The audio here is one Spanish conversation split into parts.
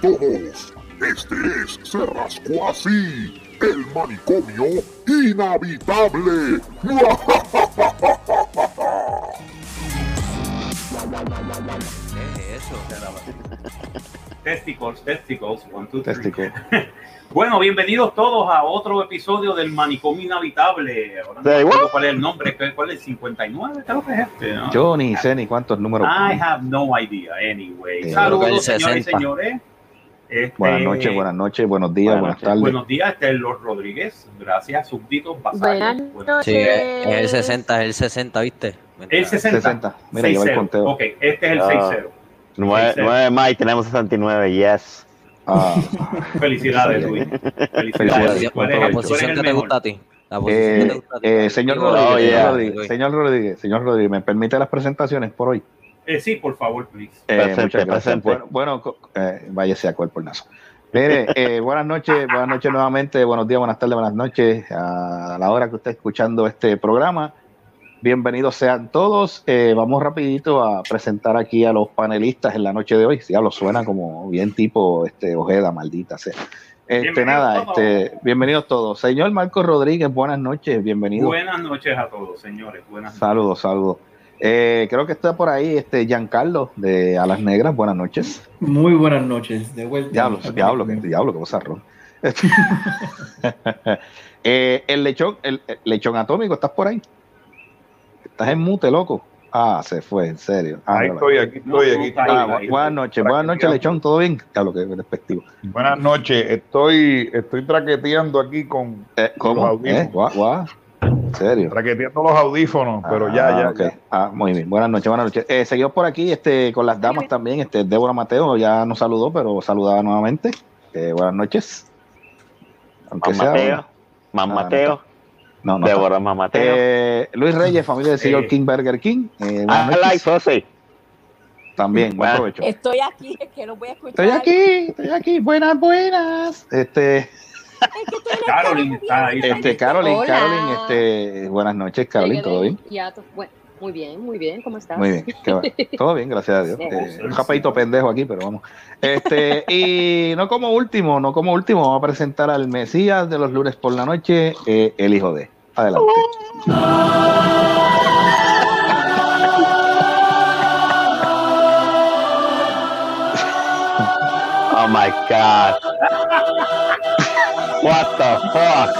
todos. Este es Se Rascó Así, el manicomio inhabitable. ¿Qué es eso? Testicles, testicles, one, two, three. Testicle. Bueno, bienvenidos todos a otro episodio del Manicomio Inhabitable. Ahora no cuál es el nombre, ¿cuál es el 59? Creo que es este, ¿no? Yo ni sé ni cuántos números. I have no idea, anyway. El Saludos, señores y 60. señores. Este, Buenas noches, buenas noches, buenos días, Buenas buenas, tardes. Buenos días, este es Lord Rodríguez. Gracias, súbditos, Buenas- Sí, es es el 60, es el 60, ¿viste? El 60. 60. Mira, lleva el 6-0. conteo. Ok, este es el Ah. 6-0. 9, Sí, sí. de mayo tenemos 69, yes. Ah, Felicidades. Luis. Felicidades. La Felicidades. posición, Tú eres la posición que te mejor. gusta a ti. Eh, eh, señor Digo, Rodríguez, oh, señor yeah. Rodríguez, señor Rodríguez, señor Rodríguez, ¿me permite las presentaciones por hoy? Eh, sí, por favor, please. Eh, Presente, muchas gracias. presente. Bueno, bueno eh, váyase a cuerpo el nazo. Mire, eh, buenas noches, buenas noches nuevamente, buenos días, buenas tardes, buenas noches a la hora que usted esté escuchando este programa. Bienvenidos sean todos. Eh, vamos rapidito a presentar aquí a los panelistas en la noche de hoy. Diablo, suena como bien tipo este Ojeda, maldita sea. Este, Bienvenidos nada, todos. este, bienvenidos todos. Señor Marco Rodríguez, buenas noches, bienvenido. Buenas noches a todos, señores. Buenas noches. Saludos, saludos. Eh, creo que está por ahí este Giancarlo de Alas Negras, buenas noches. Muy buenas noches, de vuelta. Diablo, diablo, que diablo, que bozarrón. eh, el lechón, el, el lechón atómico, ¿estás por ahí? Estás en mute, loco. Ah, se fue, en serio. Ah, Ahí no, estoy, aquí estoy, aquí estoy. ah, ahí, ahí. buenas noches, buenas noches, lechón, ¿todo bien? Diablo, que despectivo. Buenas noches, estoy, estoy traqueteando aquí con Eh, ¿Cómo? Los. ¿Eh? ¿En serio? traqueteando los audífonos, pero ya, Ah, ya. Ah, muy bien. Buenas noches, buenas noches. Eh, seguimos por aquí este, con las damas también. Este, Débora Mateo ya nos saludó, pero saludaba nuevamente. Eh, buenas noches. Aunque Más sea, Mateo, más Ah, Mateo, No, no. Débora más Mateo. Eh, Luis Reyes, familia del señor Eh. King Burger King. Eh, buenas Ah, noches. like, José. También, buen Bueno. provecho. Estoy aquí, es que lo voy a escuchar. Estoy aquí, estoy aquí. Buenas, buenas. Este, Carro está ahí. este, Carolyn. Carolyn, este, buenas noches, Carolyn, ¿todo bien? Ya, to- bueno, muy bien, muy bien, ¿cómo estás? Muy bien, qué va. todo bien, gracias a Dios. Eh, un japeito pendejo aquí, pero vamos. Este, y no como último, no como último, vamos a presentar al Mesías de los lunes por la noche, eh, el hijo de. Adelante. Oh my God. What the fuck?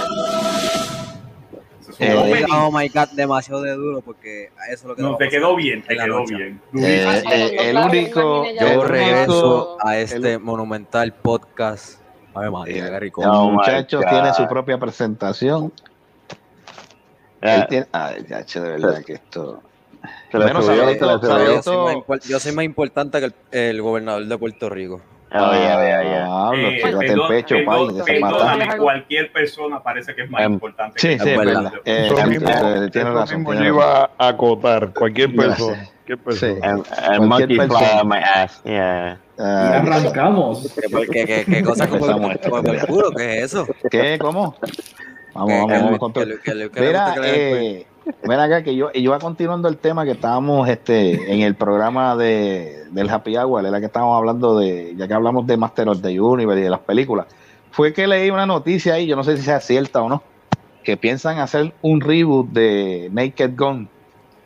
Eh, No oh my god, demasiado de duro porque a eso es lo que No, te quedó bien, te quedó noche. bien. Eh, eh, el no, único- Yo regreso a el- este monumental podcast. A ver, María, qué rico. El Oh my muchacho God. tiene su propia presentación. Él Eh, tiene- ay, ya, che, de verdad que esto. subió, yo, soy más impor- yo soy más importante que el, el gobernador de Puerto Rico. Oh, yeah, yeah, yeah. Diablo, Eh, pégate el perdón- pecho, perdón- pai, que se mata. perdóname, cualquier persona parece que es más Em, importante. Sí, que sí, verdad. Eh, tiene razón. yo iba a acotar. Cualquier persona. Cualquier. Sí. Monkey fly persona. on my ass. Yeah. Y Ah, arrancamos. ¿Qué, qué, qué, qué cosa como el, como el culo? ¿Qué es eso? ¿Qué? ¿Cómo? Vamos, vamos, vamos con todo. Mira, eh, ven acá que yo, y yo iba continuando el tema que estábamos este, en el programa de, del Happy Hour, era que estábamos hablando de, ya que hablamos de Master of the Universe y de las películas, fue que leí una noticia ahí, yo no sé si sea cierta o no, que piensan hacer un reboot de Naked Gun.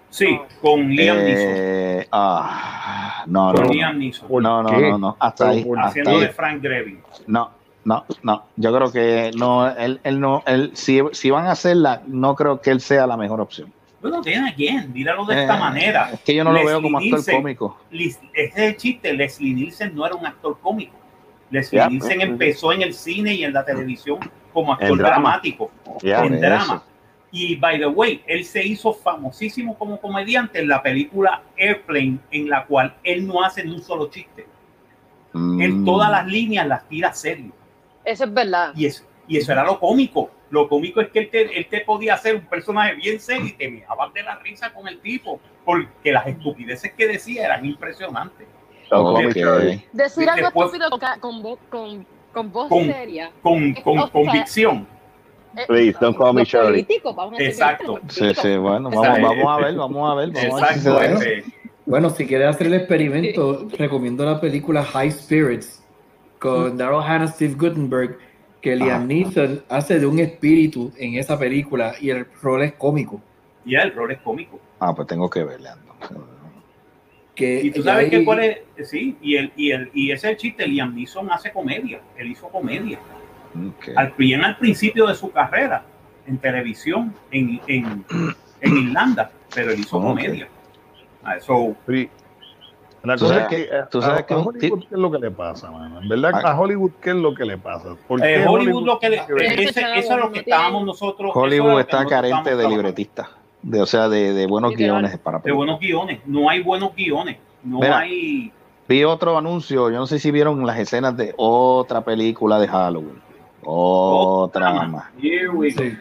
Sí, con Liam Neeson. Eh, ah, no, no, Con no, Liam Neeson. ¿Por no, no, no, no, hasta ahí, ¿Por hasta Haciendo ahí. de Frank Drebin. No, no, no. Yo creo que no, él, él no, él, si, si van a hacerla, no creo que él sea la mejor opción. Bueno, tiene a quién, míralo de esta Eh, manera. Es que yo no lo veo como actor Nielsen. cómico. Lis- Ese es el chiste, Leslie Nielsen no era un actor cómico. Leslie Nielsen pues, empezó en el cine y en la televisión como actor drama. dramático, en eso. drama. Y by the way, él se hizo famosísimo como comediante en la película Airplane, en la cual él no hace ni un solo chiste. Él Mm. todas las líneas las tira serio. Eso es verdad. Y eso, y eso era lo cómico. Lo cómico es que él te, él te podía hacer un personaje bien serio y te mirabas de la risa con el tipo, porque las estupideces que decía eran impresionantes. Shirley. Decir algo Después- estúpido con, con, con, con voz Con- seria. Con, con convicción. Eh, Please, don't call me Shirley. políticos, vamos a decir Exacto. Sí, sí, bueno, vamos, vamos a ver, vamos a ver, vamos a ver si Exacto. da. ese- Bueno, si quieres hacer el experimento, recomiendo la película High Spirits con Daryl Hannah, Steve Gutenberg, que Liam Neeson hace de un espíritu en esa película y el rol es cómico. Y el rol es cómico. Ah, pues tengo que verle. entonces. Que Y tú ya sabes ahí- que cuál es, sí, y, el, y, el, y ese es el chiste, Liam Neeson hace comedia, él hizo comedia. Al, bien al principio de su carrera, en televisión, en, en, en Irlanda, pero él hizo comedia. Ah, so, Sí. La Tú cosa sabes es que, tú a- sabes a, que a Hollywood, ¿qué es lo que le pasa, mano? En verdad, Ah. a Hollywood, ¿qué es lo que le pasa? ¿Por qué eh, Hollywood lo que le- ese- eso es lo que estábamos nosotros. es Hollywood que está nosotros carente de libretistas. De, o sea, de, de buenos guiones para De buenos guiones. No hay buenos guiones. No Mira. hay. Vi otro anuncio, yo no sé si vieron las escenas de otra película de Halloween. Otra más. más. Here we go. Sí.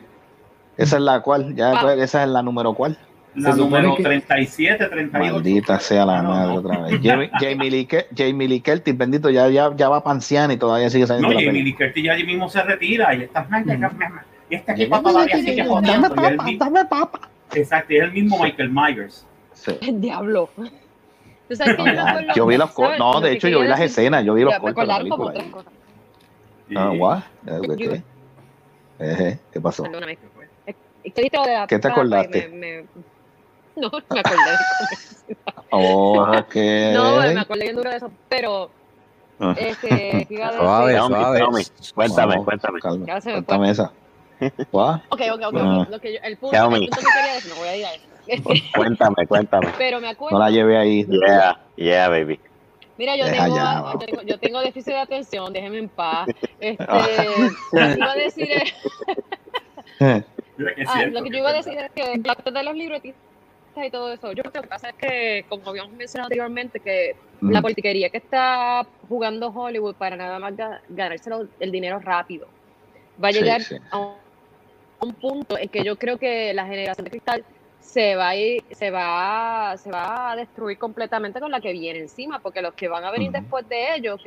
Esa es la cual, ya Ah. esa es la número cuál. La Se número que- 37, 38. Maldita sea la No, madre no. otra vez. Jamie, Jamie, Lee, Ke- Jamie Lee Curtis, bendito, ya, ya, ya va panciana y todavía sigue saliendo No, la Jamie película. Lee Curtis ya allí mismo se retira y está. Y este Jamie equipo Lee todavía Curtis, sigue dame jodiendo. papa, dame papa. Exacto, y es el mismo Michael Myers. Sí. El diablo. ¿Tú sabes que yo, vi los no, de hecho yo vi las decir- escenas, yo vi los cortos de la película. Ah, guau. ¿Qué? Ejé, ¿Qué pasó? Perdóname. ¿Qué te acordaste? Me- No, me acordé. Oh, ok. No, me acordé bien duro de eso, pero Ah. este, ¿qué iba a Suave, decir? Suave. Cuéntame, cuéntame. calma, Ya se me. Cuéntame esa. Guau. Ok, ok, ok. Ah. Lo que yo- el, punto, Xiaomi. el punto que quería decir, no voy a ir a eso. Cuéntame, cuéntame. pero me acuerdo. No la llevé ahí. Yeah, yeah, baby. Mira, yo tengo, ya, yo, tengo, yo tengo déficit de atención, déjeme en paz. Este, Ah. lo que iba a decir es, ah, lo que yo iba a decir es que de los libretistas y todo eso, yo creo que lo que pasa es que, como habíamos mencionado anteriormente, que la politiquería que está jugando Hollywood para nada más ga- ganarse el dinero rápido, va a llegar sí. a un, punto en que yo creo que la generación de cristal se va a ir- se va, se va a destruir completamente con la que viene encima, porque los que van a venir después de ellos,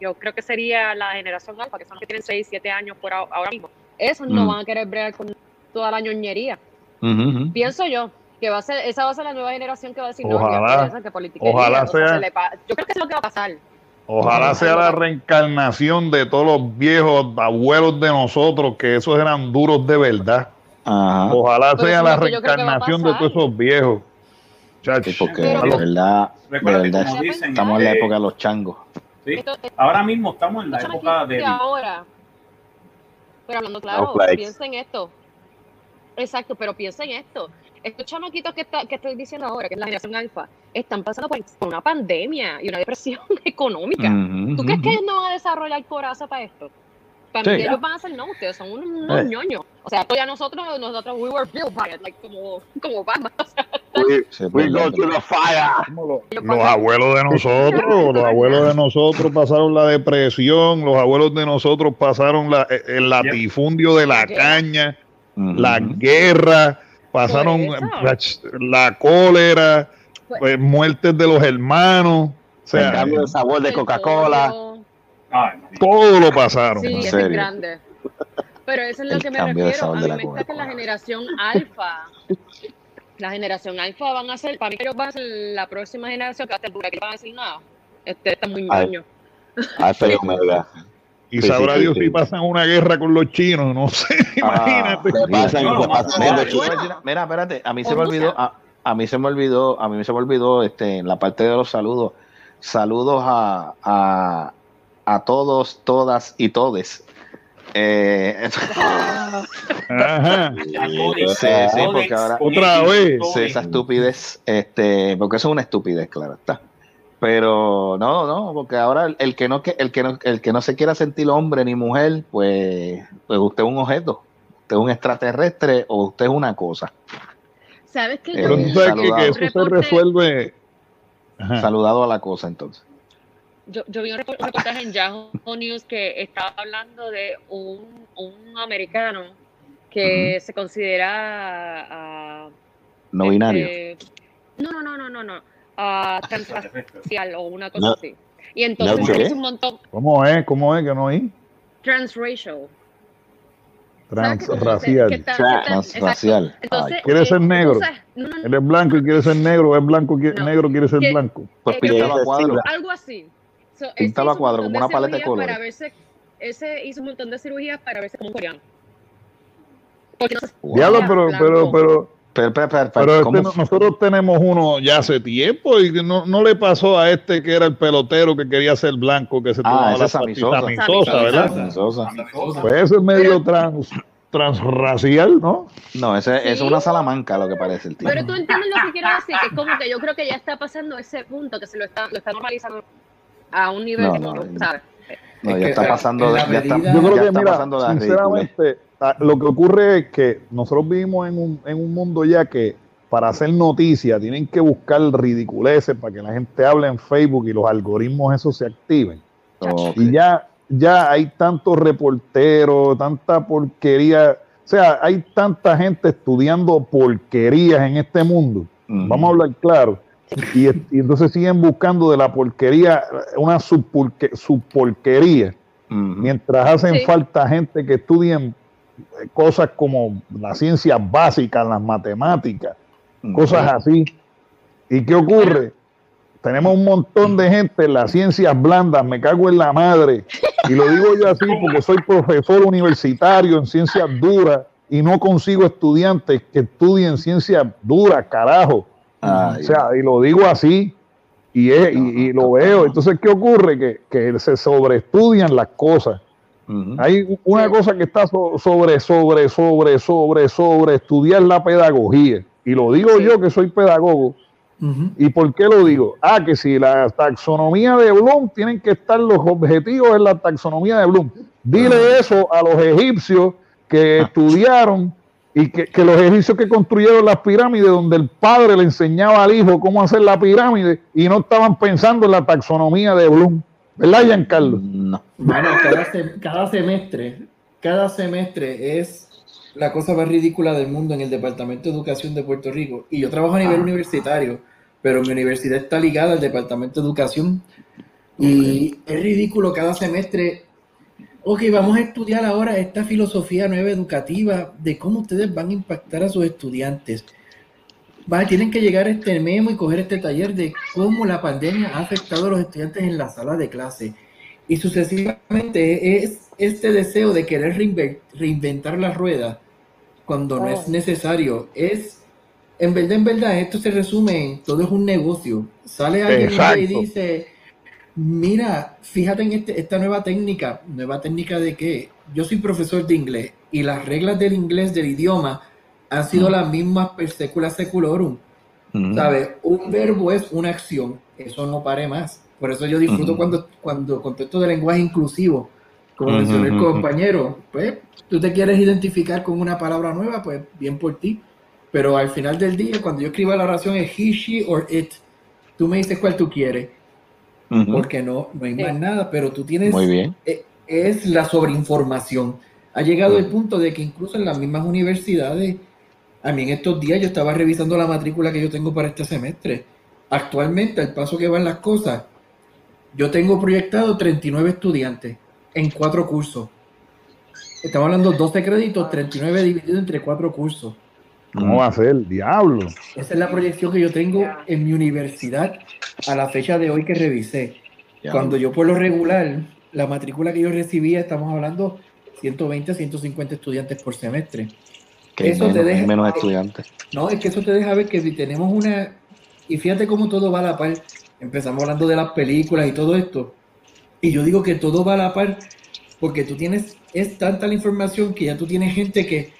yo creo que sería la generación alfa, que son los que tienen 6, 7 años por ahora mismo, esos no van a querer bregar con toda la ñoñería. Ujú. Pienso yo que va a ser, esa va a ser la nueva generación que va a decir, Ojalá. no, que politiquería, Ojalá o sea, sea. se le yo creo que es lo que va a pasar. Ojalá sea la reencarnación de todos los viejos abuelos de nosotros, que esos eran duros de verdad. Ajá. Ojalá Pero sea la que que reencarnación de todos esos viejos. Sí, porque Pero- de verdad, de que verdad, como dicen, estamos en la eh, época de los changos. sí, ahora mismo estamos en la época de. ahora. Pero hablando claro, No flex. piensa en esto. Exacto, pero piensa en esto. Estos chamaquitos que, está, que estoy diciendo ahora, que es la generación alfa, están pasando por, por una pandemia y una depresión económica. Ujú, ¿Tú crees que ellos no van a desarrollar coraza para esto? Para Sí. mí ellos van a ser no, ustedes son unos, unos Eh. ñoños. O sea, ya nosotros, nosotros, we were built by it, like, como, como Batman. O sea, We, we go to the fire. Los, abuelos de nosotros, los abuelos de nosotros pasaron la depresión, los abuelos de nosotros pasaron la- el latifundio de la caña, La guerra, pasaron la, cólera, Pues- pues, muertes de los hermanos, o El sea, cambio de sabor de el Coca-Cola. todo lo pasaron. Sí, ¿En ese es serio? grande. Pero eso es lo El que me refiero. A mí la me está que la generación alfa, la generación alfa van a ser, para mí que ellos van a ser la próxima generación que va a estar dura, que van a decir nada. Este está muy Ay. ñoño. Alfa y Omega. Y Sí, sabrá sí, Dios sí. si pasan una guerra con los chinos, no sé, imagínate. Se pasan, No, pasan. Bueno. Mira, espérate, a mí se me olvidó, a, a mí se me olvidó, a mí se me olvidó, este, en la parte de los saludos, saludos a, a, a todos, todas y todes. Eh, Ajá. Sí, sí, porque ahora- Otra vez. sí, esa estupidez, este, porque eso es una estupidez, claro está. Pero no, no, porque ahora el, el que no que el que no el que no se quiera sentir hombre ni mujer, pues, pues usted es un objeto, usted es un extraterrestre o usted es una cosa. ¿Sabes qué? Eh, Pero tú sabes que, eso se resuelve. Ajá. Saludado a la cosa entonces. Yo, yo vi un repor- un reportaje en Yahoo News que estaba hablando de un, un americano que se considera ah, No binario. este, no, no, no, no, no, no. ah, transracial o una cosa No. así. Y entonces No, un montón ¿Cómo es? ¿Cómo es que no hay? transracial. Transracial. Transracial. exacto. Entonces, Ay, ¿Quiere eh, ser negro? no, no, no, Él es blanco y quiere ser negro, es blanco, quiere- No. negro quiere ser blanco. pues píntalo a que- cuadro. algo así. So, se Pintaba un montón como una paleta de colores. Para verse, él se hizo un montón de cirugías para verse como un coreano. Diablo, pero, Blanco. pero, pero, Pero, pero, pero, pero este ¿cómo no- nosotros tenemos uno ya hace tiempo y no, no le pasó a este que era el pelotero que quería ser blanco, que se Ah, tomaba la Sosa, Sosa. ¿verdad? Sosa. Pues eso es medio trans, transracial, ¿no? No, ese es una salamanca lo que parece el tío. Pero tú entiendes lo que quiero decir, que es como que yo creo que ya está pasando ese punto, que se lo está, lo está normalizando a un nivel No, que no, sabes. No, Es ya que, está pasando, la ya está, Yo creo ya que, está mira, pasando de ridícula. sinceramente, ah, lo que ocurre es que nosotros vivimos en un, en un mundo ya que para hacer noticias tienen que buscar ridiculeces para que la gente hable en Facebook y los algoritmos esos se activen. Y ya, ya hay tantos reporteros, tanta porquería. O sea, hay tanta gente estudiando porquerías en este mundo. Vamos a hablar claro. Y, es- y entonces siguen buscando de la porquería una subporque- subporquería, mientras hacen Sí. falta gente que estudien cosas como las ciencias básicas, las matemáticas, cosas así. ¿Y qué ocurre? Tenemos un montón de gente en las ciencias blandas, me cago en la madre. Y lo digo yo así porque soy profesor universitario en ciencias duras y no consigo estudiantes que estudien ciencias duras, carajo. Ay, O sea, y lo digo así y, es- y, y lo veo. Entonces, ¿qué ocurre? Que, que se sobreestudian las cosas. Hay una cosa que está so- sobre, sobre, sobre, sobre, sobre estudiar la pedagogía. Y lo digo Sí. yo que soy pedagogo. ¿Y por qué lo digo? Ah, que si la taxonomía de Bloom tienen que estar los objetivos en la taxonomía de Bloom. Dile eso a los egipcios que estudiaron y que, que los egipcios que construyeron las pirámides, donde el padre le enseñaba al hijo cómo hacer la pirámide y no estaban pensando en la taxonomía de Bloom. ¿Verdad, Giancarlo? No. Bueno, cada, sem- cada semestre, cada semestre es la cosa más ridícula del mundo en el Departamento de Educación de Puerto Rico. Y yo trabajo a nivel universitario, pero mi universidad está ligada al Departamento de Educación. Y es ridículo cada semestre. Ok, vamos a estudiar ahora esta filosofía nueva educativa de cómo ustedes van a impactar a sus estudiantes. Va, tienen que llegar a este memo y coger este taller de cómo la pandemia ha afectado a los estudiantes en la sala de clase. Y sucesivamente es este deseo de querer reinven- reinventar la rueda cuando no es Oh. necesario. Es, en verdad, en verdad, esto se resume en todo es un negocio. Sale alguien y dice, mira, fíjate en este- esta nueva técnica. ¿Nueva técnica de qué? Yo soy profesor de inglés y las reglas del inglés, del idioma, han sido las mismas per secula seculorum. ¿Sabes? Un verbo es una acción, eso no pare más. Por eso yo disfruto cuando, cuando contesto de lenguaje inclusivo, como mencionó el compañero, pues tú te quieres identificar con una palabra nueva, pues bien por ti. Pero al final del día, cuando yo escriba la oración es he, she or it, tú me dices cuál tú quieres, Porque no, no hay Sí. más nada, pero tú tienes Muy bien. eh, es la sobreinformación. Ha llegado el punto de que incluso en las mismas universidades, a mí en estos días yo estaba revisando la matrícula que yo tengo para este semestre. Actualmente, al paso que van las cosas, yo tengo proyectado 39 estudiantes en cuatro cursos. Estamos hablando de 12 créditos, 39 dividido entre cuatro cursos. ¿Cómo va a ser? Diablo. Esa es la proyección que yo tengo en mi universidad a la fecha de hoy que revisé. Cuando yo por lo regular, la matrícula que yo recibía, estamos hablando 120 150 estudiantes por semestre. Que eso te menos, deja- menos estudiantes. No, es que eso te deja ver que si tenemos una... Y fíjate cómo todo va a la par. Empezamos hablando de las películas y todo esto. Y yo digo que todo va a la par porque tú tienes... Es tanta la información que ya tú tienes gente que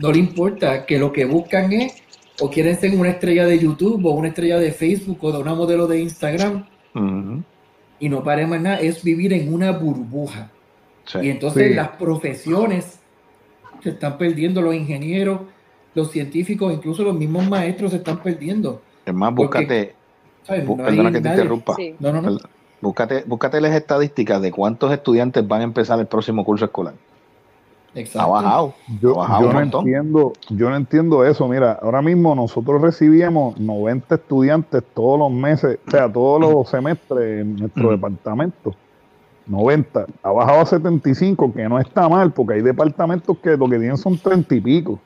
no le importa, que lo que buscan es o quieren ser una estrella de YouTube o una estrella de Facebook o de una modelo de Instagram y no pare más nada, es vivir en una burbuja. Sí. Y entonces Sí. las profesiones se están perdiendo, los ingenieros, los científicos, incluso los mismos maestros se están perdiendo. Es más, búscate, perdona que te interrumpa. Sí. No, no, no. Búscate, búscate las estadísticas de cuántos estudiantes van a empezar el próximo curso escolar. Ha bajado. Yo, Ha bajado yo un no entiendo, yo no entiendo eso. Mira, ahora mismo nosotros recibíamos 90 estudiantes todos los meses, o sea, todos los semestres en nuestro departamento. 90. Ha bajado a 75, que no está mal, porque hay departamentos que lo que tienen son 30 y pico.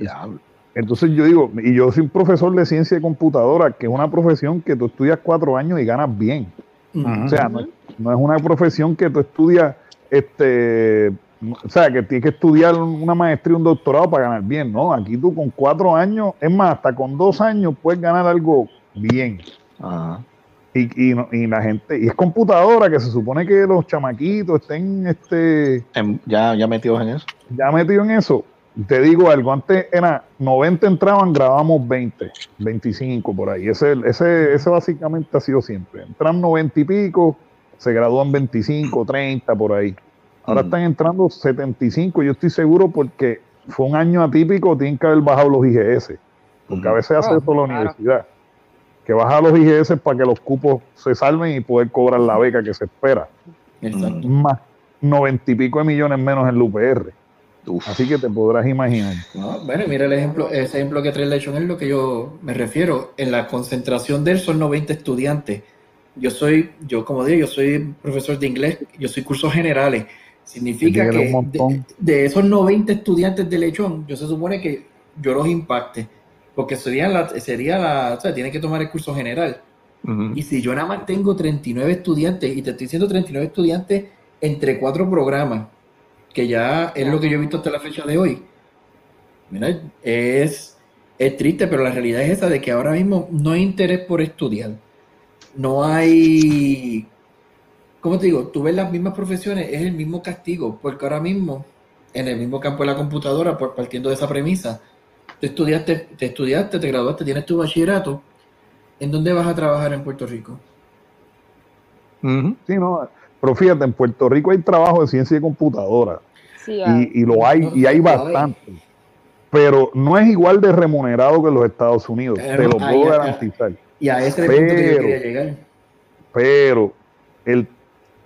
Diablo. Entonces yo digo, y yo soy un profesor de ciencia de computadora, que es una profesión que tú estudias cuatro años y ganas bien. O sea, no, no es una profesión que tú estudias, este, o sea, que tienes que estudiar una maestría, un doctorado para ganar bien, ¿no? Aquí tú con cuatro años, es más, hasta con dos años puedes ganar algo bien. Ajá. Y, y, y la gente, y es computadora, que se supone que los chamaquitos estén este, ya, ya metidos en eso. ya metidos en eso. Te digo algo, antes era 90 entraban, grabamos 20, 25 por ahí. Ese, ese, ese básicamente ha sido siempre. Entran 90 y pico, se gradúan 25, 30 por ahí. Ahora Ujú. están entrando 75, yo estoy seguro porque fue un año atípico, tienen que haber bajado los IGS. Porque a Ujú. veces hace Oh, eso la claro. universidad. Que baja los IGS para que los cupos se salven y poder cobrar la beca que se espera. Exacto. Más 90 y pico de millones menos en el UPR. Uf. Así que te podrás imaginar. No, bueno, mira el ejemplo, ese ejemplo que trae Lechon es lo que yo me refiero. En la concentración de él son 90 estudiantes. Yo soy, yo como digo, yo soy profesor de inglés, yo soy cursos generales. Significa que de, de esos 90 estudiantes de Lechón, yo se supone que yo los impacte, porque sería la, sería la, o sea, tiene que tomar el curso general. Y si yo nada más tengo 39 estudiantes, y te estoy diciendo 39 estudiantes entre cuatro programas, que ya es lo que yo he visto hasta la fecha de hoy, mira, es, es triste, pero la realidad es esa de que ahora mismo no hay interés por estudiar. No hay, ¿cómo te digo? Tú ves las mismas profesiones, es el mismo castigo, porque ahora mismo, en el mismo campo de la computadora, por partiendo de esa premisa, tú estudiaste, te estudiaste, te graduaste, tienes tu bachillerato, ¿en dónde vas a trabajar en Puerto Rico? Sí, no, pero fíjate, en Puerto Rico hay trabajo de ciencia y computadora Sí, ah, y, y lo hay, y hay bastante. Pero no es igual de remunerado que en los Estados Unidos, Pero te lo puedo garantizar. Y a ese es el punto que yo Pero- quería llegar. Pero el,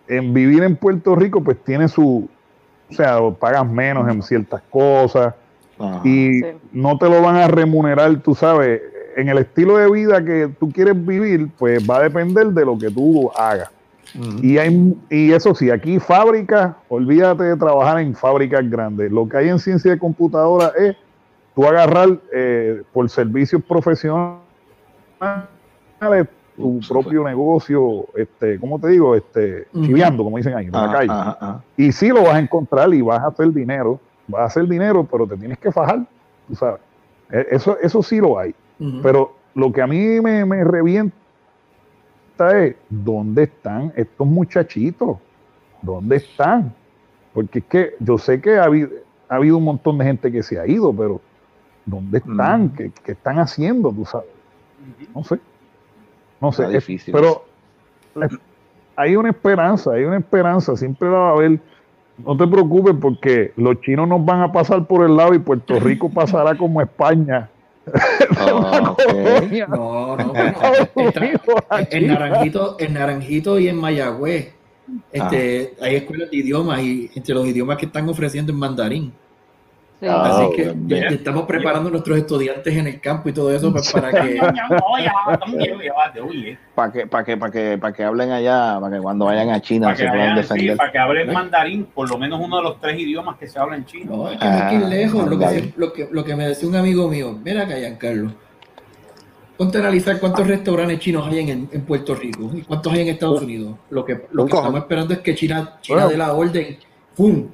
en vivir en Puerto Rico, pues tiene su, o sea, pagas menos en ciertas cosas Ajá. y Sí. no te lo van a remunerar, tú sabes, en el estilo de vida que tú quieres vivir, pues va a depender de lo que tú hagas. Y, hay, y eso sí, aquí fábricas, olvídate de trabajar en fábricas grandes. Lo que hay en ciencia de computadora es tú agarrar eh, por servicios profesionales tu propio negocio, este, ¿cómo te digo? Este, chiviando, como dicen ahí, en la calle. ajá, ajá. Y sí lo vas a encontrar y vas a hacer dinero, vas a hacer dinero, pero te tienes que fajar, tú sabes. E- Eso, eso sí lo hay. Pero lo que a mí me, me revienta es, ¿dónde están estos muchachitos? ¿Dónde están? Porque es que yo sé que ha habido, ha habido un montón de gente que se ha ido, pero ¿dónde están? ¿Qué, qué están haciendo? Tú sabes. No sé. No sé. Es- pero hay una esperanza, hay una esperanza, siempre la va a haber. No te preocupes porque los chinos nos van a pasar por el lado y Puerto Rico pasará como España. Ah, ok. Colonia. No, no, en. Naranjito, en Naranjito y en Mayagüez, este, hay escuelas de idiomas y entre los idiomas que están ofreciendo en mandarín. Sí. Ah, Así que bien. estamos preparando a nuestros estudiantes en el campo y todo eso pues, para que Para que, para que, para que, para que hablen allá, para que cuando vayan a China Para se que, puedan vayan, sí, defender. para que hablen mandarín, por lo menos uno de los tres idiomas que se hablan en chino. No, es que no Ah, lejos. Lo que, lo, que, lo que me decía un amigo mío, mira acá, Giancarlo. Ponte a analizar cuántos restaurantes chinos hay en, en Puerto Rico y cuántos hay en Estados Unidos. Lo que, lo que estamos esperando es que China, China Bueno. dé la orden, ¡pum!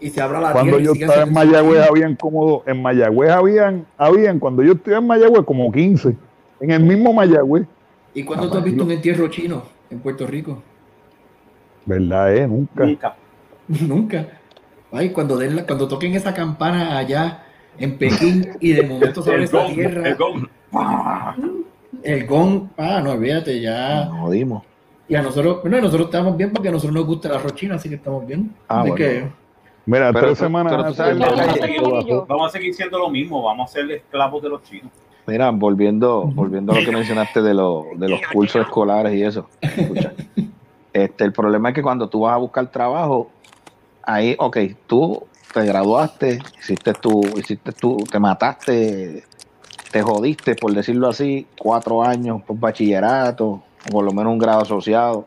Y se abra la Cuando yo estaba en Mayagüez habían como, en Mayagüez habían, habían, cuando yo estuve en Mayagüez como 15, en el mismo Mayagüez. ¿Y cuándo tú has visto un entierro chino en Puerto Rico? ¿Verdad, eh? Nunca. Nunca. Nunca. Ay, cuando, den la- cuando toquen esa campana allá en Pekín y de momento sobre esa gong, tierra, el gong. ¡Pah! el gong, ah, no, olvídate, ya. Nos jodimos. Y a nosotros, bueno, nosotros estamos bien porque a nosotros nos gusta el arroz chino, así que estamos bien. Ah, Así bueno. que, Mira, Pero tres tú- semanas pero antes Vamos a seguir siendo lo mismo, vamos a ser esclavos de los chinos. Mira, volviendo, volviendo a lo que mencionaste de, lo- de los cursos escolares y eso. Escucha. Este, el problema es que cuando tú vas a buscar trabajo, ahí, ok, tú te graduaste, hiciste tu, hiciste tu, te mataste, te jodiste, por decirlo así, cuatro años por bachillerato, o por lo menos un grado asociado.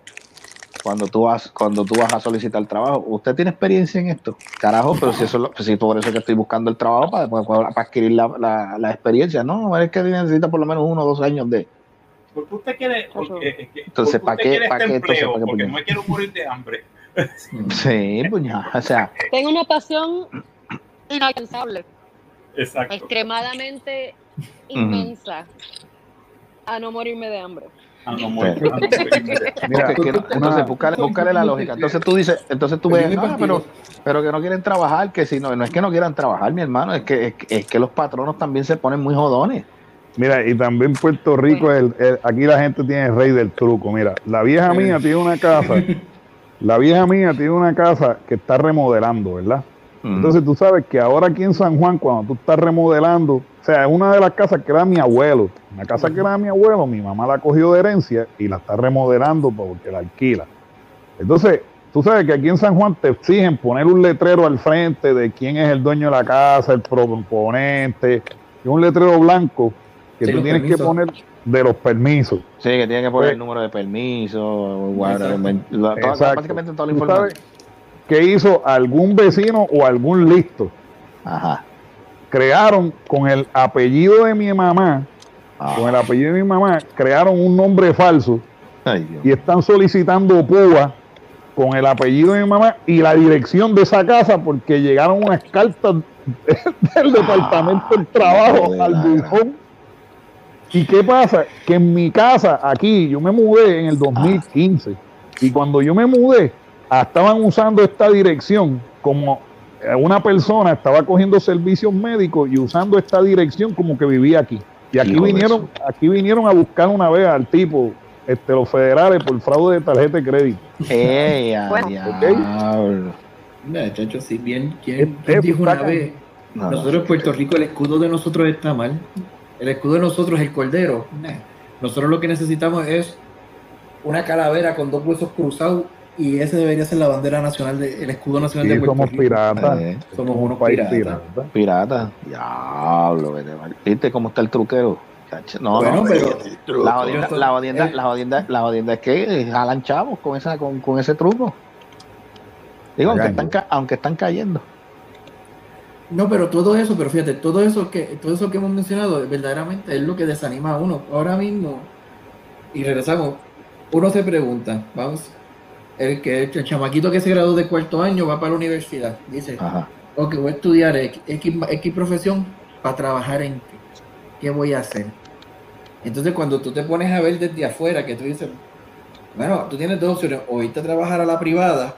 Cuando tú vas, cuando tú vas a solicitar trabajo, ¿usted tiene experiencia en esto? Carajo, pero si eso es lo- pues sí, por eso es que estoy buscando el trabajo para, para, para adquirir la, la- la experiencia. No, es que necesita por lo menos uno o dos años de. ¿Por qué usted quiere, porque, Entonces, por ¿pa' usted qué- quiere pa' este qué entonces, qué Porque no me quiero morir de hambre. Sí, puñal. O sea, Tengo una pasión inalcanzable, Exacto. extremadamente inmensa, a no morirme de hambre. No, no, Mira, entonces búscale, búscale la lógica. Entonces tú dices, entonces tú Pero ves, me ah, pero, pero que no quieren trabajar, que si no, no es que no quieran trabajar, mi hermano, es que, es, que- es que los patronos también se ponen muy jodones. Mira, y también Puerto Rico, el, el- aquí la gente tiene el rey del truco. Mira, la vieja mía tiene una casa, la vieja mía tiene una casa que está remodelando, ¿verdad? Entonces tú sabes que ahora aquí en San Juan, cuando tú estás remodelando, o sea, es una de las casas que era mi abuelo, una casa que era mi abuelo, mi mamá la cogió de herencia y la está remodelando porque la alquila. Entonces, tú sabes que aquí en San Juan te exigen poner un letrero al frente de quién es el dueño de la casa, el proponente, y un letrero blanco que Sí, tú tienes que poner de los permisos. Sí, que tiene que poner Pues- el número de permiso, la- toda- la información. que hizo algún vecino o algún listo. Ajá. Crearon con el apellido de mi mamá, Ah. con el apellido de mi mamá, crearon un nombre falso Ay, y están solicitando púa con el apellido de mi mamá y la dirección de esa casa porque llegaron unas cartas del departamento del trabajo de al buzón. ¿Y qué pasa? Que en mi casa, aquí, yo me mudé en el 2015 y cuando yo me mudé, ah, estaban usando esta dirección como una persona estaba cogiendo servicios médicos y usando esta dirección como que vivía aquí. Y aquí Hijo vinieron, aquí vinieron a buscar una vez al tipo, este, los federales por fraude de tarjeta de crédito. Ey, a Bueno. diablo. Mira, chacho, si bien, ¿quién, Es- quién es dijo una vez? No, no. Nosotros en Puerto Rico el escudo de nosotros está mal. El escudo de nosotros es el cordero. Nosotros lo que necesitamos es una calavera con dos huesos cruzados y ese debería ser la bandera nacional, de, el escudo nacional Sí, de Puerto somos Rico. piratas. Eh, Somos unos país piratas. pirata. pirata. Diablo, vete mal. ¿Viste cómo está el truquero? No, Bueno, no, pero la jodienda, Yo- la jodienda, eh. la jodienda es que jalan chavos con esa, con, con ese truco. Digo, aunque están, aunque están cayendo. No, pero todo eso, pero fíjate, todo eso que todo eso que hemos mencionado verdaderamente es lo que desanima a uno. Ahora mismo, y regresamos, uno se pregunta, vamos, el que el chamaquito que se graduó de cuarto año va para la universidad, dice, Ajá. ok, voy a estudiar X, X, X profesión para trabajar en qué, qué voy a hacer. Entonces cuando tú te pones a ver desde afuera, que tú dices, bueno, tú tienes dos opciones, o irte a trabajar a la privada,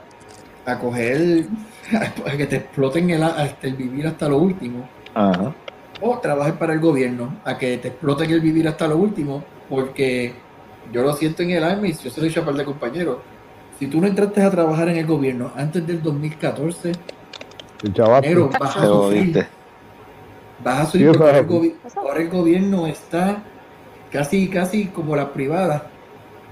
a coger, a que te exploten el, hasta el vivir hasta lo último, Ajá. o trabajar para el gobierno, a que te exploten el vivir hasta lo último, porque yo lo siento en el alma y yo se lo he dicho a par de compañeros. Si tú no entraste a trabajar en el gobierno antes del 2014, El chaval. negro, vas a sufrir. Vas a sufrir porque ahora el, ahora gobierno está casi, casi como la privada.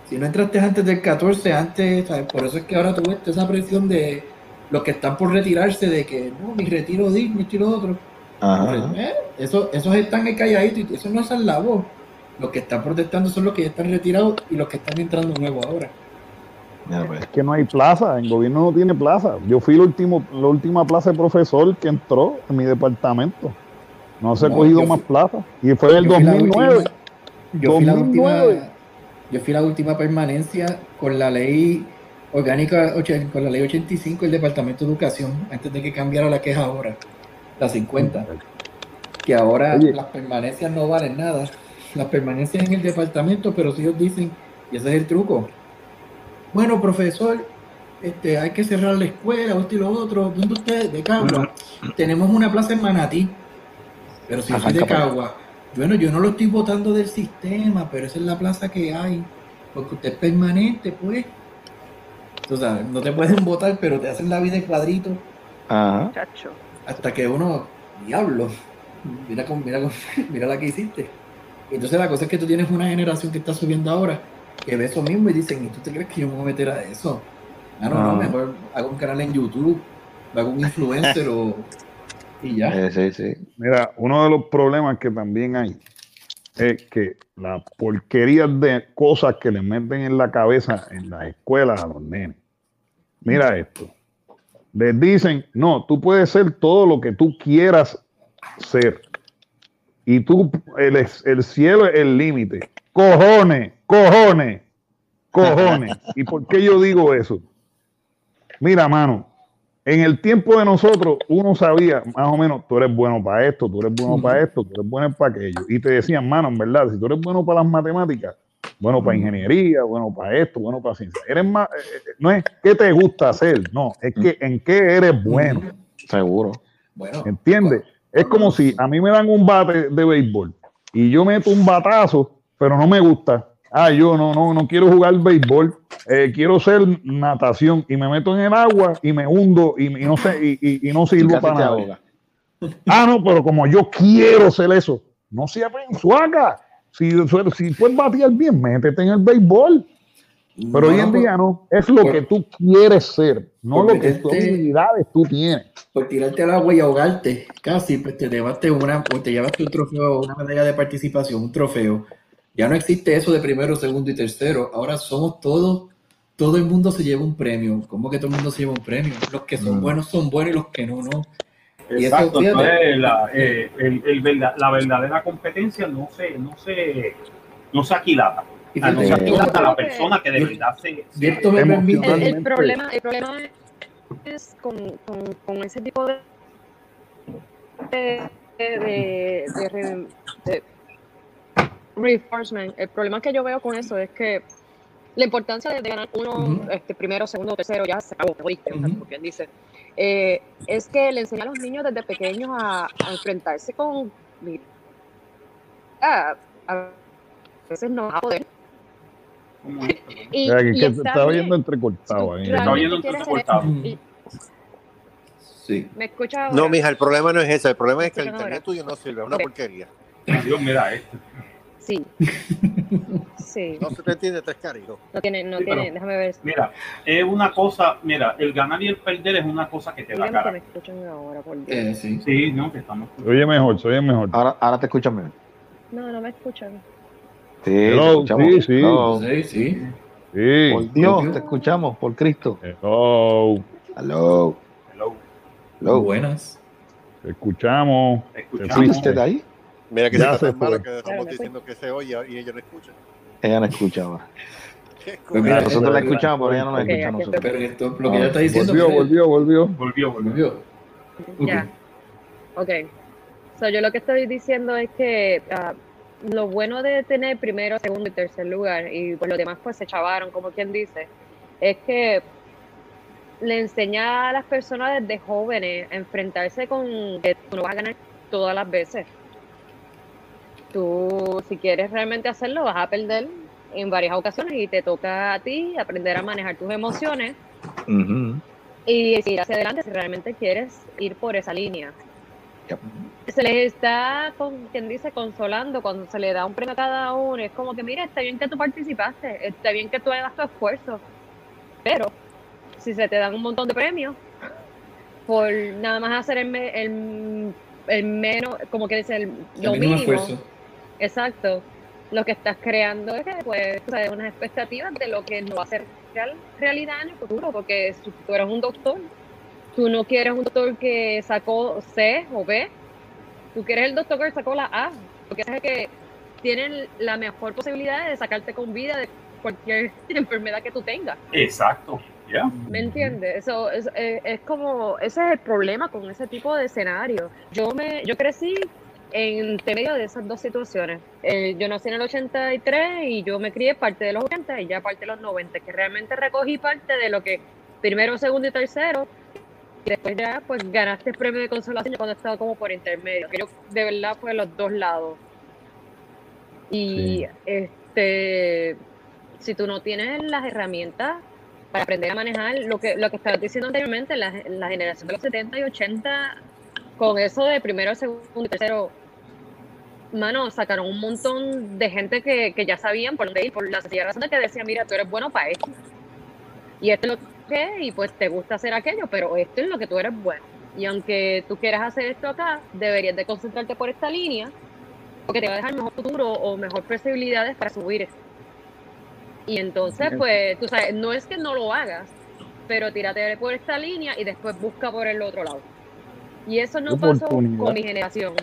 Si no entraste antes del 14, antes, ¿sabes? por eso es que ahora tú ves toda esa presión de los que están por retirarse, de que no, mi retiro digno, esto y lo otro. Ajá. Eh, eso, esos están calladitos y eso no es la voz. Los que están protestando son los que ya están retirados y los que están entrando nuevos ahora. Pues. Es que no hay plaza, el gobierno no tiene plaza. Yo fui el último, la última plaza de profesor que entró en mi departamento. No se ha No, cogido yo más fui- plaza. Y fue en el Yo fui la 2009. última- Yo fui, la 2009. última, yo fui la última permanencia con la ley orgánica, con la ley 85 del Departamento de Educación, antes de que cambiara la que es ahora, la 50. Que ahora Oye. las permanencias no valen nada. Las permanencias en el departamento, pero si ellos dicen, y ese es el truco. Bueno, profesor, este, hay que cerrar la escuela, esto y lo otro. ¿Dónde usted? De Cagua. Tenemos una plaza en Manatí. Pero si yo soy de. Cagua, bueno, yo no lo estoy votando del sistema, pero esa es la plaza que hay. Porque usted es permanente, pues. Tú sabes, no te pueden votar, pero te hacen la vida de cuadrito Ajá. Chacho. hasta que uno, diablo, mira, con, mira, con- mira la que hiciste. Entonces la cosa es que tú tienes una generación que está subiendo ahora que ve eso mismo y dicen, ¿y tú te crees que yo me voy a meter a eso? Ah, no, no, Ah. mejor hago un canal en YouTube, hago un influencer o... Y ya. Eh, sí, sí. Mira, uno de los problemas que también hay es que la porquería de cosas que le meten en la cabeza en las escuelas a los nenes. Mira esto. Les dicen, no, tú puedes ser todo lo que tú quieras ser. Y tú, el, el cielo es el límite. Cojones, cojones, cojones. ¿Y por qué yo digo eso? Mira, mano, en el tiempo de nosotros, uno sabía más o menos, tú eres bueno para esto, tú eres bueno para esto, tú eres bueno para aquello. Y te decían, mano, en verdad, si tú eres bueno para las matemáticas, bueno para ingeniería, bueno para esto, bueno para ciencia. Eres más, eh, eh, no es qué te gusta hacer, no, es que en qué eres bueno. Seguro. Bueno, ¿Entiendes? Es como si a mí me dan un bate de béisbol y yo meto un batazo, pero no me gusta. Ah, yo no, no, no quiero jugar béisbol, eh, quiero ser natación y me meto en el agua y me hundo y, y no sé, y, y- y no sirvo para nada. Ah, no, pero como yo quiero ser eso, no se suaga. Si, si puedes batear bien, métete en el béisbol. Pero hoy en día no, es lo por- que tú quieres ser, no lo que tus meterte- habilidades tú tienes. por tirarte al agua y ahogarte, casi, pues te llevaste una, o te llevaste un trofeo, una medalla de participación, un trofeo. Ya no existe eso de primero, segundo y tercero. Ahora somos todos, todo el mundo se lleva un premio. ¿Cómo que todo el mundo se lleva un premio? Los que son Mm. buenos son buenos y los que no, no. Y eso, Exacto, entonces la, eh, el- la verdadera competencia no se, no se, no se aquilata. Y no se aquilata a la persona que de verdad se, se- El, problema, el problema es con, con, con ese tipo de, de, de, de re- de reinforcement. El problema que yo veo con eso es que la importancia de, de ganar uno, este, primero, segundo, tercero, ya se acabó, te oíste, como quien dice. Eh, es que le enseña a los niños desde pequeños a, a enfrentarse con. mira, a, a veces no va a poder. Y, O sea, que, y que está estaba bien. yendo entrecortado ahí. Está oyendo entrecortado. sí. ¿Me escucha ahora? No, mija, el problema no es ese. El problema es que el internet ahora. tuyo no sirve, es una porquería. Dios, mira esto. Sí. Sí. No se te entiende tres carijos. No tiene, no Sí, tiene, pero- déjame ver. Mira, es una cosa, mira, el ganar y el perder es una cosa que te da Dígame que me cara. escuchan ahora, por Dios. Eh, sí. Sí, no, que estamos. Oye mejor, se oye mejor. Ahora, ahora te escuchan bien. No, no me escuchan. Sí, Hello, te sí, sí. Hello. Sí, sí. Sí. Por Dios, te escuchamos, por Cristo. Hello. Hello. Hello, Hello. Buenas. Te escuchamos. te fuiste. escuchamos. ¿Usted está ahí? Mira que Ya se se tan que estamos diciendo que se oye y ellos no escuchan. Ella no escucha ahora. Qué Pues mira, nosotros la escuchamos, pero ella no la escucha nosotros. Pero esto, lo que ella está diciendo. Volvió, pues, volvió, volvió. Volvió, volvió. Ya. Ok. So, yo lo que estoy diciendo es que ah, lo bueno de tener primero, segundo y tercer lugar, y por los demás pues se chavaron, como quien dice, es que le enseña a las personas desde jóvenes a enfrentarse con que tú no vas a ganar todas las veces. Tú, si quieres realmente hacerlo, vas a perder en varias ocasiones y te toca a ti aprender a manejar tus emociones y seguir hacia adelante si realmente quieres ir por esa línea. Yep. Se les está, con, quien dice, consolando cuando se le da un premio a cada uno. Es como que, mira, está bien que tú participaste, está bien que tú hagas tu esfuerzo, pero si se te dan un montón de premios por nada más hacer el, me- el, el menos, como que dice, el, lo El mínimo mínimo, esfuerzo. Exacto. Lo que estás creando es que, pues, tú sabes, unas expectativas de lo que no va a ser real, realidad en el futuro, porque si tú eres un doctor, tú no quieres un doctor que sacó C o B, tú quieres el doctor que sacó la A, porque es el que tiene la mejor posibilidad de sacarte con vida de cualquier enfermedad que tú tengas. Exacto, ya. ¿Me entiendes? Eso es, es- es como, ese es el problema con ese tipo de escenario. Yo me, yo crecí entre medio de esas dos situaciones. Eh, yo nací en el 83 y yo me crié parte de los 80 y ya parte de los 90, que realmente recogí parte de lo que primero, segundo y tercero. Y después ya pues ganaste el premio de consolación cuando estaba como por intermedio. Yo de verdad fue los dos lados. Y Sí. este si tú no tienes las herramientas para aprender a manejar lo que lo que estabas diciendo anteriormente, la, la generación de los 70 y 80, con eso de primero, segundo y tercero, mano, sacaron un montón de gente que, que ya sabían por dónde ir, por la sencilla razón de que decían, mira, tú eres bueno para esto. Y esto es lo que y pues te gusta hacer aquello, pero esto es lo que tú eres bueno. Y aunque tú quieras hacer esto acá, deberías de concentrarte por esta línea, porque te va a dejar mejor futuro o mejor posibilidades para subir. Y entonces, pues, tú sabes, no es que no lo hagas, pero tírate por esta línea y después busca por el otro lado. Y eso no pasó con mi generación.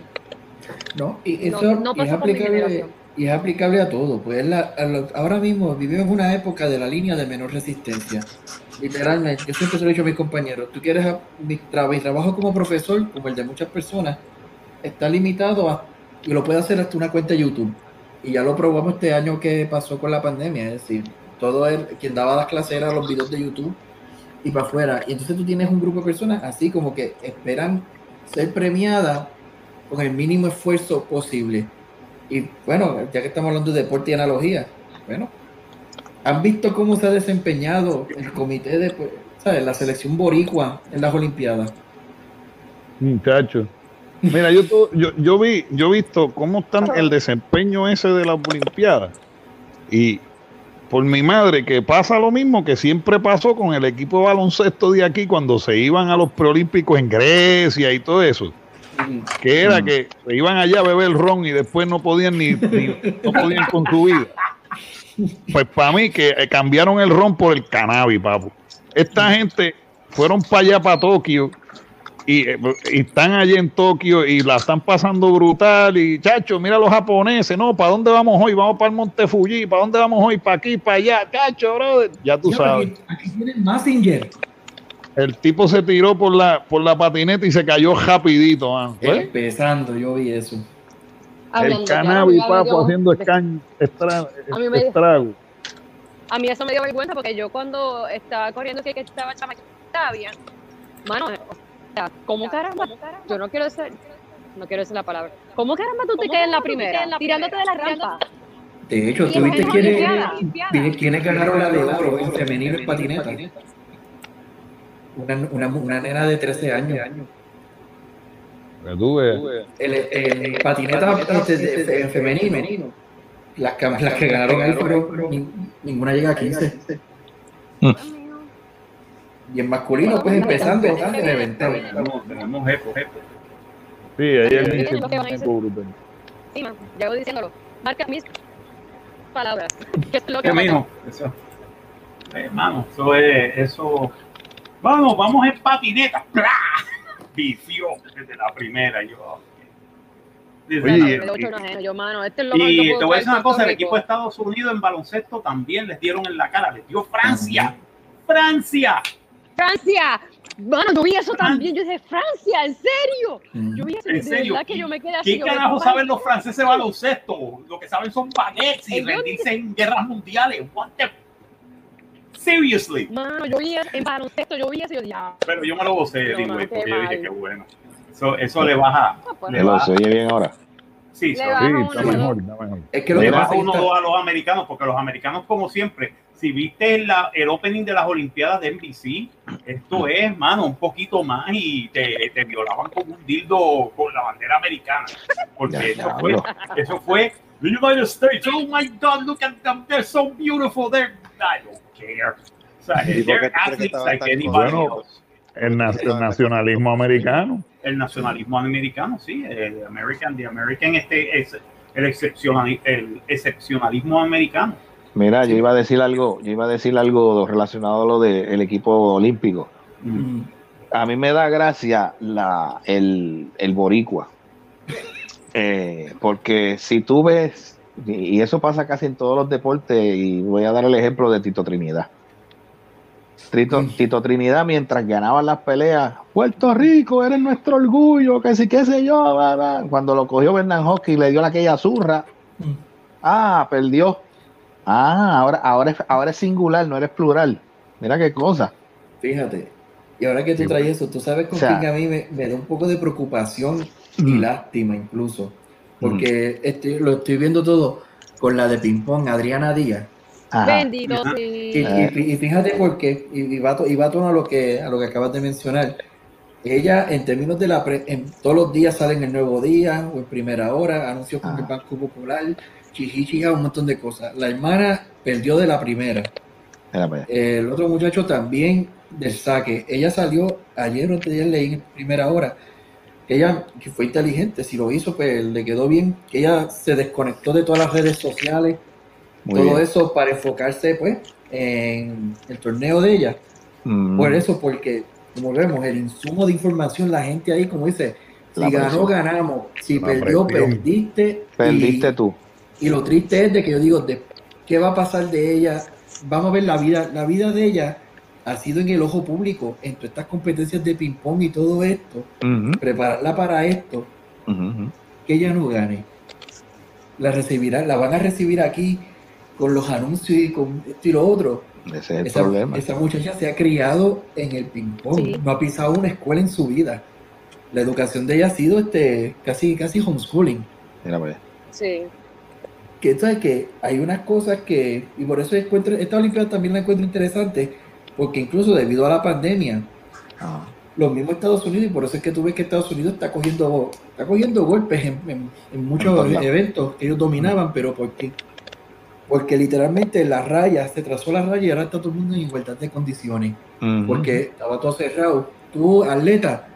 No, y eso no es aplicable, y es aplicable a todo. Pues es la- a lo- ahora mismo vivimos una época de la línea de menor resistencia. Literalmente, yo siempre se lo he dicho a mis compañeros, tú quieres a- mi, tra- mi trabajo como profesor, como el de muchas personas, está limitado a, y lo puede hacer hasta una cuenta de YouTube. Y ya lo probamos este año que pasó con la pandemia, es decir, todo el, quien daba las clases era los videos de YouTube y para afuera. Y entonces tú tienes un grupo de personas así como que esperan ser premiadas con el mínimo esfuerzo posible. Y bueno, ya que estamos hablando de deporte y analogía, bueno, ¿han visto cómo se ha desempeñado el comité de, pues, ¿sabes? La selección boricua en las Olimpiadas. Muchacho. Mira, yo, to- yo, yo vi, yo he visto cómo están el desempeño ese de las Olimpiadas. Y por mi madre, que pasa lo mismo que siempre pasó con el equipo de baloncesto de aquí cuando se iban a los preolímpicos en Grecia y todo eso. Que era que se iban allá a beber ron y después no podían ni, ni- no podían con su vida. Pues para mí que eh, cambiaron el ron por el cannabis, papu. Esta gente fueron para allá, para Tokio, y, eh, y están allí en Tokio y la están pasando brutal. Y chacho, mira los japoneses, no, ¿para dónde vamos hoy? Vamos para el Monte Fuji, ¿para dónde vamos hoy? Para aquí, para allá, chacho, brother. Ya tú Ya, sabes. Aquí, aquí tienen Massinger. El tipo se tiró por la, por la patineta y se cayó rapidito, mano. ¿Ves? Empezando, yo vi eso. El Hablando cannabis, papo, yo- haciendo escaño, estra- A mí me- estrago. A mí eso me dio vergüenza porque yo cuando estaba corriendo que que estaba chamaquita bien, mano, o sea, ¿cómo caramba? Yo no quiero decir, no quiero decir la palabra. ¿Cómo caramba tú te quedas en la primera? Tirándote de la rampa. De hecho, tú viste quiénes- quiénes ganaron la de oro en femenino en patineta. Una, una, una nena de 13 años. Tú veas. El, el patineta este, de- de- en femenino. Las que, las que ganaron ahí fueron, ni- ninguna llega a 15. Y en masculino, pues empezando, reventado. Tenemos, tenemos esto, esto. Sí, ahí el tiene decir. algo brutal. Sí, man, llevo diciéndolo. Marca mis palabras. Que es lo que ¿Qué mijo? Eso. Hermano, eso es, eso. Vamos, vamos en patineta. ¡Plá! Vició desde la primera. Yo. Desde Oye, yo, mano, este es lo más que y te voy a decir una cosa, el equipo de. Estados Unidos en baloncesto también les dieron en la cara, les dio Francia. Francia. Francia. Mano, yo vi eso también. Yo dije, Francia, ¿en serio? Mm. Yo vi eso. ¿En serio? que yo me quedé así. ¿Qué yo, carajo ¿qué saben los franceses de baloncesto? Lo que saben son baguettes y rendirse en guerras mundiales. What the... Seriously. Mano, yo vi en baloncesto, yo vi eso y yo dije, ah, Pero yo me lo gocé, No, qué porque yo dije que bueno. Eso, eso le baja. pues, Le baja. ¿Se oye bien ahora? Sí, so- Sí, uno, está ¿no? mejor, está mejor. Es que lo le baja uno dos a los americanos, porque los americanos, como siempre, si viste la- el opening de las Olimpiadas de NBC, esto es, mano, un poquito más y te, te violaban con un dildo con la bandera americana. Porque Ya, eso, ya, fue, bro. eso fue the United States. Oh my God, look at them. They're so beautiful. They're, don't care. O sea, ¿Y por qué they're tú crees que athletes estaban like tan anybody Bueno, else. El, na- el nacionalismo americano. El nacionalismo americano, sí, el American, the American, este es el, excepcionali- el excepcionalismo americano. Mira, yo iba a decir algo, yo iba a decir algo relacionado a lo del equipo olímpico. Mm. A mí me da gracia la, el, el boricua. Eh, porque si tú ves, y eso pasa casi en todos los deportes, y voy a dar el ejemplo de Tito Trinidad. Tito, Tito Trinidad, mientras ganaban las peleas, Puerto Rico, eres nuestro orgullo, que sí, qué sé yo, bla, bla". cuando lo cogió Bernard Hockey y le dio la aquella zurra, Mm. ah, perdió. Ah, ahora, ahora, es, ahora es singular, no eres plural. Mira qué cosa. Fíjate. Y ahora que tú traes eso, tú sabes con O sea- quién a mí me, me da un poco de preocupación y lástima incluso. Porque estoy- lo estoy viendo todo con la de ping-pong, Adriana Díaz. Bendito. Y, sí. y- y fíjate por qué, y, y va, y va a tono a lo que, a lo que acabas de mencionar. Ella, en términos de la pre- en, todos los días salen el nuevo día o en primera hora, anuncios con el Banco Popular, chichichija, un montón de cosas. La hermana perdió de la primera. El otro muchacho también del saque. Ella salió ayer o antes de ayer leí en primera hora ella que fue inteligente. Si lo hizo, pues le quedó bien. Que ella se desconectó de todas las redes sociales, Muy todo bien. eso para enfocarse, pues, en el torneo de ella. Mm. Por eso, porque, como vemos, el insumo de información, la gente ahí, como dice, si La ganó, presión. ganamos. Si La perdió, presión. perdiste. y- Perdiste tú. Y lo triste es de que yo digo, de, ¿qué va a pasar de ella? Vamos a ver la vida, la vida de ella ha sido en el ojo público, en todas estas competencias de ping-pong y todo esto, prepararla para esto, que ella no gane. La recibirán, la van a recibir aquí con los anuncios y con esto y lo otro. Ese es el Esa, problema. esa muchacha se ha criado en el ping-pong, Sí. no ha pisado una escuela en su vida. La educación de ella ha sido este, casi, casi homeschooling. Mira, pues. Sí. Que sabes que hay unas cosas que, y por eso encuentro, esta Olimpiada también la encuentro interesante, porque incluso debido a la pandemia, Ah, los mismos Estados Unidos, y por eso es que tú ves que Estados Unidos está cogiendo, está cogiendo golpes en, en- en muchos En eventos que ellos dominaban, pero ¿por qué? Porque literalmente la raya, se trazó la raya y ahora está todo el mundo en igualdad de condiciones. Porque estaba todo cerrado. Tú, atleta,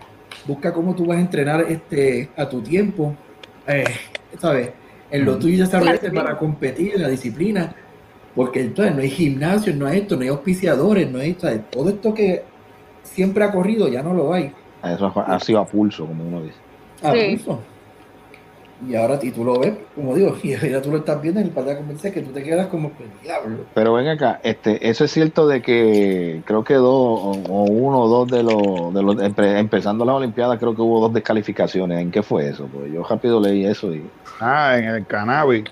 busca cómo tú vas a entrenar este, a tu tiempo, eh, ¿sabes? En lo Ujú. tuyo desarrollarte para competir en la disciplina. Porque entonces no hay gimnasio, no hay esto, no hay auspiciadores, no hay, ¿sabes? Todo esto que siempre ha corrido ya no lo hay. Eso ha sido a pulso, como uno dice. a Sí. pulso. Y ahora y tú lo ves, como digo, y ya tú lo estás viendo en el par de convencer que tú te quedas como que diablo. Pero ven acá, este, eso es cierto de que creo que dos o, o uno o dos de los, de los empe- empezando las Olimpiadas, creo que hubo dos descalificaciones. ¿En qué fue eso? Pues yo rápido leí eso y Ah, en el cannabis.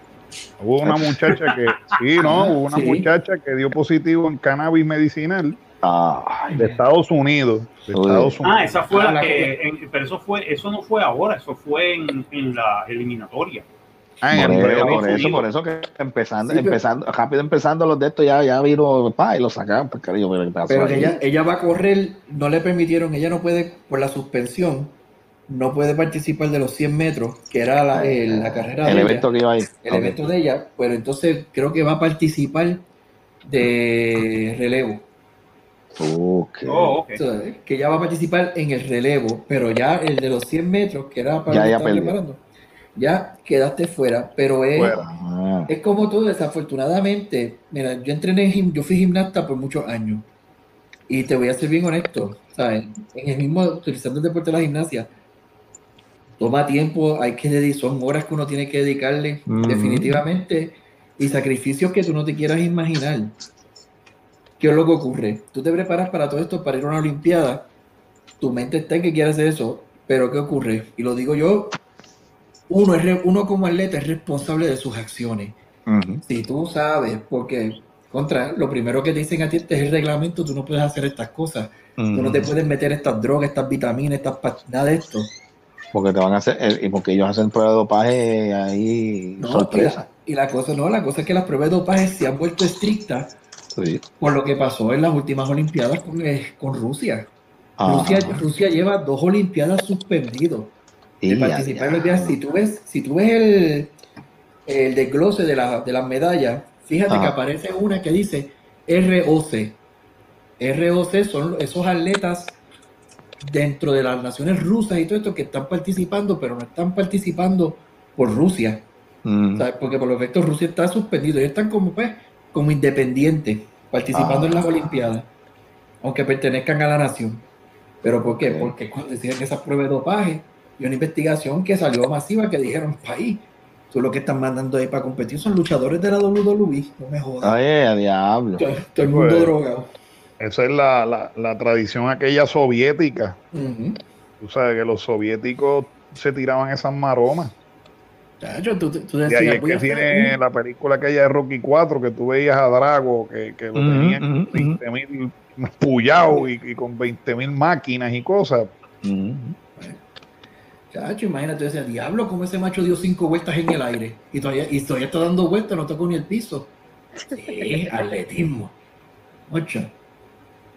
Hubo una muchacha que, sí, no, hubo una Sí. muchacha que dio positivo en cannabis medicinal de Estados Unidos. De. Estados Unidos. Ah, esa fue Ah, la que, en- pero eso fue, eso no fue ahora, eso fue en, en la eliminatoria. Ah, en por, el eso, por eso, Unidos. por eso que empezando, Sí, pero- empezando, rápido empezando los de estos ya, ya vino pa, y lo sacaban, pues cariño, pero ella, ella va a correr, no le permitieron, ella no puede, por la suspensión, no puede participar de los 100 metros, que era la, el- la carrera el de evento ella, que iba ahí. el Ok. evento de ella, pero entonces creo que va a participar de relevo. Ok. Oh, ok. O sea, que ya va a participar en el relevo, pero ya el de los 100 metros, que era para Ya, que ya ya quedaste fuera, pero es, Fuera. Ah, es como todo, desafortunadamente, mira, yo entrené, yo fui gimnasta por muchos años, y te voy a ser bien honesto, ¿sabes? En el mismo, utilizando el deporte de la gimnasia, toma tiempo, hay que dedicar, son horas que uno tiene que dedicarle, definitivamente, y sacrificios que tú no te quieras imaginar. ¿Qué es lo que ocurre? Tú te preparas para todo esto, para ir a una Olimpiada, tu mente está en que quiere hacer eso, pero ¿qué ocurre? Y lo digo yo, uno, es uno como atleta es responsable de sus acciones. Si tú sabes, porque contra, lo primero que te dicen a ti este es el reglamento, tú no puedes hacer estas cosas, tú no te puedes meter estas drogas, estas vitaminas, estas nada de esto. Porque te van a hacer, eh, y porque ellos hacen pruebas de dopaje ahí No, sorpresa. Y la, y la cosa no, la cosa es que las pruebas de dopaje se han vuelto estrictas Sí. por lo que pasó en las últimas Olimpiadas con, eh, con Rusia. Ajá. Rusia. Rusia lleva dos Olimpiadas suspendidos de Y ya, participar en los días. Si tú ves, si tú ves el, el desglose de, la, de las medallas, fíjate Ajá. que aparece una que dice ROC. ROC son esos atletas dentro de las naciones rusas y todo esto que están participando, pero no están participando por Rusia. Mm. ¿sabes? Porque por los efectos Rusia está suspendido. Ellos están como, pues, como independientes, participando Ah. en las Olimpiadas, aunque pertenezcan a la nación. ¿Pero por qué? Porque cuando decían que esas pruebas de dopaje y una investigación que salió masiva que dijeron, país, tú lo que están mandando ahí para competir son luchadores de la WWE, no me jodas. Ay, a diablo. todo, todo el mundo Pues, drogado. Esa es la, la, la tradición aquella soviética. Tú sabes que los soviéticos se tiraban esas maromas. Chacho, tú, tú Y ahí decías, es que tiene un- la película aquella de Rocky 4 que tú veías a Drago que, que lo Ujú, tenían ujú, con 20 mil puyados y, y con 20 mil máquinas y cosas. Chacho, imagínate, tú decías, diablo, como ese macho dio cinco vueltas en el aire y todavía, y todavía está dando vueltas, no tocó ni el piso. Sí, atletismo. Ocho.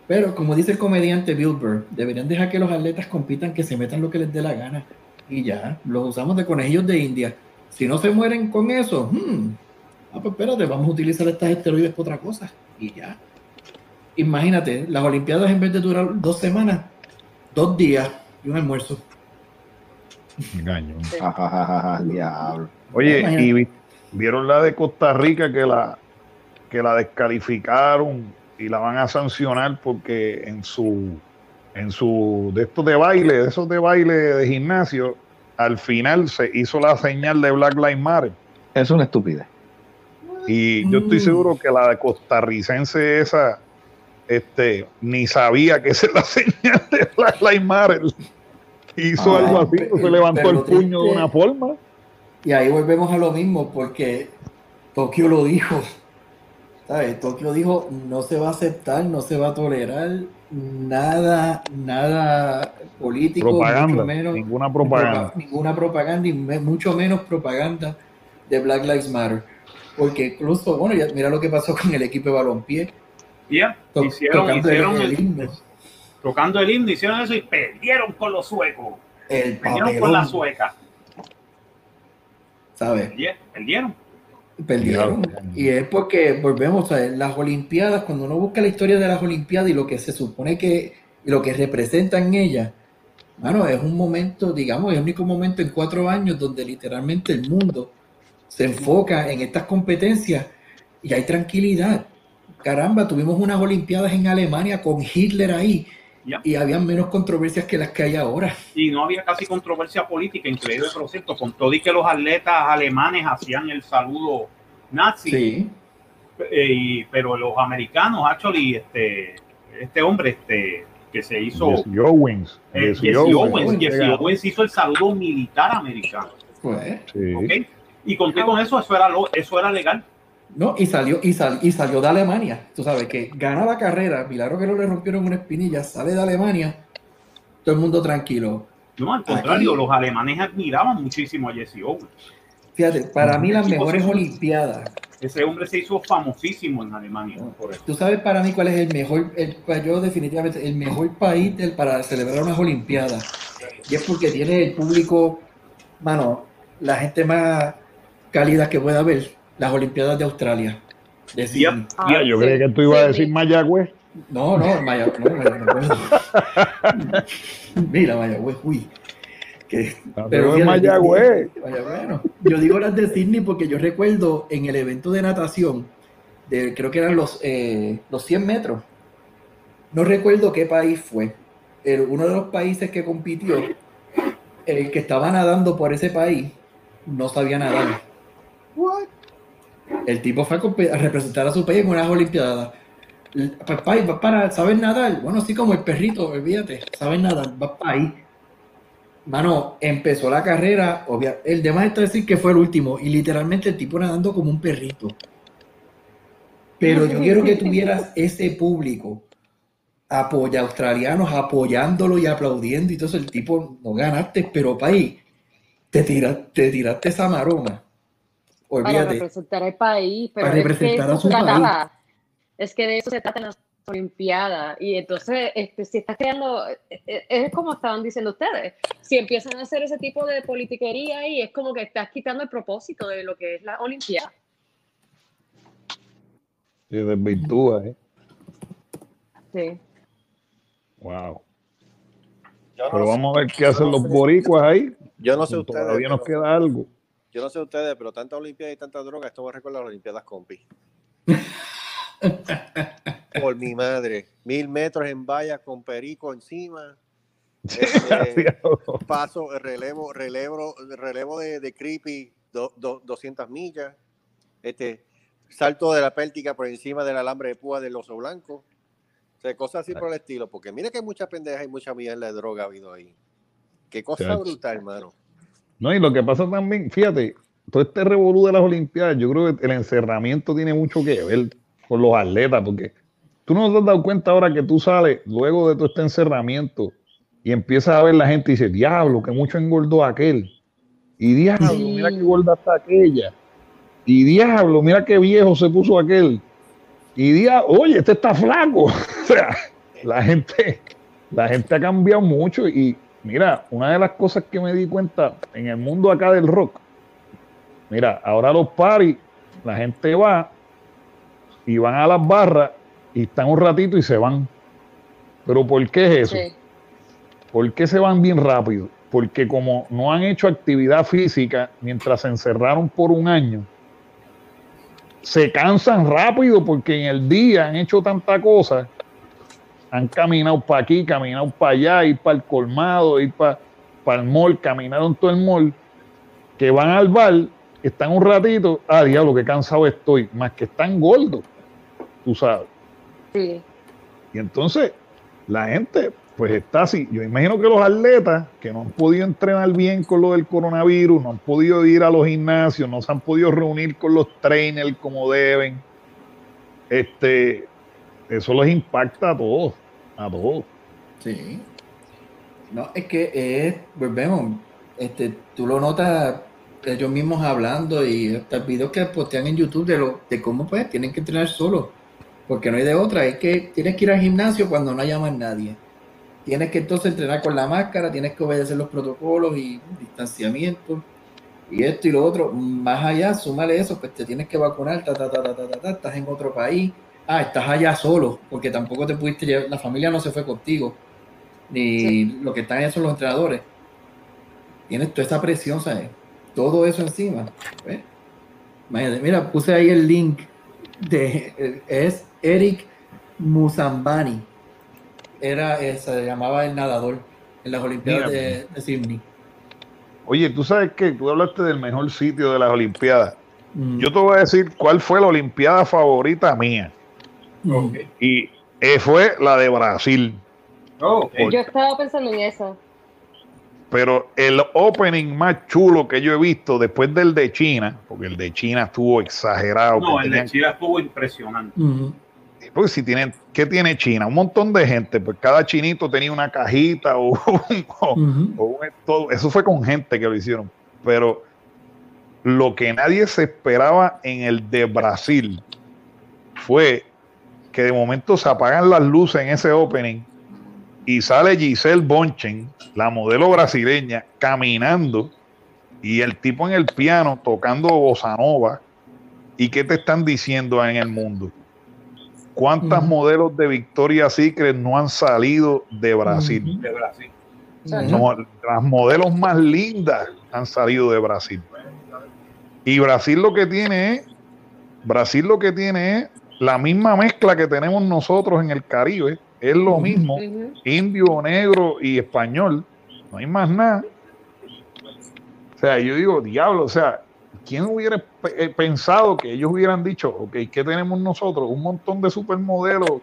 Pero como dice el comediante Bill Burr, deberían dejar que los atletas compitan, que se metan lo que les dé la gana. Y ya, los usamos de conejillos de India. Si no se mueren con eso, hmm, ah, pues espérate, vamos a utilizar estas esteroides para otra cosa. Y ya. Imagínate, las Olimpiadas en vez de durar dos semanas, dos días y un almuerzo. Engaño. Diablo. Oye, Imagínate. y vi- vieron la de Costa Rica que la que la descalificaron y la van a sancionar porque en su en su de estos de baile, de esos de baile de gimnasio, al final se hizo la señal de Black Lives Matter. Es una estupidez. Y yo estoy Mm. seguro que la costarricense esa este, ni sabía que esa es la señal de Black Lives Matter. Hizo Ah, algo así, pero- se levantó el puño de una forma. Y ahí volvemos a lo mismo, porque Tokio lo dijo. ¿Sabes? Tokio dijo, no se va a aceptar, no se va a tolerar nada, nada político, Propaganda, mucho menos ninguna propaganda. propa- ninguna propaganda y me- mucho menos propaganda de Black Lives Matter. Porque incluso, bueno, ya mira lo que pasó con el equipo de balompié, Ya, to- hicieron, tocando el- hicieron el el- himno, tocando el himno, hicieron eso y perdieron con los suecos. el Perdieron con la sueca. ¿sabes? Perdi- Perdieron. Y es porque volvemos a ver, las Olimpiadas, cuando uno busca la historia de las Olimpiadas y lo que se supone que, lo que representan ellas, bueno, es un momento, digamos, es el único momento en cuatro años donde literalmente el mundo se enfoca en estas competencias y hay tranquilidad. Caramba, tuvimos unas Olimpiadas en Alemania con Hitler ahí Y habían menos controversias que las que hay ahora. Y no había casi controversia política, increíble por cierto, con todo y que los atletas alemanes hacían el saludo nazi. Sí, Eh, y- pero los americanos, actually, este, este hombre este, que se hizo, Jesse Owens. eh, Jesse Jesse Owens. Owens, Jesse. Owens hizo el saludo militar americano. pues. Y conté con eso, eso era, lo, eso era legal. No, y salió, y, sal- y salió de Alemania. Tú sabes que gana la carrera, milagro que no le rompieron una espinilla, sale de Alemania, todo el mundo tranquilo. No, al contrario, Aquí- los alemanes admiraban muchísimo a Jesse Owens. Fíjate, para mí las mejores Olimpiadas. Ese hombre se hizo famosísimo en Alemania. Por eso. Tú sabes para mí cuál es el mejor, el, pues, yo definitivamente, el mejor país del- para celebrar unas Olimpiadas. Y es porque tiene el público, mano, la gente más cálida que pueda haber, las Olimpiadas de Australia. De Sydney. Ah, yo sí, creía que tú ibas a decir sí. Mayagüez. No, no, Maya, no, Maya- no puedo. Mira, Mayagüez, uy. Que, Pero es Mayagüez. Vaya, bueno. Yo digo las de Sydney porque yo recuerdo en el evento de natación, de, creo que eran los, eh, los 100 metros. No recuerdo qué país fue, pero uno de los países que compitió, el que estaba nadando por ese país, no sabía nadar. El tipo fue a, representar a su país en unas Olimpiadas. País, vas para, ¿sabes nadar? Bueno, así como el perrito, olvídate, sabes nadar, vas para ahí. Mano, empezó la carrera, obvia, el demás está decir que fue el último, y literalmente el tipo nadando como un perrito. Pero yo quiero que tuvieras ese público apoya australianos apoyándolo y aplaudiendo y eso. El tipo no ganaste, pero país, te, tira, te tiraste esa maroma. Para representar al país, pero Para es que representar a eso su se país. trataba. Es que de eso se trata en las Olimpiadas. Y entonces, este, si estás creando, eh, eh, es como estaban diciendo ustedes, si empiezan a hacer ese tipo de politiquería ahí, es como que estás quitando el propósito de lo que es la Olimpiada. Se desvirtúa, ¿eh? Sí. Wow. No Pero sé- vamos a ver qué hacen los boricuas ahí. Yo no sé ustedes. Todavía nos pero- queda algo. Yo no sé ustedes, pero tanta Olimpiada y tanta droga, esto me recuerda a las Olimpiadas compi. Por mi madre. Mil metros en valla con perico encima. Este, paso, relevo, relevo, relevo de, de creepy, do- do- 200 millas. Este, salto de la pértica por encima del alambre de púa del oso blanco. O sea, cosas así por el estilo. Porque mira que hay mucha pendeja y mucha mierda de droga ha habido ahí. Qué cosa brutal, hermano. No, y lo que pasa también, fíjate, todo este revolú de las Olimpiadas, yo creo que el encerramiento tiene mucho que ver con los atletas, porque tú no te has dado cuenta ahora que tú sales luego de todo este encerramiento y empiezas a ver la gente y dices, diablo, que mucho engordó aquel. Y diablo, Sí. mira qué gorda está aquella. Y diablo, mira qué viejo se puso aquel. Y diablo, oye, este está flaco. o sea, la gente, la gente ha cambiado mucho y mira, una de las cosas que me di cuenta en el mundo acá del rock, mira, ahora los paris, la gente va y van a las barras y están un ratito y se van. Pero ¿por qué es eso? Sí. ¿Por qué se van bien rápido? Porque como no han hecho actividad física mientras se encerraron por un año, se cansan rápido porque en el día han hecho tanta cosa, han caminado para aquí, caminado para allá, ir para el colmado, ir para el mall, caminaron todo el mall, que van al bar están un ratito, ah, diablo, qué cansado estoy, más que están gordos, tú sabes. Sí. Y entonces la gente, pues está así. Yo imagino que los atletas que no han podido entrenar bien con lo del coronavirus, no han podido ir a los gimnasios, no se han podido reunir con los trainers como deben, este, eso les impacta a todos, a todos. Sí. No, es que volvemos, este, tú lo notas ellos mismos hablando y hasta videos que postean en YouTube de, lo, de cómo pues tienen que entrenar solo, porque no hay de otra, es que tienes que ir al gimnasio cuando no más nadie. Tienes que entonces entrenar con la máscara, tienes que obedecer los protocolos y distanciamiento y esto y lo otro. Más allá, súmale eso, pues te tienes que vacunar, ta, ta, ta, ta, ta, ta, estás en otro país. Ah, estás allá solo, porque tampoco te pudiste llevar, la familia no se fue contigo, ni lo que están allá son los entrenadores. Tienes toda esa presión, ¿sabes? Todo eso encima. ¿ves? Imagínate, mira, puse ahí el link de, es Eric Musambani. Era, se llamaba el nadador en las Olimpiadas de, de Sydney. Oye, tú sabes que tú hablaste del mejor sitio de las Olimpiadas. Mm, Yo te voy a decir cuál fue la Olimpiada favorita mía. Y eh, fue la de Brasil. Oh, ok. Yo estaba pensando en eso. Pero el opening más chulo que yo he visto después del de China, porque el de China estuvo exagerado. No, el de Chile estuvo impresionante. Porque si tienen, ¿qué tiene China? Un montón de gente, pues cada chinito tenía una cajita o, un- o- Ujú. o un- todo. Eso fue con gente que lo hicieron. Pero lo que nadie se esperaba en el de Brasil fue que de momento se apagan las luces en ese opening y sale Giselle Bonchen, la modelo brasileña, caminando y el tipo en el piano tocando bossa nova. ¿Y qué te están diciendo en el mundo? ¿Cuántas modelos de Victoria's Secret no han salido de Brasil? Ujú. De Brasil. Ujú. No, las modelos más lindas han salido de Brasil. Y Brasil lo que tiene es, Brasil lo que tiene es la misma mezcla que tenemos nosotros en el Caribe, es lo mismo, Ujú. indio, negro y español, no hay más nada. O sea, yo digo, diablo, o sea, ¿quién hubiera eh, pensado que ellos hubieran dicho, ok, ¿qué tenemos nosotros? Un montón de supermodelos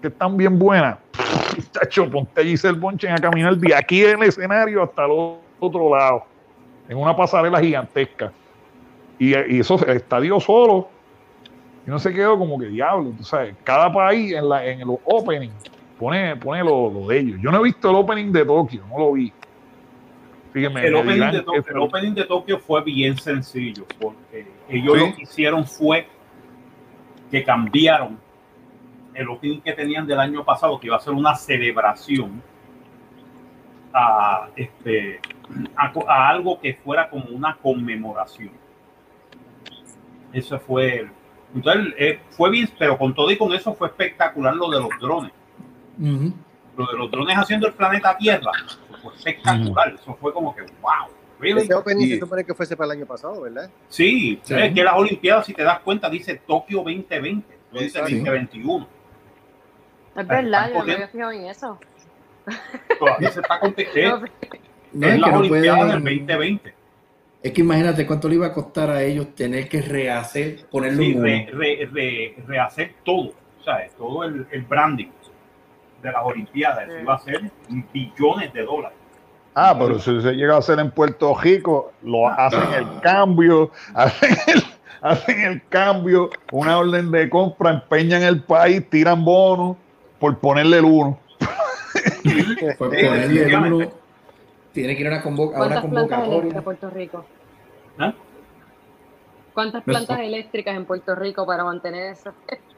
que están bien buenas. Chacho, ponte a Giselle Bonchen a caminar de aquí en el escenario hasta el otro lado, en una pasarela gigantesca. Y, y eso, el estadio solo, y no se quedó como que diablo, tú sabes, cada país en, la, en los openings pone, pone lo, lo de ellos. Yo no he visto el opening de Tokio, no lo vi. Fíjenme, El opening, de Tokio, fue- el opening de Tokio fue bien sencillo porque ellos Sí. lo que hicieron fue que cambiaron el opening que tenían del año pasado, que iba a ser una celebración, a, este, a, a algo que fuera como una conmemoración. Eso fue. el- Entonces, eh, fue bien, pero con todo y con eso fue espectacular lo de los drones. Lo de los drones haciendo el planeta Tierra fue espectacular. Eso fue como que, wow. really? Ese opening Y- se supone que fuese para el año pasado, ¿verdad? Sí, Sí. es que las Olimpiadas, si te das cuenta, dice Tokio 2020, no dice Exacto. 2021. Es verdad, yo no me había fijado en eso. Todavía se está contestando. No sé. No, es es la que no Olimpiada del pueden- 2020. Es que imagínate cuánto le iba a costar a ellos tener que rehacer, ponerlo Sí, re- re- re- rehacer todo, ¿sabes? Todo el, el branding de las Olimpiadas. Eso iba a ser billones de dólares. Ah, pero si se llega a hacer en Puerto Rico, lo hacen el cambio, hacen el, hacen el cambio, una orden de compra, empeñan el país, tiran bonos por ponerle el uno. Por ponerle el uno, tiene que ir a una, convo- a una ¿Cuántas plantas eléctricas convocatoria. en Puerto Rico? ¿Ah? ¿Cuántas plantas no. eléctricas en Puerto Rico para mantener eso?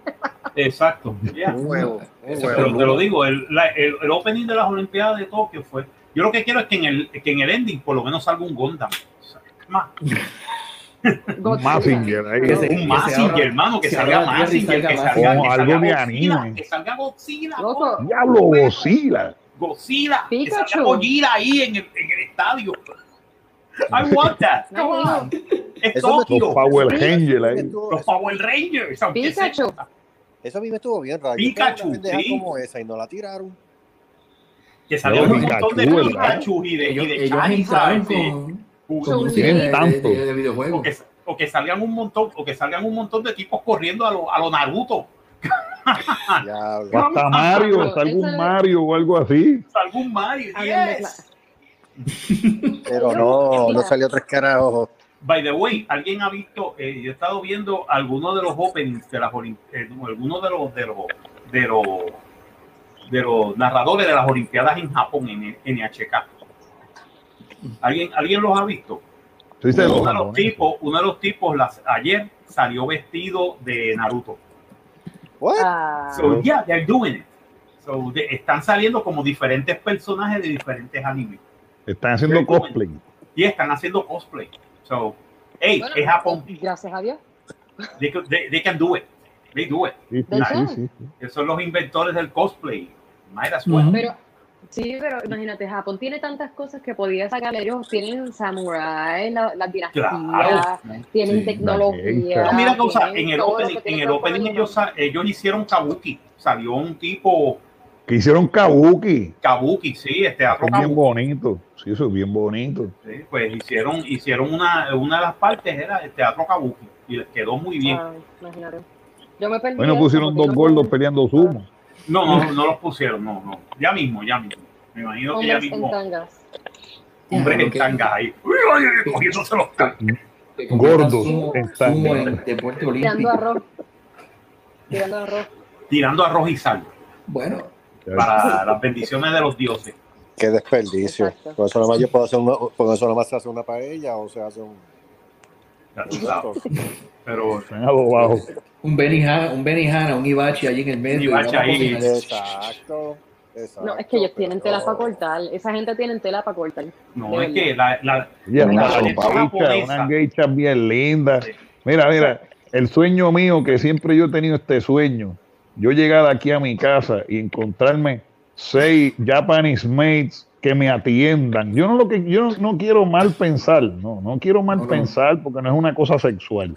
Exacto. ya. Un huevo. Un Eso Pero huevo. te lo digo, el, la- el- el opening de las Olimpiadas de Tokio fue. Yo lo que quiero es que en el, que en el ending por lo menos salga un Gundam. O sea, más. Mazinger ahí. Que se- un que abra- hermano, que salga Mazinger, que salga salga, Como que salga Godzilla, que salga Godzilla. Diablo, Godzilla. Godzilla, que Pikachu. Gojira ahí en el, en el estadio. I want that. Come on. Es Tokio. Los Power Rangers ahí. Los Power Rangers. Pikachu. Eso a mí me estuvo bien raro. Pikachu, sí. como esa y no la tiraron. Que No, un montón de Pikachu, Pikachu y de, y Ellos, de ellos Charizard, entraron sí. con, con Chun-Li. música de, Tienen tanto. de- de videojuegos. Porque, o que salgan un montón, o que salgan un montón de tipos corriendo a lo, a lo Naruto. Ya, O hasta Mario, algún Mario o algo así. Algún Mario. Yes. pero no, no salió tres carajos. By the way, alguien ha visto, eh, yo he estado viendo algunos de los openings de las eh, algunos de los de los de los de los narradores de las Olimpiadas en Japón en NHK. ¿Alguien, ¿Alguien los ha visto? Uno, de los tipos, uno de los tipos las, ayer salió vestido de Naruto. What? Ah, So yeah, they're doing it. So, de- están saliendo como diferentes personajes de diferentes animes. Están haciendo good. cosplay. Y están haciendo cosplay. So, hey, bueno, es Japón. Gracias a Dios. They, they- they can do it. They do it. Sí, sí, ¿De sí. Esos son los inventores del cosplay. Might as well. Pero, sí, pero imagínate, Japón tiene tantas cosas que podía sacar. Ellos tienen samurai, la- las dinastías, Claro. tienen Sí, tecnología. No, mira, en el opening, en el opening el ellos, ellos hicieron kabuki. Salió un tipo Que hicieron kabuki. kabuki, sí, este teatro Es bien bonito. Sí, eso es bien bonito. Sí, pues hicieron, hicieron una, una de las partes era el teatro kabuki y les quedó muy bien. Ah, imagínate. Yo me perdí. Bueno, pusieron dos gordos peleando sumo. No, no, no los pusieron, no, no. Ya mismo, ya mismo. Me imagino que ya mismo. tangas. Hombres en Ok. tanga ahí. Uy, los comieran Gordos, Sumo, en sumo tanga. en deporte Tirando arroz. Tirando arroz. Tirando arroz y sal Bueno, para las bendiciones de los dioses. Qué desperdicio. Exacto. Por eso nomás yo puedo hacer una, por eso nomás se hace una paella o se hace un. Pero Están adobados. Un Benihana, un Benihana, un Ibachi allí en el medio. Ibachi ahí. Exacto. exacto No, es que ellos tienen pero- tela para cortar. Esa gente tiene tela para cortar. no, es que la, la, la una geisha, bien lindas. Sí. Mira, mira, el sueño mío, que siempre yo he tenido este sueño, yo llegar aquí a mi casa y encontrarme seis Japanese maids que me atiendan. Yo no lo que yo no, no quiero mal pensar, no, no quiero mal No, no. pensar porque no es una cosa sexual.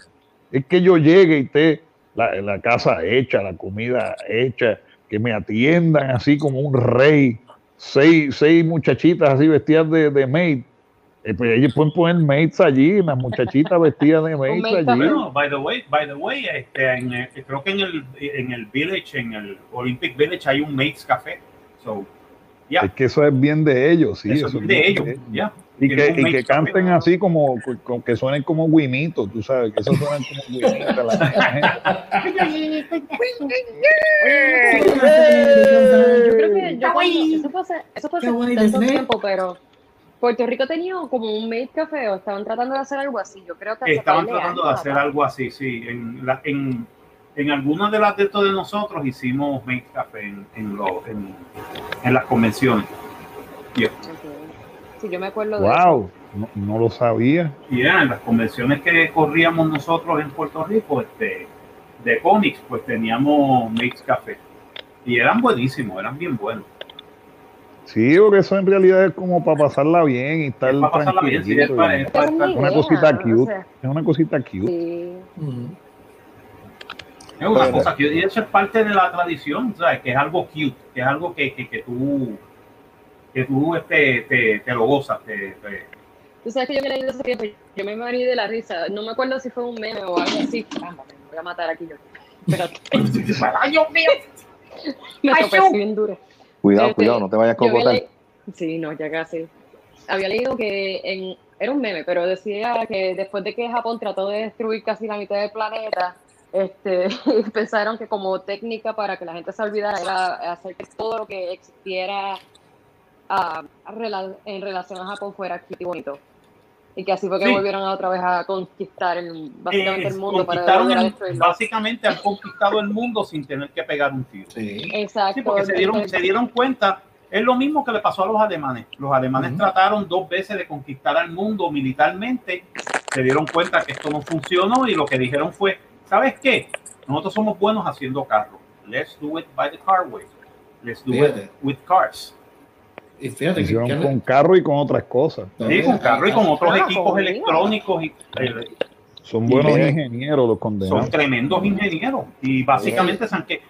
Es que yo llegue y esté la, la casa hecha, la comida hecha, que me atiendan así como un rey. Seis, seis muchachitas así vestidas de, de maid. Eh, pues ellos pueden poner maids allí, las muchachitas vestidas de maids maid allí. Bueno, by the way, by the way, este, en el- creo que en el, en el Village, en el Olympic Village hay un Mates Café. So, ya, Es que eso es bien de ellos, sí. eso eso es es de bien ellos, ya. Y que, y que canten así como, con- que suenen como guimitos, tú sabes, que eso suenan como guimitos. la- la gente. Yo creo que yo eso fue hace, eso fue hace tanto tiempo, pero Puerto Rico tenía como un made café o estaban tratando de hacer algo así. Yo creo que Estaban tratando de hacer algo así, sí. En, la, en, en algunas de las de estos de nosotros hicimos Mates Café en, en, lo- en, en las convenciones. Yeah. Sí, yo me acuerdo de eso. Wow, no, no lo sabía. Y ya, en las convenciones que corríamos nosotros en Puerto Rico, este, de cómics, pues teníamos Mates Café. Y eran buenísimos, eran bien buenos. Sí, porque eso en realidad es como para pasarla bien y estar Es para pasarla bien, sí, es para- es una estar- Una idea, cosita o cute. sea, Es una cosita cute. sí. Mm. Es una cosa que y eso es parte de la tradición, ¿sabes? Que es algo cute, que es algo que, que, que tú, que tú este, te, te lo gozas. Te, te- Tú sabes que yo me leí de ese tiempo, yo me morí de la risa. No me acuerdo si fue un meme o algo así. Caramba, me voy a matar aquí yo. Pero ¡Ay, Dios mío! me Ay, topé yo. bien duro. Cuidado, Este, cuidado, no te vayas a cocotar. le- Sí, no, ya casi. Había leído que en, era un meme, pero decía que después de que Japón trató de destruir casi la mitad del planeta, este, pensaron que como técnica para que la gente se olvidara era hacer que todo lo que existiera ah, rela- en relación a Japón fuera bonito. Y que así fue que Sí. volvieron a otra vez a conquistar el, básicamente el mundo para a el- básicamente han conquistado el mundo sin tener que pegar un tiro. Sí. Exacto. Sí, porque se dieron, se dieron cuenta, es lo mismo que le pasó a los alemanes. Los alemanes trataron dos veces de conquistar al mundo militarmente, se dieron cuenta que esto no funcionó y lo que dijeron fue, ¿sabes qué? Nosotros somos buenos haciendo carros. Let's do it by the car way. Let's do Fíjate. it with cars. Y fíjate que, Hicieron que- con carro y con otras cosas. Sí, con carros y con otros Ah, equipos electrónicos y eh, Son buenos ingenieros los son condenados. tremendos ingenieros y básicamente saben que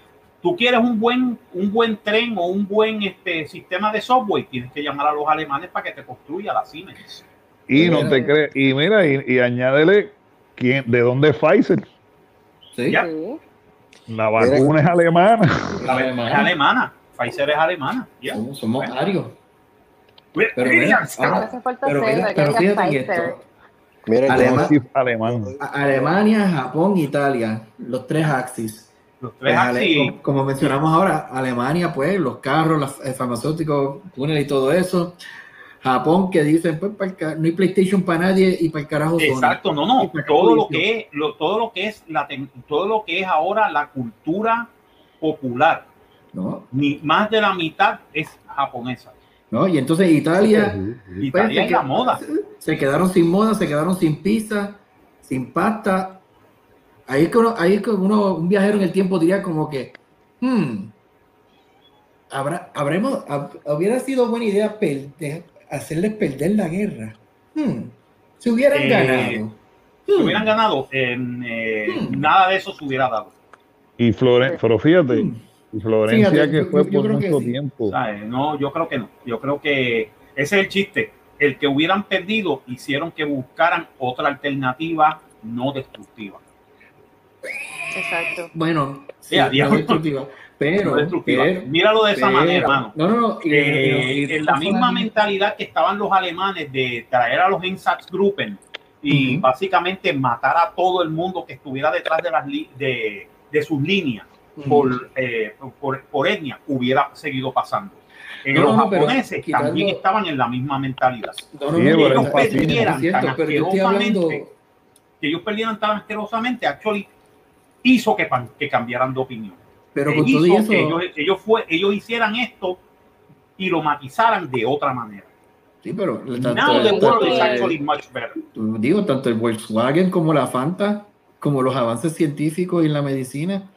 tú quieres un buen un buen tren o un buen este sistema de software tienes que llamar a los alemanes para que te construya la Siemens Y no te crees, y mira, y, y añádele ¿quién, ¿de dónde es Pfizer? Sí. Ya. Sí. La vacuna es alemana. La verdad es alemana. Pfizer es alemana. ya. Somos, somos arios. Mira, Pero mira, pero mira, que pero fíjate Pfizer. esto. Mira, Sí, alemán. Alemania, Japón, Italia, los tres axis. los tres Pues, Ale- así. como, como mencionamos ahora, Alemania, pues los carros, los eh, farmacéuticos, túneles y todo eso. Japón, que dicen, pues para no hay PlayStation para nadie y para el carajo Sony. Exacto, no, no. Todo lo que es, lo- todo lo que es la todo lo que es ahora la cultura popular, ¿No? ni más de la mitad es japonesa. ¿No? Y entonces Italia, pues, Italia se es la moda. Se quedaron sin moda, se quedaron sin pizza, sin pasta. Ahí es que uno, ahí es que uno, un viajero en el tiempo diría como que, hmm, habrá, habremos, hab- hubiera sido buena idea perder- hacerles perder la guerra. Hmm, si hubieran Eh, ganado. Si Hmm, hubieran ganado, en, eh, Hmm. nada de eso se hubiera dado. Y Florencia, pero fíjate, hmm. Florencia Fíjate, que yo- fue yo- yo por creo que mucho sí. tiempo. ¿sabes? No, yo creo que no. Yo creo que ese es el chiste. El que hubieran perdido hicieron que buscaran otra alternativa no destructiva. Exacto. Bueno, sí, Ya, no ya. destructiva, pero, no destructiva. pero- Míralo de esa pero- manera, hermano. No, no, no. y- Eh, y- y- en la misma mentalidad que estaban los alemanes de traer a los Einsatzgruppen y básicamente matar a todo el mundo que estuviera detrás de, las de, de sus líneas por, eh, por, por etnia, hubiera seguido pasando. No, los no, japoneses quitando- también estaban en la misma mentalidad. No, Sí, ellos perdieran cierto, tan hablando. asquerosamente que ellos perdieran tan asquerosamente, actually hizo que, que cambiaran de opinión. Pero Eh, con todo y hizo eso, que ellos, ellos, fue, ellos hicieran esto y lo matizaran de otra manera. sí, pero tanto, Now the tanto world is el- actually much better. digo, tanto el Volkswagen como la Fanta, como los avances científicos y la medicina,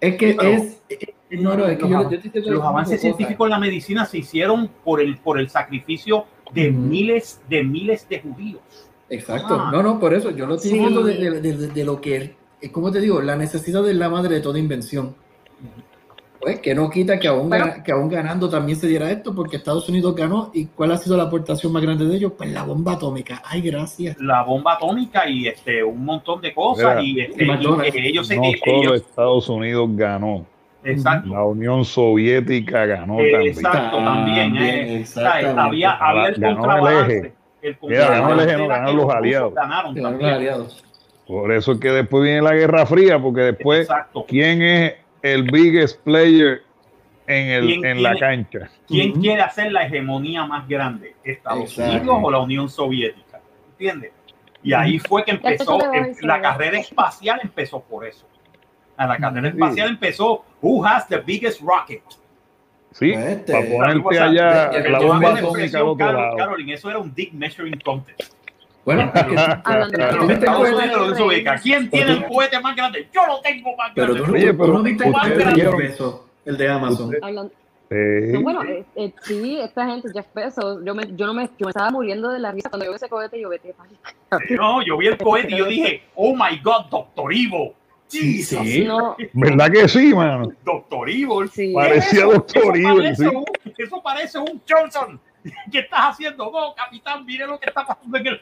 es que Pero- es. No, no, es que los, yo, yo diciendo los avances científicos en la medicina se hicieron por el, por el sacrificio de Ujú. miles de miles de judíos. Exacto, Ah. no, no, por eso yo lo estoy Sí. de, de- de- de lo que, es como te digo, la necesidad de la madre de toda invención. Pues que no quita que aún, Bueno. gana- que aún ganando también se diera esto, porque Estados Unidos ganó. ¿Y cuál ha sido la aportación más grande de ellos? Pues la bomba atómica. Ay, gracias. La bomba atómica y este un montón de cosas Mira, y, este, y que ellos se No solo ellos- Estados Unidos ganó, exacto, la Unión Soviética ganó Eh, también. exacto también, También, eh. había, había el Ganó el contrabalance. eje. El Mira, ganó el eje, no, contrabalance era ganaron los aliados. Ganaron Ganaron los también. aliados. Por eso es que después viene la Guerra Fría, porque después, Exacto. ¿quién es el biggest player en, el, ¿Quién en la cancha? ¿Quién Ujú. quiere hacer la hegemonía más grande? ¿Estados Exacto. Unidos o la Unión Soviética? ¿Entiendes? Y ahí fue que empezó, em- la carrera espacial empezó por eso. A la carrera Sí. espacial empezó, who has the biggest rocket? Sí, este, para ponerte O sea, allá la bomba atómica al expresión, otro Carol- lado. Caroline, eso era un dick measuring contest. Bueno, Este. ¿Quién tiene el cohete más grande? Yo lo tengo más pero grande. tú, Oye, tú pero no viste el ustedes cohete de Jeff vieron- Bezos, el de Amazon. Hablando- Sí. no, bueno, eh, eh, sí, esta gente, Jeff Bezos, yo me, yo no me, yo me estaba muriendo de la risa cuando yo vi ese cohete y yo vete. No, yo vi el cohete y yo dije, oh my God, Doctor. Sí, Jesus, sí. No, ¿Verdad que sí, mano? Doctor Evil. sí. Pare- Parecía Eso- Dr. eso Evil, parece sí. un- Eso parece un Johnson. ¿Qué estás haciendo? No, capitán, mire lo que está pasando en el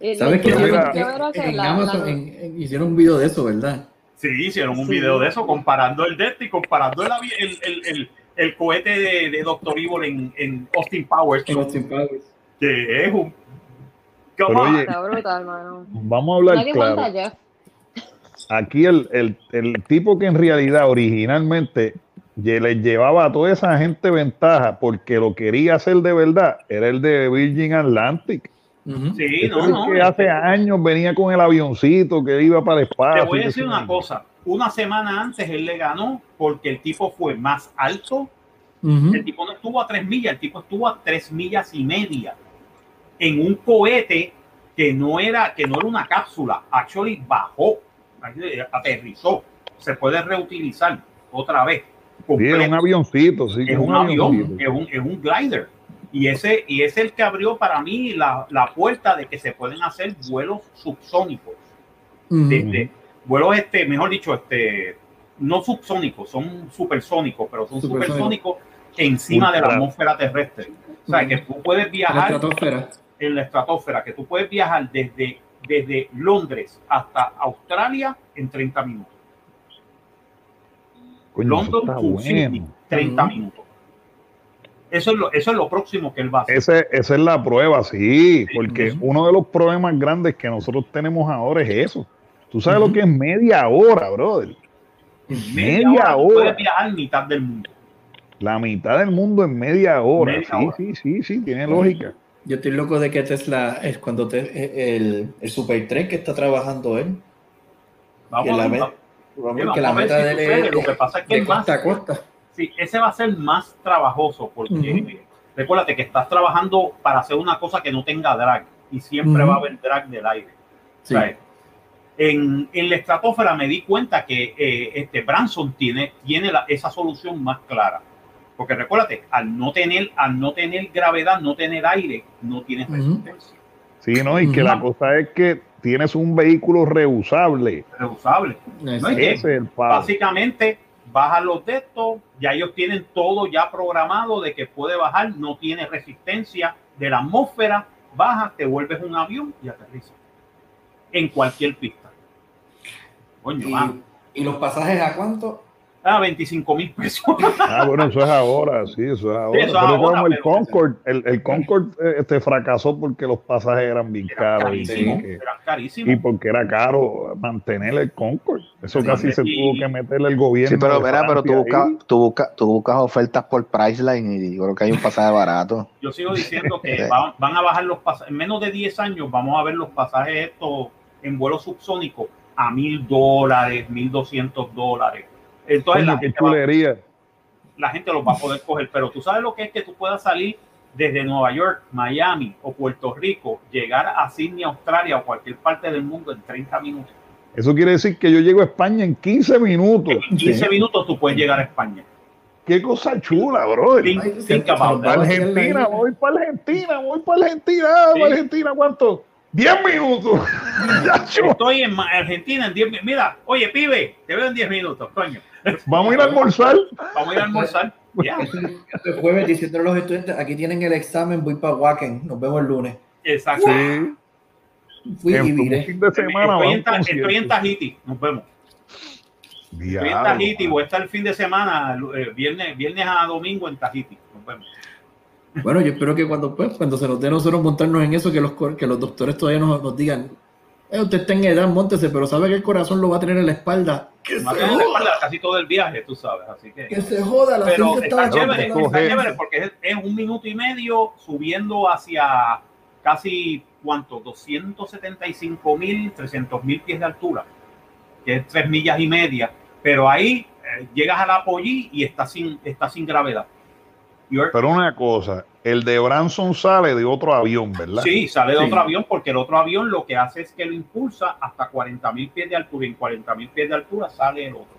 Eh, ¿Sabes qué? En Amazon hicieron un video de eso, ¿verdad? Sí, hicieron un Sí. video de eso comparando el de este y comparando el, el, el, el, el cohete de, de Doctor Evil en, en Austin Powers, En Austin Powers. que es un... Pero oye, Está brutal, mano. Vamos a hablar Nadie claro. Aquí el, el, el tipo que en realidad originalmente lle- le llevaba a toda esa gente ventaja porque lo quería hacer de verdad era el de Virgin Atlantic. Ujú. Sí, Ese no, es no. que hace años venía con el avioncito que iba para el espacio. Te voy a decir una cosa. Una semana antes él le ganó porque el tipo fue más alto. El tipo no estuvo a tres millas, el tipo estuvo a tres millas y media en un cohete que no era, que no era una cápsula. Actually bajó, aterrizó. Se puede reutilizar otra vez. Sí, es un avioncito, sí. es un avión, es un, es un glider. Y ese, y es el que abrió para mí la, la puerta de que se pueden hacer vuelos subsónicos. De- de- vuelos, este, mejor dicho, este, no subsónicos, son supersónicos, pero son Supersónicos. supersónicos encima de la atmósfera terrestre. O sea, que tú puedes la viajar estratosfera. en la estratosfera, que tú puedes viajar desde desde Londres hasta Australia en 30 minutos. Coño, London to bueno. 30 Ujú. minutos. Eso es, lo, eso es lo próximo que él va a hacer. Ese- esa es la prueba, sí, Sí, porque uno de los problemas grandes que nosotros tenemos ahora es eso. Tú sabes lo que es media hora, brother. Media hora. puedes viajar mitad del mundo. La mitad del mundo en media hora. Media sí, hora. sí, sí, sí, tiene lógica. Yo estoy loco de que Tesla es cuando te- el, el Supertren que está trabajando él. Vamos a la, la meta si de él Lo que pasa es que de más- costa a costa. Sí, ese va a ser más trabajoso porque Ujú. recuérdate que estás trabajando para hacer una cosa que no tenga drag y siempre va a haber drag del aire. Sí. O sea, en, en la estratosfera me di cuenta que eh, este Branson tiene, tiene la- esa solución más clara. Porque recuérdate, al no tener, al no tener gravedad, no tener aire, no tienes resistencia. Sí, ¿no? Y que la cosa es que tienes un vehículo reusable. Reusable. No es que- Ese es el palo. Básicamente, bajan los de estos, ya ellos tienen todo ya programado de que puede bajar, no tiene resistencia de la atmósfera, baja, te vuelves un avión y aterriza en cualquier pista. Coño, mano. ¿Y, y los pasajes a cuánto? Ah, 25 mil pesos. Ah, bueno, eso es ahora, sí, eso es ahora. eso pero ahora, como el Concord, el, el Concord eh, este, fracasó porque los pasajes eran bien Eran caros y, carísimos, que- eran y carísimos. porque era caro mantener el Concord. Eso Sí, casi se y- tuvo que meterle el gobierno. Sí, pero mira, pero tú buscas, tú, buscas, tú buscas ofertas por Priceline y yo creo que hay un pasaje barato. Yo sigo diciendo que va- van a bajar los pasajes. En menos de 10 años vamos a ver los pasajes estos en vuelo subsónico a mil dólares, mil doscientos dólares. Entonces la gente, va, la gente los va a poder coger. Pero tú sabes lo que es que tú puedas salir desde Nueva York, Miami o Puerto Rico, llegar a Sydney, Australia o cualquier parte del mundo en 30 minutos. Eso quiere decir que yo llego a España en 15 minutos. En 15 minutos tú puedes llegar a España. Qué cosa chula. Think- think about that. Argentina, voy para Argentina, voy para Argentina, ah, Sí. Argentina, ¿cuánto? 10 minutos. Estoy en Argentina en 10 minutos. Mira, oye, pibe, te veo en 10 minutos, coño. Vamos a ir a almorzar. Vamos a ir a almorzar. Ya, Este jueves diciendo a los estudiantes, aquí tienen el examen, voy para Wacken, nos vemos el lunes. exacto. Sí. Fui En y viré. fin de semana estoy, en, Ta- estoy. Tahiti, nos vemos. Estoy en Tahiti, mano. voy a estar el fin de semana, eh, viernes, viernes a domingo en Tahiti. Nos vemos. Bueno, yo espero que cuando, pues, cuando se nos dé a nosotros montarnos en eso, que los, que los doctores todavía nos, nos digan, "Eh, usted está en edad, montese, pero sabe que el corazón lo va a tener en la espalda. Que va se tener la joda, espalda casi todo el viaje, tú sabes. Así que. que se joda, la Pero ciencia está está chévere, está chévere porque es, es un minuto y medio subiendo hacia casi, ¿cuánto? 275 mil, 300 mil pies de altura, que es tres millas y media. Pero ahí eh, llegas a la Pollí y está sin, está sin gravedad. You're- Pero una cosa, el de Branson sale de otro avión, ¿verdad? Sí, sale de Sí. otro avión porque el otro avión lo que hace es que lo impulsa hasta 40 mil pies de altura y en 40 mil pies de altura sale el otro.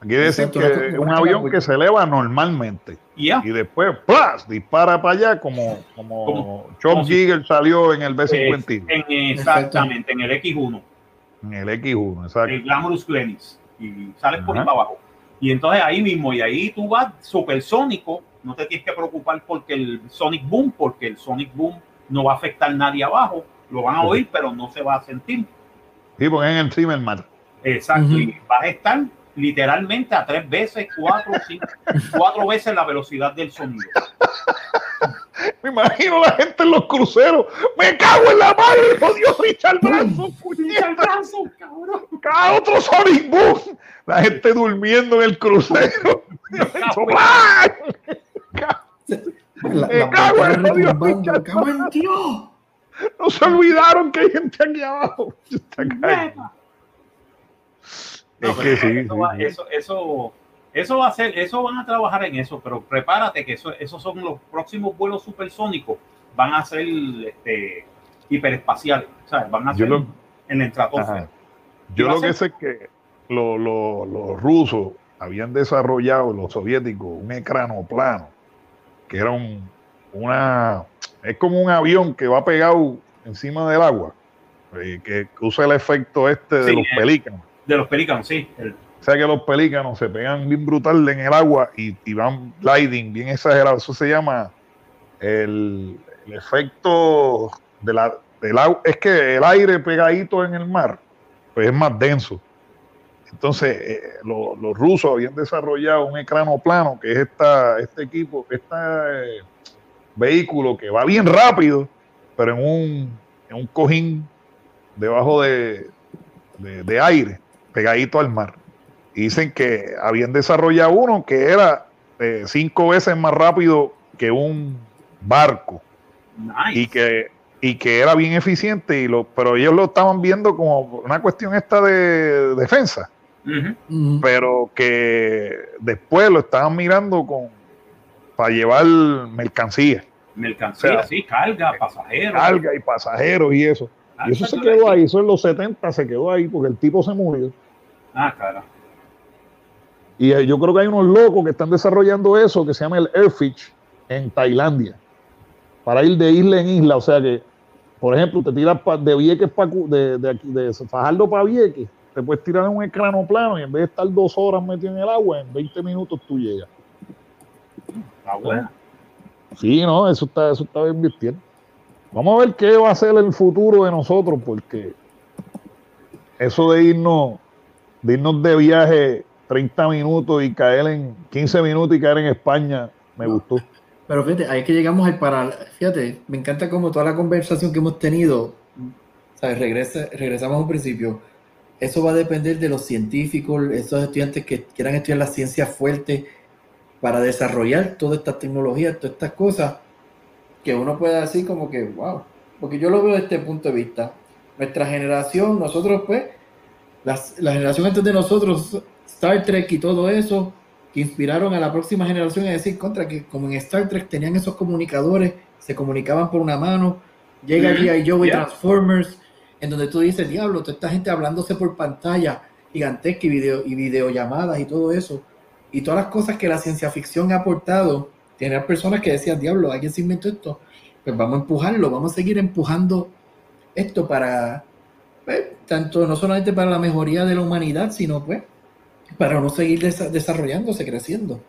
Quiere decir que es un avión que se eleva normalmente Y ya, y después ¡plas! dispara para allá como, como, Como- si- Yeager salió en el pues, B-51, en- exactamente, en el X1. en el X1, exacto. el Glamorous Glennis y sales por ahí para abajo. Y entonces ahí mismo, y ahí tú vas supersónico, no te tienes que preocupar porque el Sonic Boom, porque el Sonic Boom no va a afectar a nadie abajo, lo van a oír, pero no se va a sentir. Sí, porque en el Mar. Exacto, y vas a estar literalmente a tres veces, cuatro, cinco, cuatro veces la velocidad del sonido. Me imagino la gente en los cruceros. ¡Me cago en la madre! ¡Jodió Richard Branson! puñeta! ¡Cada otro Sonic Boom! La gente durmiendo en el crucero. ¡¡Ah! La, Me la cago Dios, cago en Dios. No se olvidaron que hay gente aquí abajo. No, Es que sí, eso, sí, va, sí. eso, eso, eso va a ser, eso van a trabajar en eso, pero prepárate que eso, esos son los próximos vuelos supersónicos, van a ser este, hiperespaciales, ¿sabes? Van a ser lo- en la estratosfera. Yo lo que sé es que lo- lo- los rusos habían desarrollado, los soviéticos, un ecrano plano, que era un, una, es como un avión que va pegado encima del agua, eh, que usa el efecto este de los eh. pelícanos. De los pelícanos, sí. el- O sea que los pelícanos se pegan bien brutal en el agua y, y van gliding bien exagerado. Eso se llama el, el efecto de la el agua, es que el aire pegadito en el mar, pues es más denso. Entonces, eh, lo- los rusos habían desarrollado un ecrano plano, que es esta, este equipo, este eh, vehículo que va bien rápido, pero en un, en un cojín debajo de, de- de aire, pegadito al mar. Y dicen que habían desarrollado uno que era eh, cinco veces más rápido que un barco Nice. y que y que era bien eficiente y lo pero ellos lo estaban viendo como una cuestión esta de defensa Pero que después lo estaban mirando con para llevar mercancía. Mercancía, O sea, sí, carga, pasajeros. carga y pasajeros y eso. Ah, y eso se quedó ahí eso en los 70 se quedó ahí porque el tipo se murió. Ah, cara. y eh, yo creo que hay unos locos que están desarrollando eso que se llama el Airfish en Tailandia para ir de isla en isla. O sea que por ejemplo te tiras de Vieques pa de, de, aquí, de Fajardo para Vieques te puedes tirar en un ecrano plano y en vez de estar dos horas metido en el agua en 20 minutos tú llegas Está buena. sí no eso está eso está invirtiendo vamos a ver qué va a ser el futuro de nosotros porque eso de irnos de irnos de viaje 30 minutos y caer en 15 minutos y caer en España me gustó Pero fíjate, ahí es que llegamos al para. Fíjate, me encanta como toda la conversación que hemos tenido, ¿sabes? Regresa, regresamos a un principio. Eso va a depender de los científicos, esos estudiantes que quieran estudiar la ciencia fuerte para desarrollar todas estas tecnologías, todas estas cosas, que uno pueda decir como que, wow. Porque yo lo veo desde este punto de vista. Nuestra generación, nosotros pues, las- la generación antes de nosotros, Star Trek y todo eso, que inspiraron a la próxima generación a decir contra que como en Star Trek tenían esos comunicadores, se comunicaban por una mano, llega Ujú, G.I. Joe y yeah. Transformers, en donde tú dices, diablo, toda esta gente hablándose por pantalla gigantesca y, video, y videollamadas y todo eso, y todas las cosas que la ciencia ficción ha aportado, tener personas que decían, diablo, alguien se inventó esto, pues vamos a empujarlo, vamos a seguir empujando esto para, pues, tanto no solamente para la mejoría de la humanidad, sino pues para no seguir desa- desarrollándose, creciendo.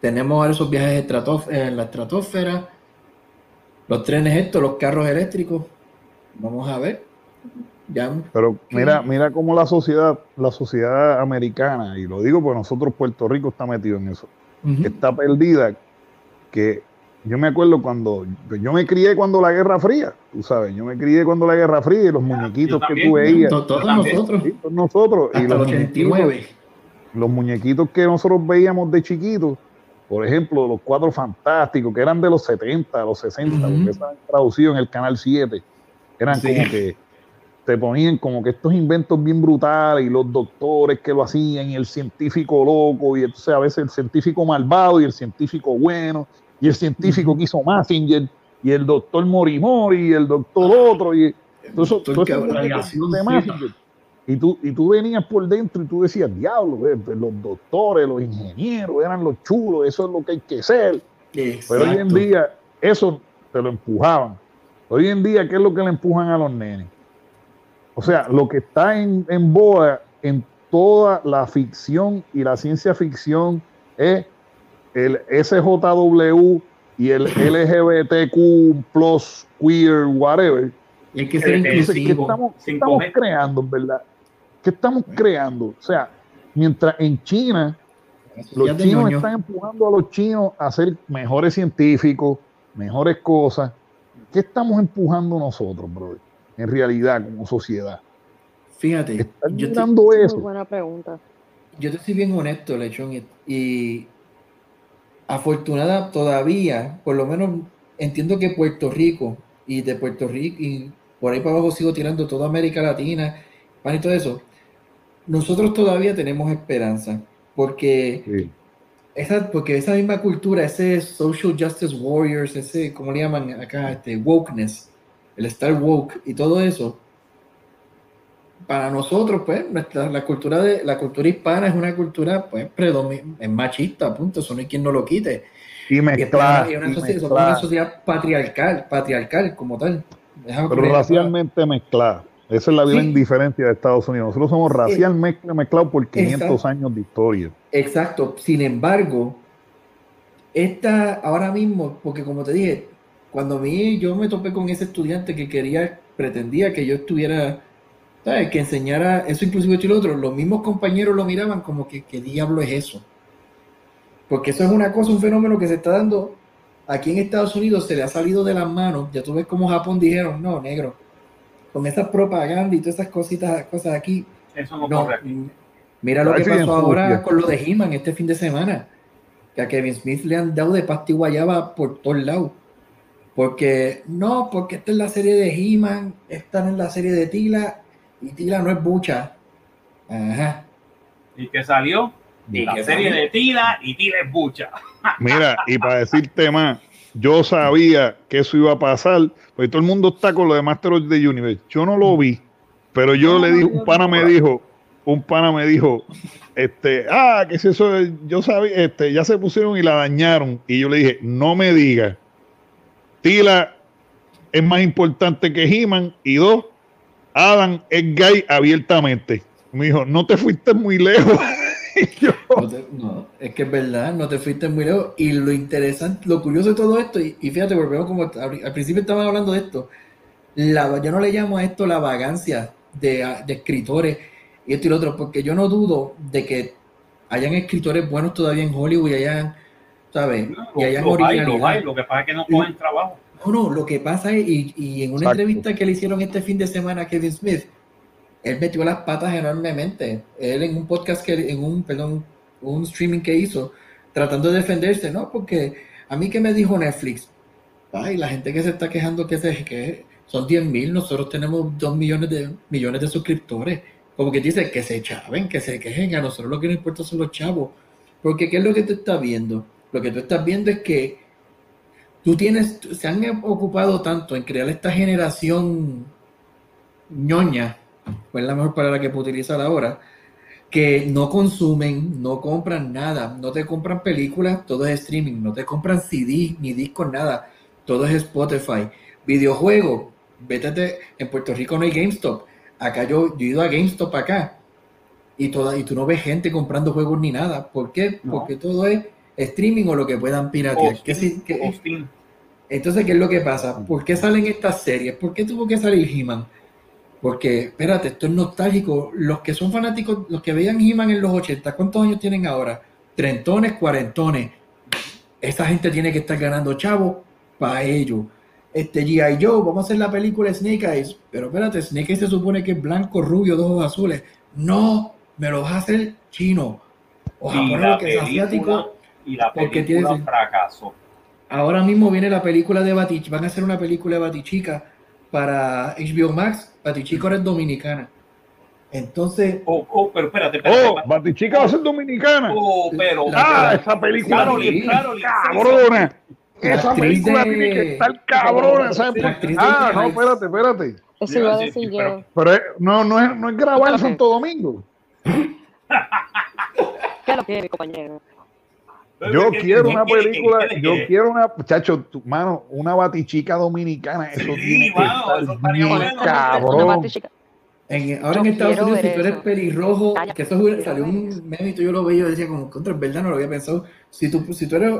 Tenemos ahora esos viajes en la estratosfera, los trenes estos, los carros eléctricos. Vamos a ver. Ya, Pero mira, mira cómo la sociedad, la sociedad americana, y lo digo porque nosotros Puerto Rico está metido en eso, está perdida, que yo me acuerdo cuando, yo me crié cuando la Guerra Fría, tú sabes, yo me crié cuando la Guerra Fría y los muñequitos que tú veías, To- Todos nosotros, sí, todos nosotros, y hasta el los muñequitos, 89. los muñequitos que nosotros veíamos de chiquitos, por ejemplo, los cuatro fantásticos, que eran de los 70, los 60, Ujú. porque estaban traducidos en el canal 7, eran Sí. como que te ponían como que estos inventos bien brutales y los doctores que lo hacían y el científico loco y entonces a veces el científico malvado y el científico bueno y el científico que hizo Massinger y el doctor Morimori y el doctor otro y de sí. Massinger. Y tú, y tú venías por dentro y tú decías, diablo, eh, pues los doctores, los ingenieros eran los chulos, eso es lo que hay que ser. Pero hoy en Exacto. día eso te lo empujaban. Hoy en día, ¿qué es lo que le empujan a los nenes? O sea, lo que está en, en boda en toda la ficción y la ciencia ficción es el SJW y el LGBTQ plus queer whatever. Y hay que ser Eh, ¿qué estamos, qué creando, verdad? ¿Qué estamos creando? O sea, mientras en China los Ya chinos están empujando a los chinos a ser mejores científicos, mejores cosas. ¿Qué estamos empujando nosotros, brother? En realidad, como sociedad. Fíjate, yo te, mirando Muy eso. buena pregunta. yo te soy bien honesto, Lechón, y, y afortunada todavía, por lo menos entiendo que Puerto Rico y de Puerto Rico y por ahí para abajo sigo tirando toda América Latina, pan y todo eso. Nosotros todavía tenemos esperanza, porque Sí. Esa, porque esa misma cultura, ese social justice warriors, ese, ¿cómo le llaman acá? Este wokeness, el estar woke y todo eso, para nosotros, pues, nuestra, la cultura de la cultura hispana es una cultura, pues, predomin- es machista, punto, eso no hay quien no lo quite. Y Y es mezclar. una, sociedad, mezclar, patriarcal, patriarcal como tal. Pero racialmente mezclada. Esa es la gran Sí. diferencia de Estados Unidos. Nosotros somos racialmente mezclados por 500 Exacto. años de historia. Exacto. Sin embargo, esta ahora mismo, porque como te dije, cuando mí yo me topé con ese estudiante que quería, pretendía que yo estuviera, ¿sabes? Que enseñara eso inclusive esto y lo otro, los mismos compañeros lo miraban como que, ¿qué diablo es eso? Porque eso es una cosa, un fenómeno que se está dando aquí en Estados Unidos, se le ha salido de las manos. Ya tú ves como Japón dijeron, no, negro, con esa propaganda y todas esas cositas, cosas aquí. Eso no, No, corre aquí. mira lo que pasó ahora con lo de He-Man este fin de semana. Que a Kevin Smith le han dado de pasta y guayaba por todos lados. Porque, no, porque esta es la serie de He-Man, esta no es la serie de Tila, y Tila no es bucha. Ajá. Y que salió ¿Y la qué serie salió? de Tila y Tila es bucha. Mira, y para decirte más, yo sabía que eso iba a pasar, porque todo el mundo está con lo de Master of the Universe. Yo no lo vi, pero yo le dije, un pana me dijo, un pana me dijo, este, ah, que es eso, yo sabía, este, ya se pusieron y la dañaron. Y yo le dije, no me digas, Tila es más importante que He-Man, y dos, Adam es gay abiertamente. Me dijo, no te fuiste muy lejos. Yo, te- no, es que es verdad, no te fuiste muy lejos. Y lo interesante, lo curioso de todo esto, y, y fíjate, volvemos como al, principio estaban hablando de esto, la, yo no le llamo a esto la vagancia de, de escritores y esto y lo otro, porque yo no dudo de que hayan escritores buenos todavía en Hollywood y hayan, ¿sabes? Y hayan Los hay, originalidad. hay, lo que pasa es que no cogen trabajo. No, no, lo que pasa es, y, y en una Exacto. entrevista que le hicieron este fin de semana a Kevin Smith, él metió las patas enormemente. Él en un podcast, que, en un, perdón, un streaming que hizo, tratando de defenderse, ¿no? Porque a mí que me dijo Netflix, ay, la gente que se está quejando que, se, que son 10 mil, nosotros tenemos 2 millones de, millones de suscriptores. Como que dice que se chaven, que se quejen, a nosotros lo que nos importa son los chavos. Porque ¿qué es lo que tú estás viendo? Lo que tú estás viendo es que tú tienes, se han ocupado tanto en crear esta generación ñoña, pues es la mejor palabra que puedo utilizar ahora, que no consumen, no compran nada, no te compran películas, todo es streaming, no te compran CD ni discos, nada, todo es Spotify. Videojuegos, vétate, en Puerto Rico no hay GameStop, acá yo, yo he ido a GameStop acá y, toda, y tú no ves gente comprando juegos ni nada, ¿por qué? No. Porque todo es streaming o lo que puedan piratear. ¿Qué si- Austin, qué- Austin. entonces, ¿qué es lo que pasa? ¿Por qué salen estas series? ¿Por qué tuvo que salir He-Man? Porque, espérate, esto es nostálgico. Los que son fanáticos, los que veían He-Man en los 80, ¿cuántos años tienen ahora? Trentones, cuarentones. Esa gente tiene que estar ganando chavo para ello. Este G.I. Joe, vamos a hacer la película Snake Eyes. Pero espérate, Snake Eyes se supone que es blanco, rubio, de ojos azules. No, me lo vas a hacer chino. O japonés, que es película, asiático. y la porque película tiene- fracasó. Ahora mismo viene la película de Batichica. Van a hacer una película de Batichica para HBO Max. Batichica ahora es dominicana. Entonces, Oh, oh, pero espérate, espérate. oh, Batichica va a ser dominicana. Oh, pero. Ah, La- esa película tiene Carolyn, estar cabrona. Esa película de- tiene que estar cabrona. Ah, no, espérate, espérate. Eso iba a decir yo. pero- Pero es- no, no, es, no es grabar en Santo Domingo. ¿Qué lo mi compañero? Yo ¿Qué- quiero una película, yo quiero una, muchacho, tu- mano, una batichica dominicana, eso Sí, tiene que estar bien bueno. Cabrón. en- ahora Yo en Estados Unidos, si tú eres eso. pelirrojo, Calla. que eso es- salió un meme y yo lo veía y decía como contra es verdad, no lo había pensado. Si tú, si tú eres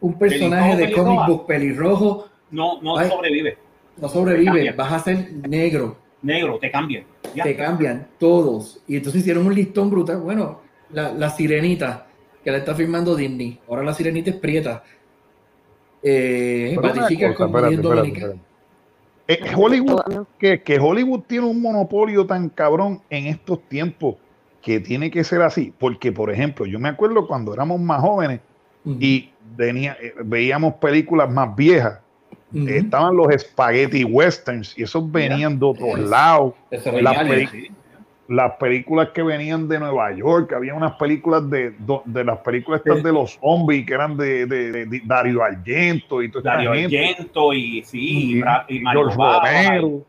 un personaje de comic pelirroja. book pelirrojo, No, no Ay. sobrevive. no sobrevive, vas a ser negro. Negro, te cambian. Ya. te cambian todos. Y entonces hicieron un listón brutal. Bueno, la, la sirenita que la está firmando Disney. Ahora la sirenita es prieta. Eh, cosa, como espérate, bien espérate, dominicana. espérate. Eh, Hollywood, que, que Hollywood tiene un monopolio tan cabrón en estos tiempos que tiene que ser así. Porque, por ejemplo, yo me acuerdo cuando éramos más jóvenes y venía, eh, veíamos películas más viejas, estaban los spaghetti westerns y esos venían de otros lados. Las real. peli- sí. Las películas que venían de Nueva York, había unas películas de, de las películas estas de los zombies que eran de, de- de- de Dario Argento y esta Dario gente, Argento y sí, y, y Mario George Romero.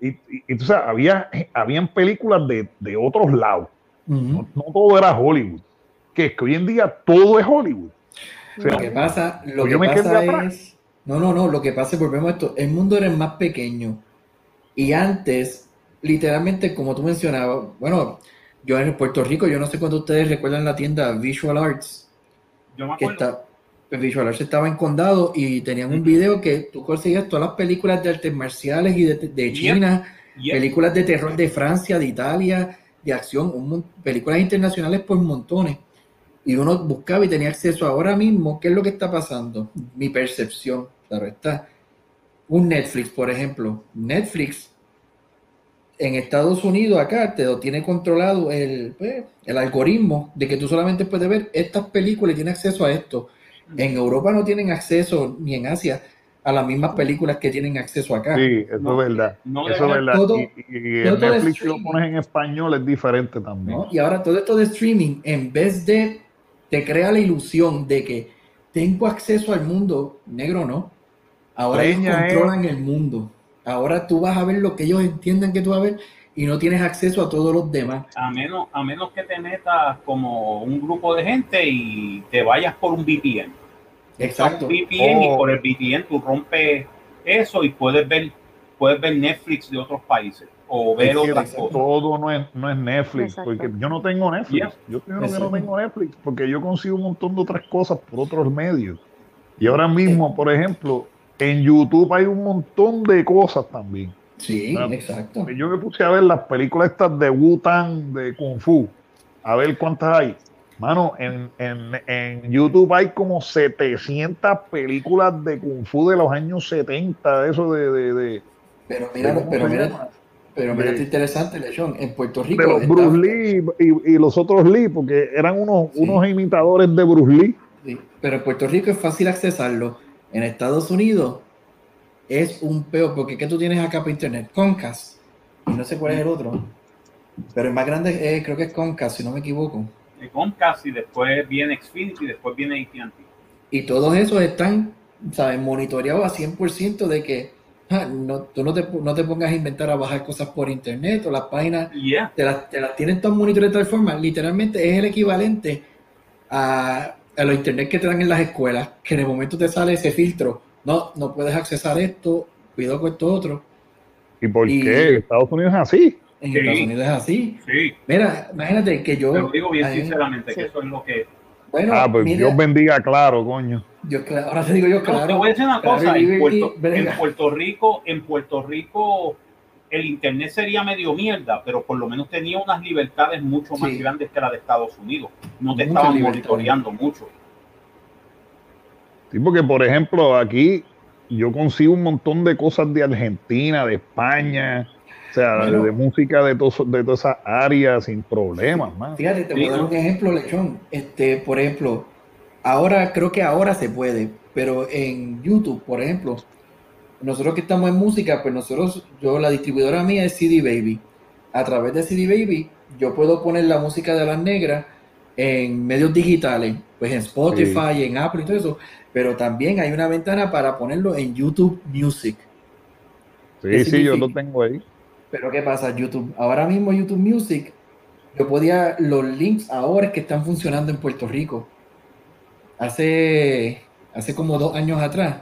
Y, y, y tú sabes, había, habían películas de, de otros lados. Ujú. No, no todo era Hollywood. Que es que hoy en día todo es Hollywood. O sea, Lo que pasa, lo Pues que pasa atrás. es. No, no, no. Lo que pasa, volvemos a esto. El mundo era más pequeño. Y antes, literalmente, como tú mencionabas, bueno, yo en Puerto Rico, yo no sé cuándo ustedes recuerdan la tienda Visual Arts. Yo me que está pues Visual Arts estaba en condado y tenían un video que tú conseguías todas las películas de artes marciales y de, de China, Yep. películas de terror de Francia, de Italia, de acción, un películas internacionales por montones. Y uno buscaba y tenía acceso ahora mismo. ¿Qué es lo que está pasando? Mi percepción, claro está. Un Netflix, por ejemplo. Netflix en Estados Unidos, acá, te lo tiene controlado el, pues, el algoritmo de que tú solamente puedes ver estas películas y tienes acceso a esto. En Europa no tienen acceso, ni en Asia, a las mismas películas que tienen acceso acá. Sí, eso No, es verdad. no eso es verdad. todo- y y es Netflix si lo pones en español es diferente también. ¿no? Y ahora todo esto de streaming, en vez de te crea la ilusión de que tengo acceso al mundo, negro no. Ahora ellos eh. controlan el mundo. Ahora tú vas a ver lo que ellos entiendan que tú vas a ver y no tienes acceso a todos los demás. A menos, a menos que te metas como un grupo de gente y te vayas por un VPN. Exacto. Un VPN y Oh. por el VPN tú rompes eso y puedes ver, puedes ver Netflix de otros países o ver Es que otras cosas. todo no es, no es Netflix, Exacto. porque yo no tengo Netflix. Yeah. Yo primero que no tengo Netflix, porque yo consigo un montón de otras cosas por otros medios. Y ahora mismo, por ejemplo, en YouTube hay un montón de cosas también. Sí, exacto. Yo me puse a ver las películas estas de Wu-Tang, de Kung Fu, a ver cuántas hay. Mano, en, en, en YouTube hay como 700 películas de Kung Fu de los años 70, eso de, de, de, Pero mira, ¿cómo pero mira, pero mira De- esto interesante, Lechón. En Puerto Rico de los está- Bruce Lee y, y los otros Lee, porque eran unos, Sí. unos imitadores de Bruce Lee. Sí, pero en Puerto Rico es fácil accesarlo. En Estados Unidos es un peor, porque ¿qué tú tienes acá para internet? Comcast. Y no sé cuál es el otro. Pero el más grande es, creo que es Comcast, si no me equivoco. Comcast y después viene Xfinity y después viene AT&T. Y todos esos están, ¿sabes? Monitoreados a 100% de que ah, no, tú no te, no te pongas a inventar a bajar cosas por internet o las páginas Y ya, te las, te las tienen todas monitoreadas de tal forma. Literalmente es el equivalente a, a los internet que te dan en las escuelas, que en el momento te sale ese filtro. No, no puedes accesar esto, cuidado con esto otro. ¿Y por Y- qué? Estados Unidos es así. En Sí. Estados Unidos es así. sí. Mira, imagínate que yo. Te lo digo bien sinceramente, que eso es lo que... Bueno, ah, pues mira, Dios bendiga, claro, coño. yo, ahora te digo yo, No, te claro. voy a decir una claro, cosa, Puerto, en Puerto Rico, en Puerto Rico el internet sería medio mierda, pero por lo menos tenía unas libertades mucho más Sí. grandes que la de Estados Unidos. No te estaban monitoreando mucho. Sí, porque por ejemplo, aquí yo consigo un montón de cosas de Argentina, de España, o sea, Bueno. de, de música de, todo- de todas esas áreas sin problemas, man. Fíjate, te Sí, voy a dar un ejemplo, Lechón. Este, por ejemplo, ahora creo que ahora se puede, pero en YouTube, por ejemplo, nosotros que estamos en música, pues nosotros, yo la distribuidora mía es CD Baby. A través de CD Baby, yo puedo poner la música de las negras en medios digitales, pues en Spotify, en Apple y todo eso, pero también hay una ventana para ponerlo en YouTube Music. Sí, ¿Qué sí, yo lo tengo ahí. Pero ¿qué pasa? YouTube, ahora mismo YouTube Music, yo podía, los links ahora es que están funcionando en Puerto Rico. Hace, hace como dos años atrás,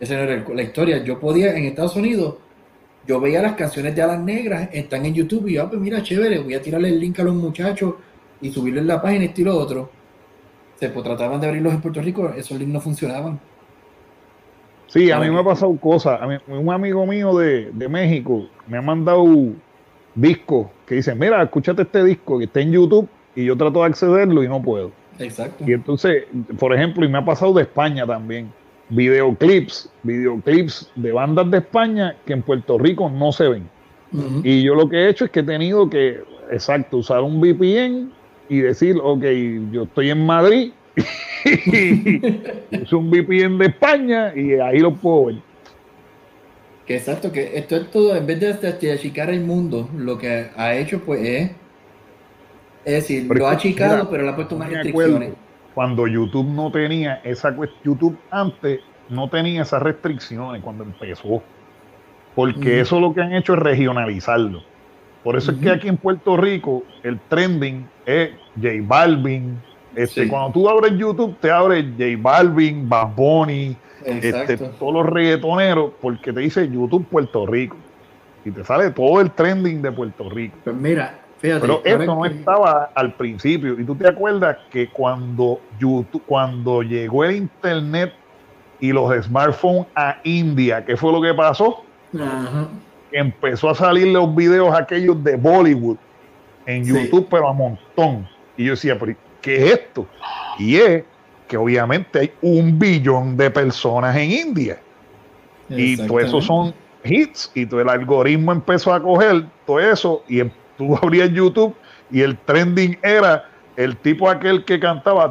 esa no era la historia, yo podía en Estados Unidos, yo veía las canciones de Alas Negras, están en YouTube y yo, ah, pues mira, chévere, voy a tirarle el link a los muchachos y subirlo en la página, estilo otro. Se pues, trataban de abrirlos en Puerto Rico, esos links no funcionaban. Sí, a mí me ha pasado cosas. A mí- un amigo mío de, de México me ha mandado discos que dicen, mira, escúchate este disco que está en YouTube y yo trato de accederlo y no puedo. Exacto. Y entonces, por ejemplo, y me ha pasado de España también, videoclips, videoclips de bandas de España que en Puerto Rico no se ven. Y yo lo que he hecho es que he tenido que, exacto, usar un VPN y decir, ok, yo estoy en Madrid, uso un VPN de España y ahí lo puedo ver. Que exacto, que esto es todo, en vez de, achicar el mundo, lo que ha hecho pues es, es decir, Pero lo ha es achicado, mira, pero le ha puesto más restricciones. acuerdo cuando YouTube no tenía esa cuestión, YouTube antes no tenía esas restricciones cuando empezó, porque Ujú. eso lo que han hecho es regionalizarlo. Por eso es que aquí en Puerto Rico el trending es J Balvin. Este, Sí. Cuando tú abres YouTube, te abre J Balvin, Bad Bunny, este, todos los reggaetoneros, porque te dice YouTube Puerto Rico. Y te sale todo el trending de Puerto Rico. Pues mira, Fíjate, Pero eso no que- estaba al principio. Y tú te acuerdas que cuando YouTube, cuando llegó el internet y los smartphones a India, ¿qué fue lo que pasó? Ajá. Empezó a salir los videos aquellos de Bollywood en Sí. YouTube, pero a montón. Y yo decía, pero ¿qué es esto? Y es que obviamente hay un billón de personas en India. Y todo eso son hits. Y todo el algoritmo empezó a coger todo eso. Y em- tú abrías YouTube y el trending era el tipo aquel que cantaba.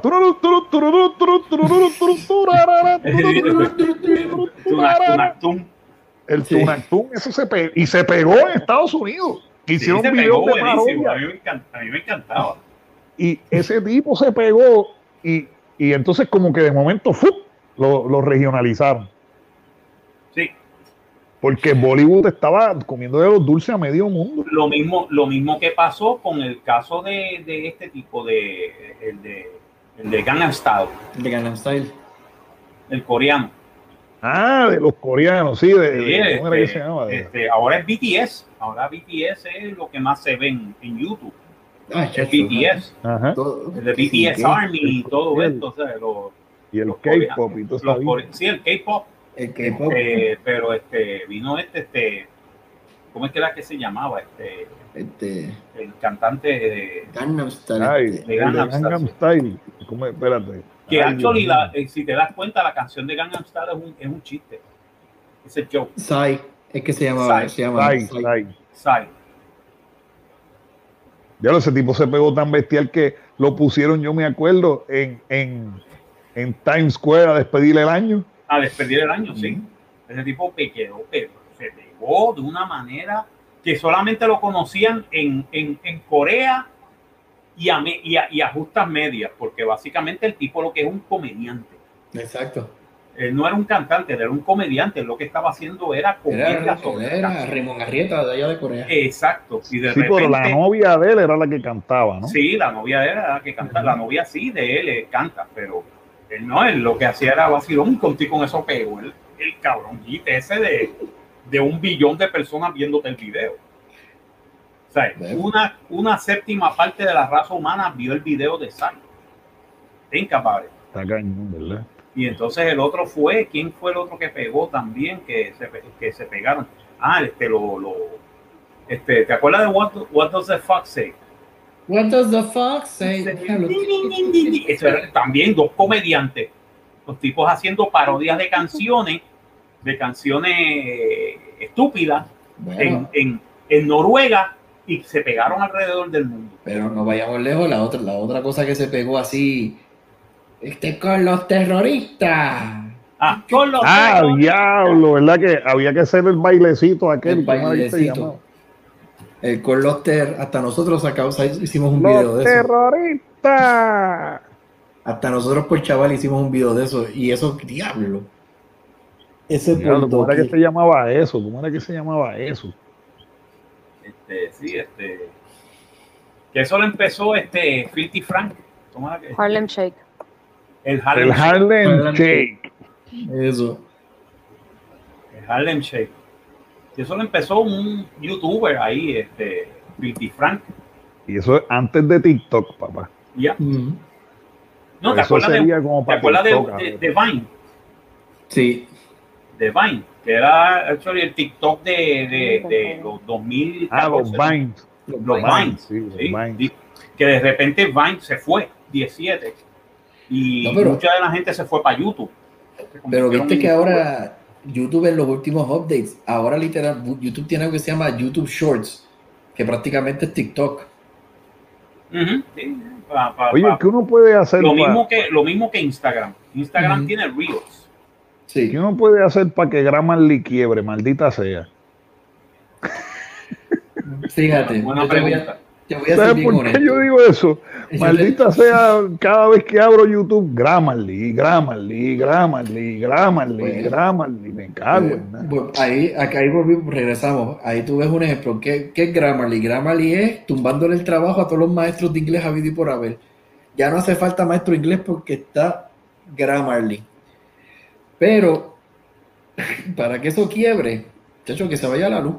El. Tunactum, eso se pegó. Y se pegó en Estados Unidos. Hicieron videos pegó de parodia. A mí me encanta- a mí me encantaba. Y ese tipo se pegó. Y, y entonces, como que de momento ¡fu! Lo, lo regionalizaron. Sí. Porque Bollywood estaba comiendo de los dulces a medio mundo. Lo mismo, lo mismo que pasó con el caso de, de este tipo de el de el de Gangnam Style, El de Gangnam Style. el coreano. Ah, de los coreanos, sí, de, Sí, de- ¿cómo era que este, se llama? Este, ahora es BTS. Ahora BTS es lo que más se ve en, en YouTube. Ah, El chacho, BTS. Ajá. todo- El de BTS. Army y todo el- esto. O sea, los, Y el K-pop y todo eso. Sí, el K-pop. El K-pop. eh, pero este vino este, este, ¿cómo es que era que se llamaba? Este, Este, el cantante de, Gangnam Style. Ay, este, de Gangnam Gangnam Style. ¿Cómo es? Espérate. que Ay, actually, Dios la- mío. eh, si te das cuenta, la canción de Gangnam Style es un, es un chiste. Es el joke. Psy. Es que se llama. Psy. Se llama Ay, Psy. ay. Sai. Ya lo, ese tipo se pegó tan bestial que lo pusieron, yo me acuerdo, en, en, en Times Square a despedir el año. A despedir el año, sí. Ese tipo que quedó, pero se pegó de una manera que solamente lo conocían en, en, en Corea y a, y, a, y a justas medias, porque básicamente el tipo lo que es un comediante. Exacto. Él no era un cantante, él era un comediante. Lo que estaba haciendo era comedia Era, sobre era. Raymond Arrieta de allá de Corea. Exacto. Y de Sí, pero la repente- novia de él era la que cantaba, ¿no? Sí, la novia de él era la que canta. La novia sí, de él eh, canta, pero él no, él lo que hacía era vacilón contigo con eso pegó. El, el cabronjite ese de, de un billón de personas viéndote el video. O sea, una, una séptima parte de la raza humana vio el video de Sai. Incapaz. Está cañón, ¿verdad? Y entonces el otro fue, ¿quién fue el otro que pegó también? Que se, que se pegaron. Ah, este, lo, lo, este, ¿te acuerdas de What, What Does the Fox Say? What does the fox say? Eso era también dos comediantes, los tipos haciendo parodias de canciones, de canciones estúpidas Bueno, en, en, en Noruega y se pegaron alrededor del mundo. pero no vayamos lejos. La otra, la otra cosa que se pegó así. Este con los terroristas. Ah, con los Ah, terroristas. diablo, ¿verdad? Que había que hacer el bailecito aquel. El ¿cómo era que se bailecito. El con los ter, hasta nosotros sacamos, hicimos un Los video de eso. terroristas. Hasta nosotros por chaval hicimos un video de eso. Y eso, diablo. Ese Diablo, por ¿Cómo era que se llamaba eso? ¿Cómo era que se llamaba eso? Este, sí, este. Que eso lo empezó este Filthy Frank. ¿Cómo era que? Harlem Shake. El Harlem, El Shake. Harlem Shake. Eso. El Harlem Shake. Y eso lo empezó un youtuber ahí, este, Filthy Frank. Y eso es antes de TikTok, papá. Ya. Mm. No, ¿te acuerdas, de, como ¿te acuerdas de, TikTok, de- a ver. de Vine? Sí. De Vine, que era actually, el TikTok de, de, de los 2000. Ah, los Vines. Los Vines, Vines. sí, los sí, Vines. sí. Que de repente Vine se fue, 17. Y No, pero- mucha de la gente se fue para YouTube. Pero viste que ahora YouTube en los últimos updates, ahora literal, YouTube tiene algo que se llama YouTube Shorts, que prácticamente es TikTok. Ujú, sí, pa- pa- Oye, ¿qué uno puede hacer lo, mismo que, lo mismo que Instagram. Instagram tiene Reels. Sí. ¿Qué uno puede hacer para que Grammarly quiebre, maldita sea? Fíjate, Buena voy pregunta. A, te voy a ser ¿Sabes bien por qué yo digo eso? Yo Maldita sea, cada vez que abro YouTube, Grammarly, Grammarly, Grammarly, Grammarly, Bueno. Grammarly, me cago Eh, en nada. bueno, ahí, acá ahí volvimos, regresamos. Ahí tú ves un ejemplo. ¿Qué, qué es Grammarly? Grammarly es tumbándole el trabajo a todos los maestros de inglés a y por haber. Ya no hace falta maestro de inglés porque está Grammarly. Pero, para que eso quiebre, hecho que se vaya la luz.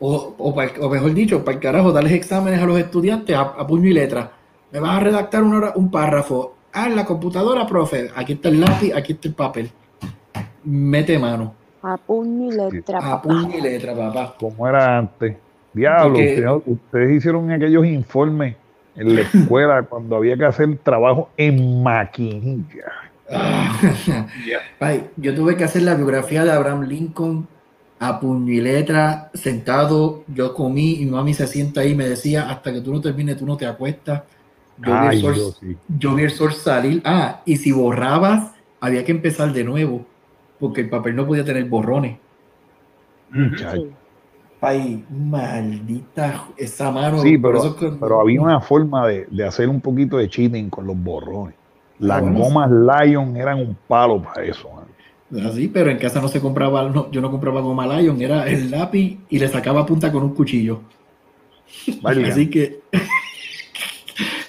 O, o, mejor dicho, para el carajo, darles exámenes a los estudiantes a, a puño y letra. Me vas a redactar una hora- un párrafo. Ah, en la computadora, profe. Aquí está el lápiz, aquí está el papel. Mete mano. A puño y letra, A papá. puño y letra, papá. como era antes. Diablo, Porque- ustedes, ustedes hicieron aquellos informes en la escuela cuando había que hacer trabajo en maquinilla. Ay, yo tuve que hacer la biografía de Abraham Lincoln a puño y letra, sentado. Yo comí y mi mami se sienta ahí y me decía: Hasta que tú no termines, tú no te acuestas. Yo vi, el sol, yo sí. yo vi el sol salir. Ah, y si borrabas, había que empezar de nuevo, porque el papel no podía tener borrones. Muchacho. Sí. Ay, maldita esa mano. Sí, pero, que- pero había una forma de, de hacer un poquito de cheating con los borrones. Las Ah, gomas Lion eran un palo para eso. Así, pero en casa no se compraba, no, yo no compraba goma Lion, era el lápiz y le sacaba punta con un cuchillo. Así que.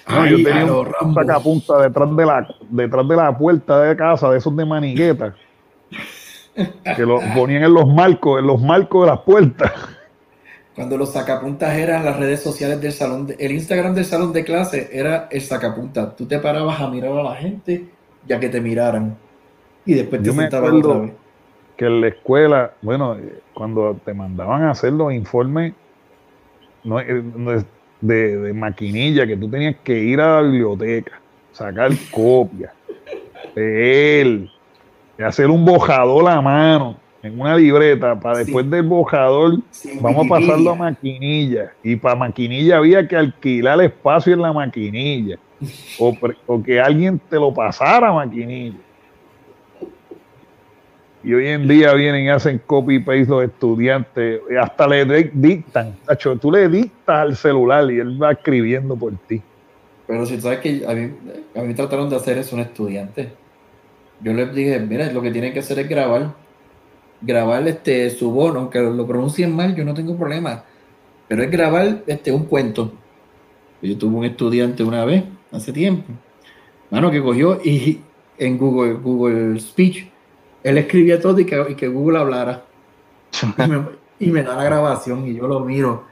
No, yo Ay, a tenía un sacapunta detrás de la detrás de la puerta de casa de esos de maniqueta que lo ponían en los marcos en los marcos de las puertas Cuando los sacapuntas eran las redes sociales del salón, de- el Instagram del salón de clase era el sacapuntas. Tú te parabas a mirar a la gente ya que te miraran. Y después te Yo me otra vez. que en la escuela bueno eh, cuando te mandaban a hacer los informes no, eh, de, de maquinilla que tú tenías que ir a la biblioteca sacar copias leer y hacer un bojador a mano en una libreta para Sí. después del bojador Vamos a pasarlo a maquinilla. Y para maquinilla había que alquilar espacio en la maquinilla. O, o que alguien te lo pasara a maquinilla. Y hoy en día vienen y hacen copy paste los estudiantes. hasta le di- dictan. Tacho, tú le dictas al celular y él va escribiendo por ti. Pero si sabes que a mí, a mí trataron de hacer eso un estudiante. Yo les dije, mira, lo que tienen que hacer es grabar. Grabar este su bono, aunque lo pronuncien mal, yo no tengo problema. Pero es grabar este un cuento. Yo tuve un estudiante una vez, hace tiempo, mano, que cogió y en Google, Google Speech, él escribía todo y que, y que Google hablara. Y me, y me da la grabación y yo lo miro.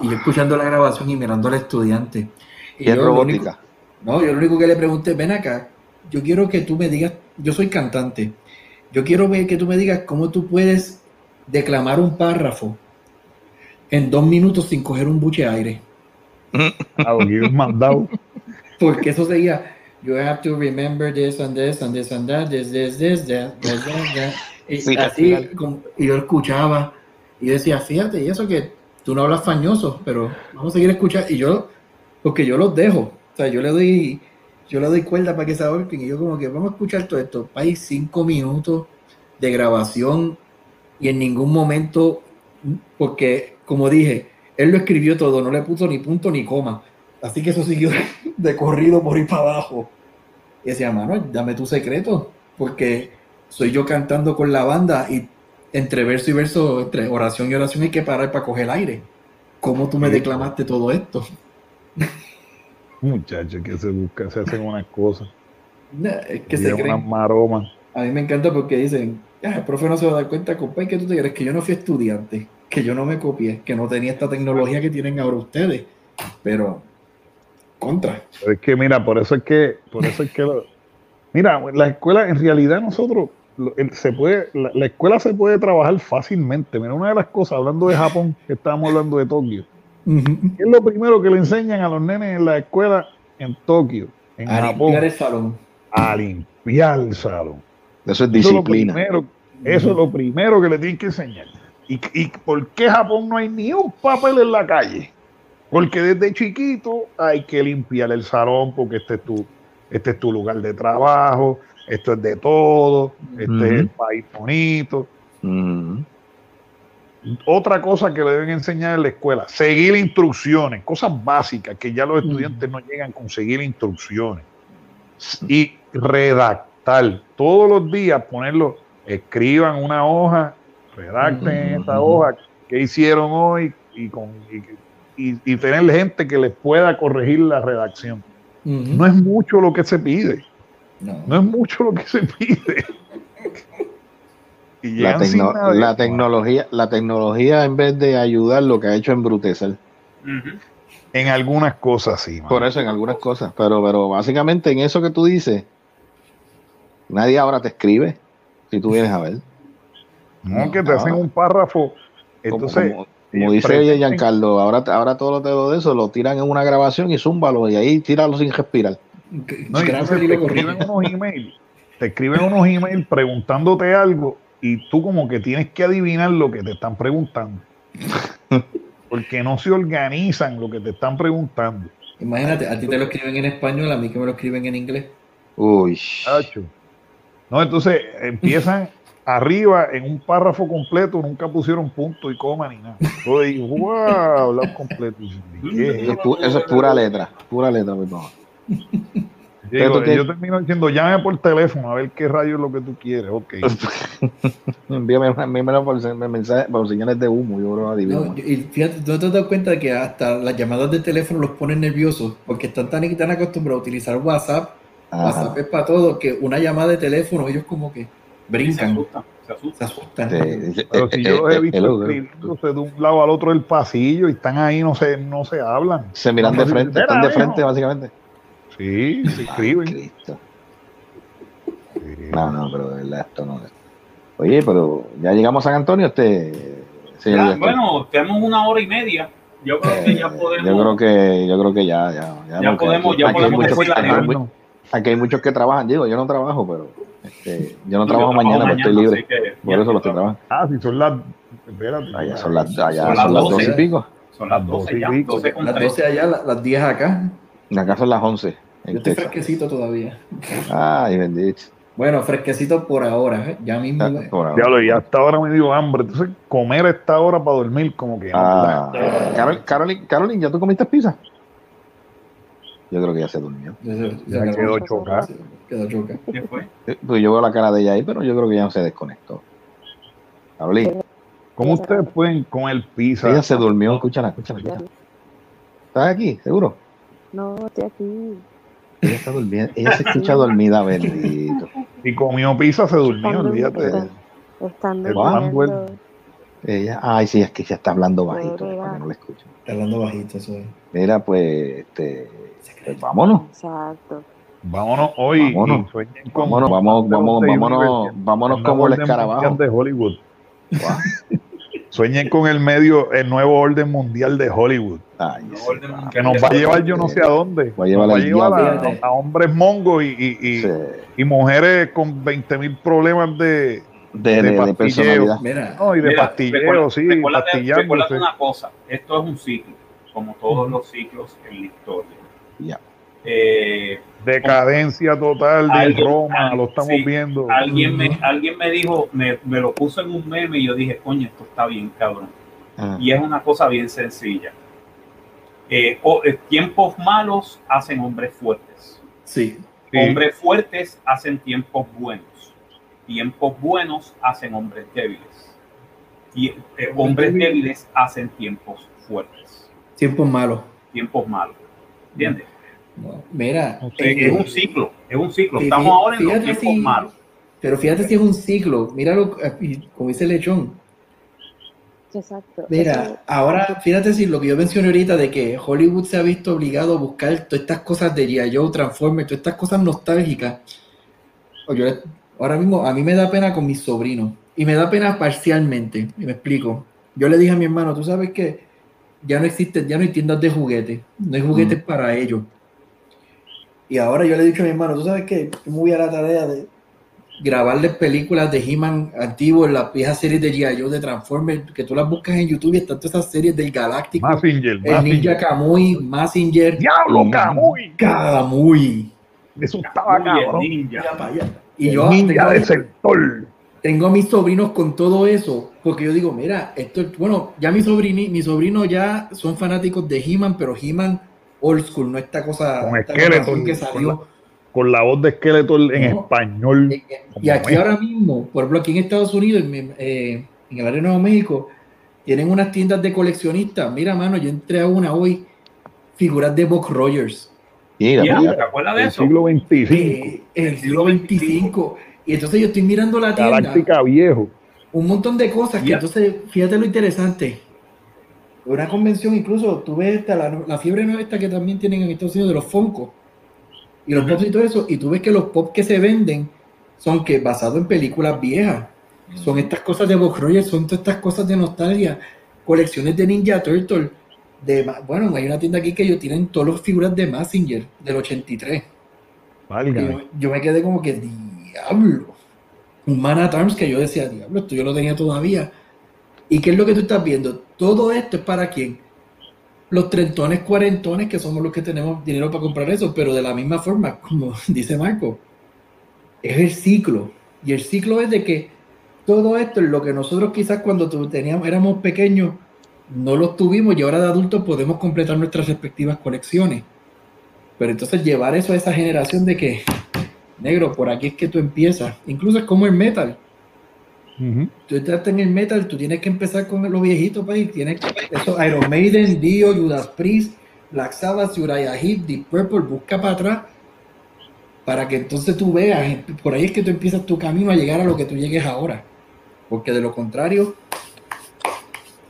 Y yo escuchando la grabación y mirando al estudiante. Y es yo lo único- robótica. no, yo lo único que le pregunté, ven acá, yo quiero que tú me digas, yo soy cantante, yo quiero que tú me digas cómo tú puedes declamar un párrafo en dos minutos sin coger un buche de aire. A lo que yo he mandado. Porque eso seguía, you have to remember this and this and this and that, this, this, this, that, this, that, that. Y Sí, así, como- y yo escuchaba, y decía, fíjate, y eso que tú no hablas fañoso, pero vamos a seguir escuchando, y yo, porque yo los dejo, o sea, yo le doy, yo le doy cuerda para que se ahorquen, y yo como que vamos a escuchar todo esto, hay cinco minutos de grabación, y en ningún momento, porque, como dije, él lo escribió todo, no le puso ni punto ni coma, así que eso siguió de corrido por ir para abajo. Y decía, mano, dame tu secreto, porque soy yo cantando con la banda y entre verso y verso, entre oración y oración hay que parar para coger el aire. ¿Cómo tú me Sí. declamaste todo esto? Muchachos que se busca, se hacen unas cosas. Es que y se creen. maromas. A mí me encanta porque dicen, "Ah, el profe no se va a dar cuenta, compadre, que tú te crees que yo no fui estudiante, que yo no me copié, que no tenía esta tecnología que tienen ahora ustedes. Pero, contra. Pero es que mira, por eso es que, por eso es que lo- mira, la escuela, en realidad nosotros, se puede, la, la escuela se puede trabajar fácilmente. Mira, una de las cosas, hablando de Japón, que estábamos hablando de Tokio, Ujú. ¿qué es lo primero que le enseñan a los nenes en la escuela en Tokio, en A Japón? limpiar el salón. A limpiar el salón. Eso es Eso es lo disciplina. primero, eso es lo primero que le tienen que enseñar. ¿Y, ¿Y por qué Japón no hay ni un papel en la calle? Porque desde chiquito hay que limpiar el salón porque este es tu, este es tu lugar de trabajo, esto es de todo, este es el país bonito. Otra cosa que le deben enseñar en la escuela, seguir instrucciones, cosas básicas que ya los estudiantes no llegan con seguir instrucciones. Y redactar, todos los días ponerlo, escriban una hoja, redacten ujú. hoja que hicieron hoy y, con, y, y- y tener gente que les pueda corregir la redacción. No es mucho lo que se pide, No. no es mucho lo que se pide. y La, tecno- la tecnología, la tecnología en vez de ayudar lo que ha hecho embrutecer. Ujú. En algunas cosas sí, mano. Por eso en algunas cosas, pero, pero básicamente en eso que tú dices, nadie ahora te escribe si tú vienes a ver. No, que te hacen un párrafo. Entonces, como- como dice presenten- Giancarlo, ahora, ahora todo lo de eso lo tiran en una grabación y zúmbalo y ahí tíralo sin respirar. No, y entonces te escriben unos emails, te escriben unos emails preguntándote algo y tú como que tienes que adivinar lo que te están preguntando. Porque no se organizan lo que te están preguntando. Imagínate, a ti te lo escriben en español, a mí que me lo escriben en inglés. Uy. Chacho. No, entonces empiezan arriba en un párrafo completo, nunca pusieron punto y coma ni nada. Ahí, wow, hablado completo. ¿Y qué es Eso es, esto? pu- eso es pura letra, pura letra, mi papá. Digo, yo termino diciendo, llame por teléfono a ver qué rayo es lo que tú quieres. Ok. Envíame, por, mensaje- por señales de humo, yo adivino. No, y fíjate, ¿no te has dado cuenta de que hasta las llamadas de teléfono los ponen nerviosos? Porque están tan, tan acostumbrados a utilizar WhatsApp. Ajá. WhatsApp es para todo, que una llamada de teléfono ellos como que brincan, asustan, se asustan. se asustan. Sí, Pero si eh, yo los he eh, visto hello. escribiéndose de un lado al otro del pasillo y están ahí, no se, no se hablan. Se miran de frente, están de frente básicamente. Sí, se Ay, escriben. No, no, pero de verdad esto no es. Oye, pero ya llegamos a San Antonio, este señor Ya, bueno, tenemos una hora y media. Yo creo que ya Eh, podemos. yo creo que yo creo que ya ya ya, Ya podemos- ya podemos decir la aquí hay muchos que trabajan digo yo no trabajo pero este, yo no Yo trabajo mañana, pero estoy libre que por ya eso lo estoy trabajando Ah, si son las. Espérate. allá son las allá Son son las las 12. doce y pico Son las Las 12 doce y ya. pico. 12 con Las 3. 12 allá, la- las 10 acá. acá son las once Yo en estoy Texas. fresquecito todavía. ay bendito Bueno, fresquecito por ahora. ¿eh? Ya mismo. Ah, por ahora. Diablo, y hasta ahora me dio hambre. Entonces, comer a esta hora para dormir, como que no. Ah, Carol, Carolyn, Carolyn, ¿ya tú comiste pizza? Yo creo que ya se durmió. Ya se- Ya quedó chocada. Quedó choca. ¿Qué fue? Pues yo veo la cara de ella ahí, pero yo creo que ya no se desconectó. Carolyn, ¿Cómo ustedes pueden comer pizza? ella se durmió, escúchala, escúchala, escúchala. ¿Estás aquí? ¿Seguro? No, estoy aquí. Ella está durmiendo, ella se escucha dormida, bendito. Y comió pizza, se durmió, olvídate. Están El durmiendo. Ella, ay, sí, es que ella está hablando bajito, Pobre para que gato. no la escuchen. Está hablando bajito eso es. Mira, pues, este, pues vámonos, Exacto. Vámonos hoy Vámonos. y sueñen con vámonos, vamos, vamos, vámonos, vámonos el como el orden escarabajo. mundial de Hollywood. Sueñen con el medio, el nuevo orden mundial de Hollywood. Ay, No, sí, orden va. Que nos va a llevar yo no sé a dónde. Va a llevar Nos a, a hombres mongos y, y, y, Sí, y mujeres con 20 mil problemas de, de, de de, de pastilleo. personalidad. Mira, no, y de Mira, recuerda- sí, recuérdate una cosa, esto es un ciclo, como todos los ciclos en la historia. Eh, Decadencia total de Alguien- Roma, lo estamos sí, viendo. alguien, me, alguien me dijo, me, me lo puso en un meme y yo dije, coño, esto está bien cabrón. Ah, Y es una cosa bien sencilla. Eh, o- eh, tiempos malos hacen hombres fuertes. sí. Sí. Hombres fuertes hacen tiempos buenos. Tiempos buenos hacen hombres débiles. Y eh, hombres débiles hacen tiempos fuertes. Tiempos malos. Tiempos malos. ¿Entiendes? No, Mira, Eh, es un ciclo, es un ciclo. Estamos ahora en los tiempos si- malos. pero fíjate si es un ciclo. Míralo, eh, como dice Lechón. Exacto. Mira, ahora fíjate si lo que yo mencioné ahorita de que Hollywood se ha visto obligado a buscar todas estas cosas de G.I. Joe, Transformers, todas estas cosas nostálgicas. O yo- ahora mismo a mí me da pena con mis sobrinos y me da pena parcialmente. Y me explico. Yo le dije a mi hermano, tú sabes que ya no existen, ya no hay tiendas de juguetes, no hay juguetes para ellos. Y ahora yo le he dicho a mi hermano, tú sabes que yo me voy a la tarea de grabarles películas de He-Man antiguos, las viejas series de G.I. Joe, de Transformers, que tú las buscas en YouTube y están todas esas series del Galáctico, Massinger, el Ninja Massinger. Kamui, Massinger, Diablo, Mm. Camuy. Kamui. Eso estaba cabrón. ninja. Y yo ninja tengo, de sector. tengo a mis sobrinos con todo eso, porque yo digo, mira, esto, es- bueno, ya mis sobrinos, mis sobrinos ya son fanáticos de He-Man, pero He-Man old school, no esta cosa, Con esta Skeletor, que con salió. Con la voz de Skeletor en No. español. Eh, eh, Y aquí ahora mismo, por ejemplo, aquí en Estados Unidos, en, eh, en el área de Nuevo México, tienen unas tiendas de coleccionistas. Mira, mano, yo entré a una hoy, figuras de Buck Rogers, Mira, Ya, mira. ¿Te acuerdas de eso? siglo XXV. eh, en el siglo 25. Y entonces yo estoy mirando la tienda Galáctica viejo. Un montón de cosas que Ya. entonces, fíjate lo interesante. Una convención, incluso, tú ves esta, la, la fiebre nueva esta que también tienen en Estados Unidos de los Foncos y los pops y todo eso, y tú ves que los pops que se venden son que basados en películas viejas. Son estas cosas de Bob Rogers, son todas estas cosas de nostalgia, colecciones de Ninja Turtle. De, bueno, hay una tienda aquí que ellos tienen todas las figuras de Massinger del 83. Y Válgame. yo, yo me quedé como que, diablo. Un Man at Arms que yo decía, diablo, esto yo lo tenía todavía. ¿Y qué es lo que tú estás viendo? Todo esto es para quién? Los trentones, cuarentones, que somos los que tenemos dinero para comprar eso, pero de la misma forma, como dice Marco, es el ciclo. Y el ciclo es de que todo esto es lo que nosotros quizás cuando teníamos, éramos pequeños no los tuvimos y ahora de adultos podemos completar nuestras respectivas colecciones. Pero entonces llevar eso a esa generación de que, negro, por aquí es que tú empiezas. Incluso es como el metal. Tú estás en el metal, tú tienes que empezar con los viejitos, país. Tienes eso, Iron Maiden, Dio, Judas Priest, Black Sabbath, Uriah Heep, Deep Purple, busca para atrás. Para que entonces tú veas, por ahí es que tú empiezas tu camino a llegar a lo que tú llegues ahora. Porque de lo contrario,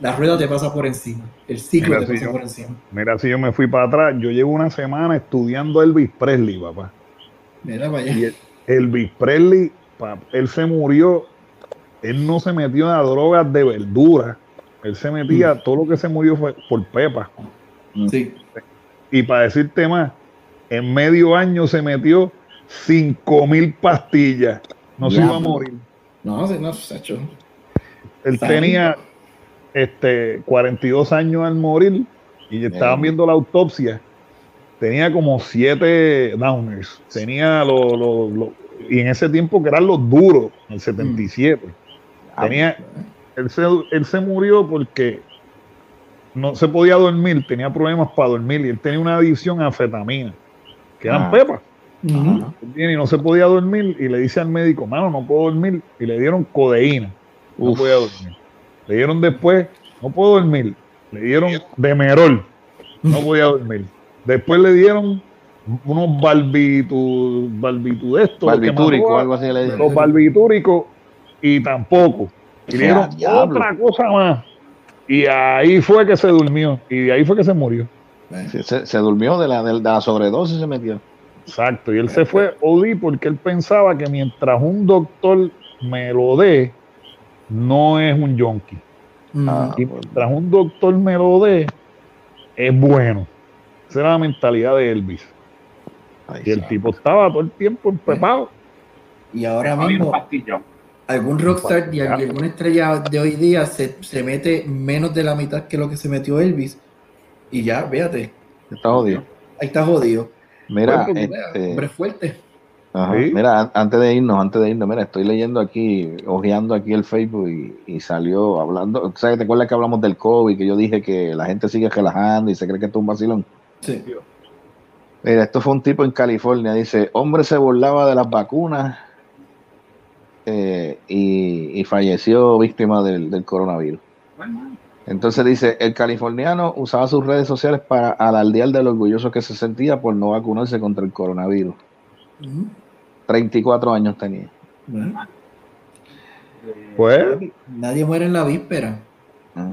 la rueda te pasa por encima. El ciclo Mira, te pasa yo- por encima. Mira, si yo me fui para atrás, yo llevo una semana estudiando Elvis Presley, papá. Mira, vaya. Y el- Elvis Presley, él se murió, él no se metió a drogas de verdura, él se metía, todo lo que se murió fue por pepa. Sí. Y para decirte más, en medio año se metió cinco mil pastillas, no se iba a morir. No, sí, no, Sacho. Él Sabe. tenía este, 42 años al morir y estaban viendo la autopsia. Tenía como siete downers. Tenía los, los- los- y en ese tiempo que eran los duros, en el 77. Tenía, él, se, él se murió porque no se podía dormir, tenía problemas para dormir y él tenía una adicción a anfetamina, que eran Ah. pepas. Viene y no se podía dormir y le dice al médico, mano, no puedo dormir. Y le dieron codeína. No Uf. podía dormir. Le dieron después, no puedo dormir. Le dieron demerol. No podía dormir. Después le dieron unos barbitu, barbitu de estos. Barbitúrico, que mató a- algo así le dicen. Los barbitúricos y tampoco. Y le dieron otra cosa más. Y ahí fue que se durmió. Y de ahí fue que se murió. Sí, Se, se durmió de la, de la sobredosis, se metió. Exacto, y él se fue OD porque él pensaba que mientras un doctor me lo dé, no es un junkie. Ujú. Ah, Y pues, mientras un doctor me lo dé, es bueno. Esa era la mentalidad de Elvis. Y el tipo estaba todo el tiempo empepado. Y ahora mismo, algún rockstar y alguna estrella de hoy día se, se mete menos de la mitad que lo que se metió Elvis. Y ya, véate, Está jodido. ahí está jodido. Mira, porque, este, hombre fuerte. Ajá. Sí. Mira, an- antes de irnos, antes de irnos, mira, estoy leyendo aquí, hojeando aquí el Facebook y, y salió hablando, ¿sabes? ¿Te acuerdas que hablamos del COVID? Que yo dije que la gente sigue relajando y se cree que esto es un vacilón. Sí. Mira, esto fue un tipo en California, dice, hombre se burlaba de las vacunas eh, y, y falleció víctima del, del coronavirus. Bueno, Entonces dice, el californiano usaba sus redes sociales para alardear de lo orgulloso que se sentía por no vacunarse contra el coronavirus. Ujú. 34 años tenía. Pues, nadie muere en la víspera.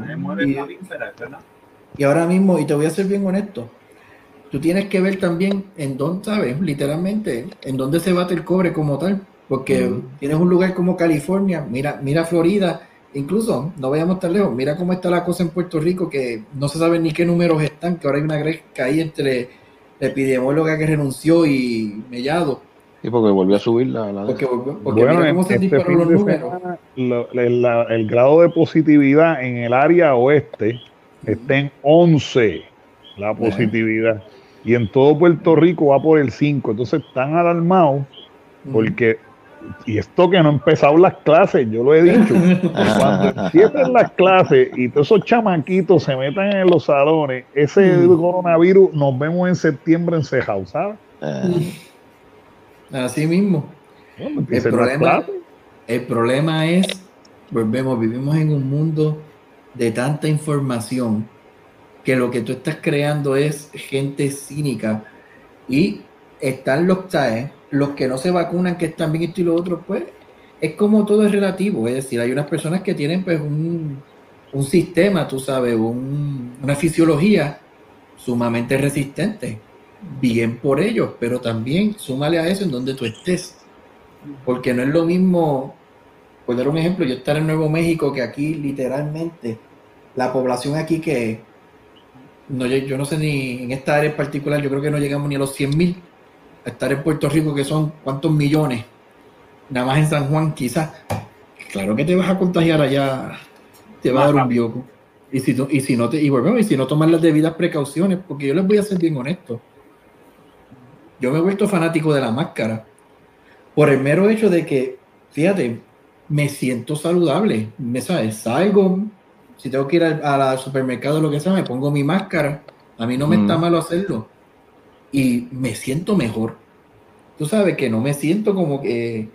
se muere en la víspera, ¿verdad? Y ahora mismo, y te voy a ser bien honesto, tú tienes que ver también en dónde, ¿sabes? Literalmente, en dónde se bate el cobre como tal. Porque tienes un lugar como California, mira, mira Florida, incluso, no vayamos tan lejos, mira cómo está la cosa en Puerto Rico, que no se sabe ni qué números están, que ahora hay una gresca ahí entre la epidemióloga que renunció y Mellado. Sí, porque volvió a subir la... la- Porque, porque bueno, mira cómo se este los números. semana, lo- el, la- el grado de positividad en el área oeste está en 11, la positividad. Y en todo Puerto Rico va por el 5. Entonces están alarmados porque, y esto que no han empezado las clases, yo lo he dicho, cuando empiecen las clases y todos esos chamaquitos se metan en los salones, ese coronavirus nos vemos en septiembre encejados, ¿sabes? Eh, Así mismo. Bueno, las problema-. El problema es, volvemos, vivimos en un mundo de tanta información que lo que tú estás creando es gente cínica y están los, ¿sabes? los que no se vacunan, que están bien esto y lo otro, pues es como todo es relativo, es decir, hay unas personas que tienen pues un, un sistema, tú sabes, un- una fisiología sumamente resistente. Bien por ellos, pero también súmale a eso en donde tú estés. Porque no es lo mismo, por dar un ejemplo, yo estar en Nuevo México que aquí literalmente, la población aquí que no, yo, yo no sé ni en esta área en particular, yo creo que no llegamos ni a los 100 mil. A estar en Puerto Rico, que son cuántos millones, nada más en San Juan, quizás. Claro que te vas a contagiar allá, te va a dar un bioco. Y si, y si no te, y volvemos, y si no tomas las debidas precauciones, porque yo les voy a ser bien honesto. Yo me he vuelto fanático de la máscara por el mero hecho de que, fíjate, me siento saludable. Me sabes, salgo, si tengo que ir al, al supermercado o lo que sea, me pongo mi máscara. A mí no me Mm. está malo hacerlo. Y me siento mejor. Tú sabes que no me siento como que,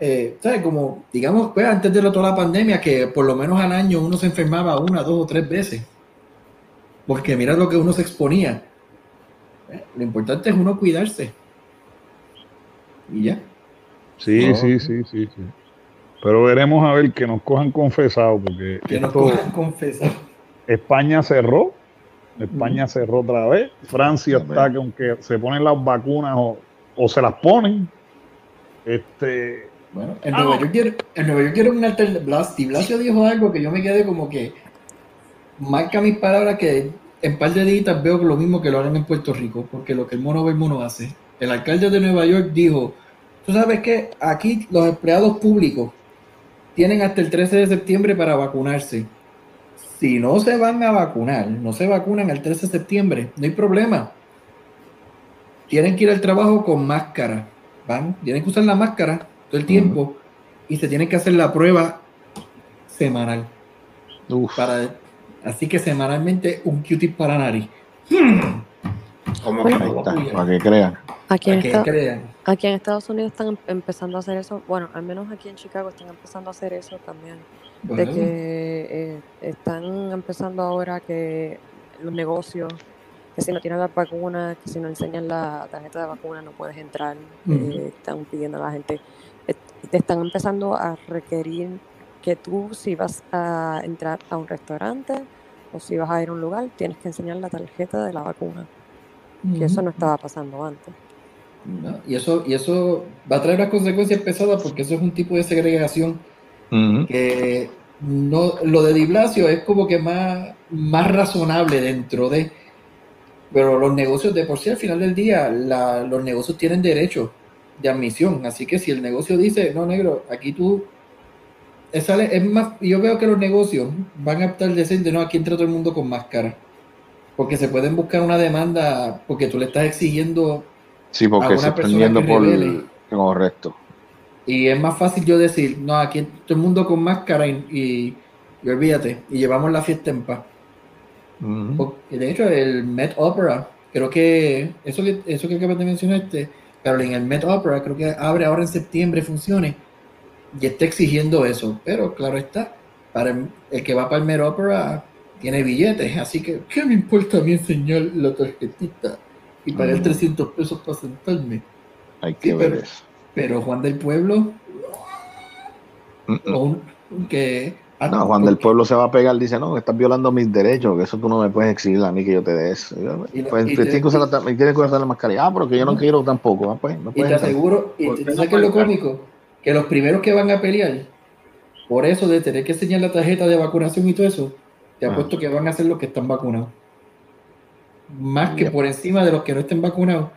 eh, ¿sabes? Como, digamos, pues antes de lo- toda la pandemia, que por lo menos al año uno se enfermaba una, dos o tres veces. Porque mira lo que uno se exponía. Eh, Lo importante es uno cuidarse. Y ya. Sí, No. sí, sí, sí, sí. Pero veremos a ver que nos cojan confesado, porque Que nos cojan confesar. España cerró, España cerró otra vez, Francia está que aunque se ponen las vacunas o, o se las ponen, este, Bueno, en Ah, Nueva. York quiero, en Nueva York quiero una alternativa. Blas- Blasio dijo algo que yo me quedé como que marca mis palabras que en par de días veo lo mismo que lo hagan en Puerto Rico, porque lo que el mono ve, el mono hace. El alcalde de Nueva York dijo, tú sabes que aquí los empleados públicos tienen hasta el 13 de septiembre para vacunarse. Si no se van a vacunar, no se vacunan el 13 de septiembre, no hay problema. Tienen que ir al trabajo con máscara. Van, tienen que usar la máscara todo el tiempo y se tienen que hacer la prueba semanal. Uf, Para, así que semanalmente un Q-tip para nariz. Como Bueno, para que crean. Aquí en, Para que esta- crean. aquí en Estados Unidos están em- empezando a hacer eso. Bueno, al menos aquí en Chicago están empezando a hacer eso también. De que eh, están empezando ahora que los negocios, que si no tienes la vacuna, que si no enseñas la tarjeta de vacuna no puedes entrar. Eh, están pidiendo a la gente. eh, Te están empezando a requerir que tú si vas a entrar a un restaurante o si vas a ir a un lugar, tienes que enseñar la tarjeta de la vacuna. Que eso no estaba pasando antes. No, y eso, y eso va a traer unas consecuencias pesadas porque eso es un tipo de segregación que no, lo de Di Blasio es como que más, más razonable dentro de, pero los negocios de por sí al final del día, la- los negocios tienen derecho de admisión, así que si el negocio dice, no negro, aquí tú, es, sale- es más, yo veo que los negocios van a optar decente, no, aquí entra todo el mundo con máscara, porque se pueden buscar una demanda porque tú le estás exigiendo Sí, porque Alguna se están persona que por revele. correcto. Y es más fácil yo decir, no, aquí todo el mundo con máscara y, y- y olvídate, y llevamos la fiesta en paz. Ujú. Porque, de hecho, el Met Opera, creo que eso que, eso que acabas de mencionarte, Carolina, el Met Opera creo que abre ahora en septiembre, funciones, y está exigiendo eso. Pero claro está, para el, el que va para el Met Opera tiene billetes, así que, ¿qué me importa a mí enseñar la tarjetita y pagar Mm. 300 pesos para sentarme? Hay Sí, que ver pero- eso. Pero Juan del Pueblo, Mm, mm. un, que... ah, No, Juan del Pueblo se va a pegar, dice, no, estás violando mis derechos, que eso tú no me puedes exigir a mí que yo te dé eso. Y pues y te te- tienes que usar la, tienes que usar la mascarilla. Ah, pero que yo no quiero tampoco. Ah, pues, no Y te entrar. aseguro, y ¿Por te- ¿sabes qué es lo cómico? Que los primeros que van a pelear, por eso de tener que enseñar la tarjeta de vacunación y todo eso, te Ah. apuesto que van a ser los que están vacunados. Más que por encima de los que no estén vacunados,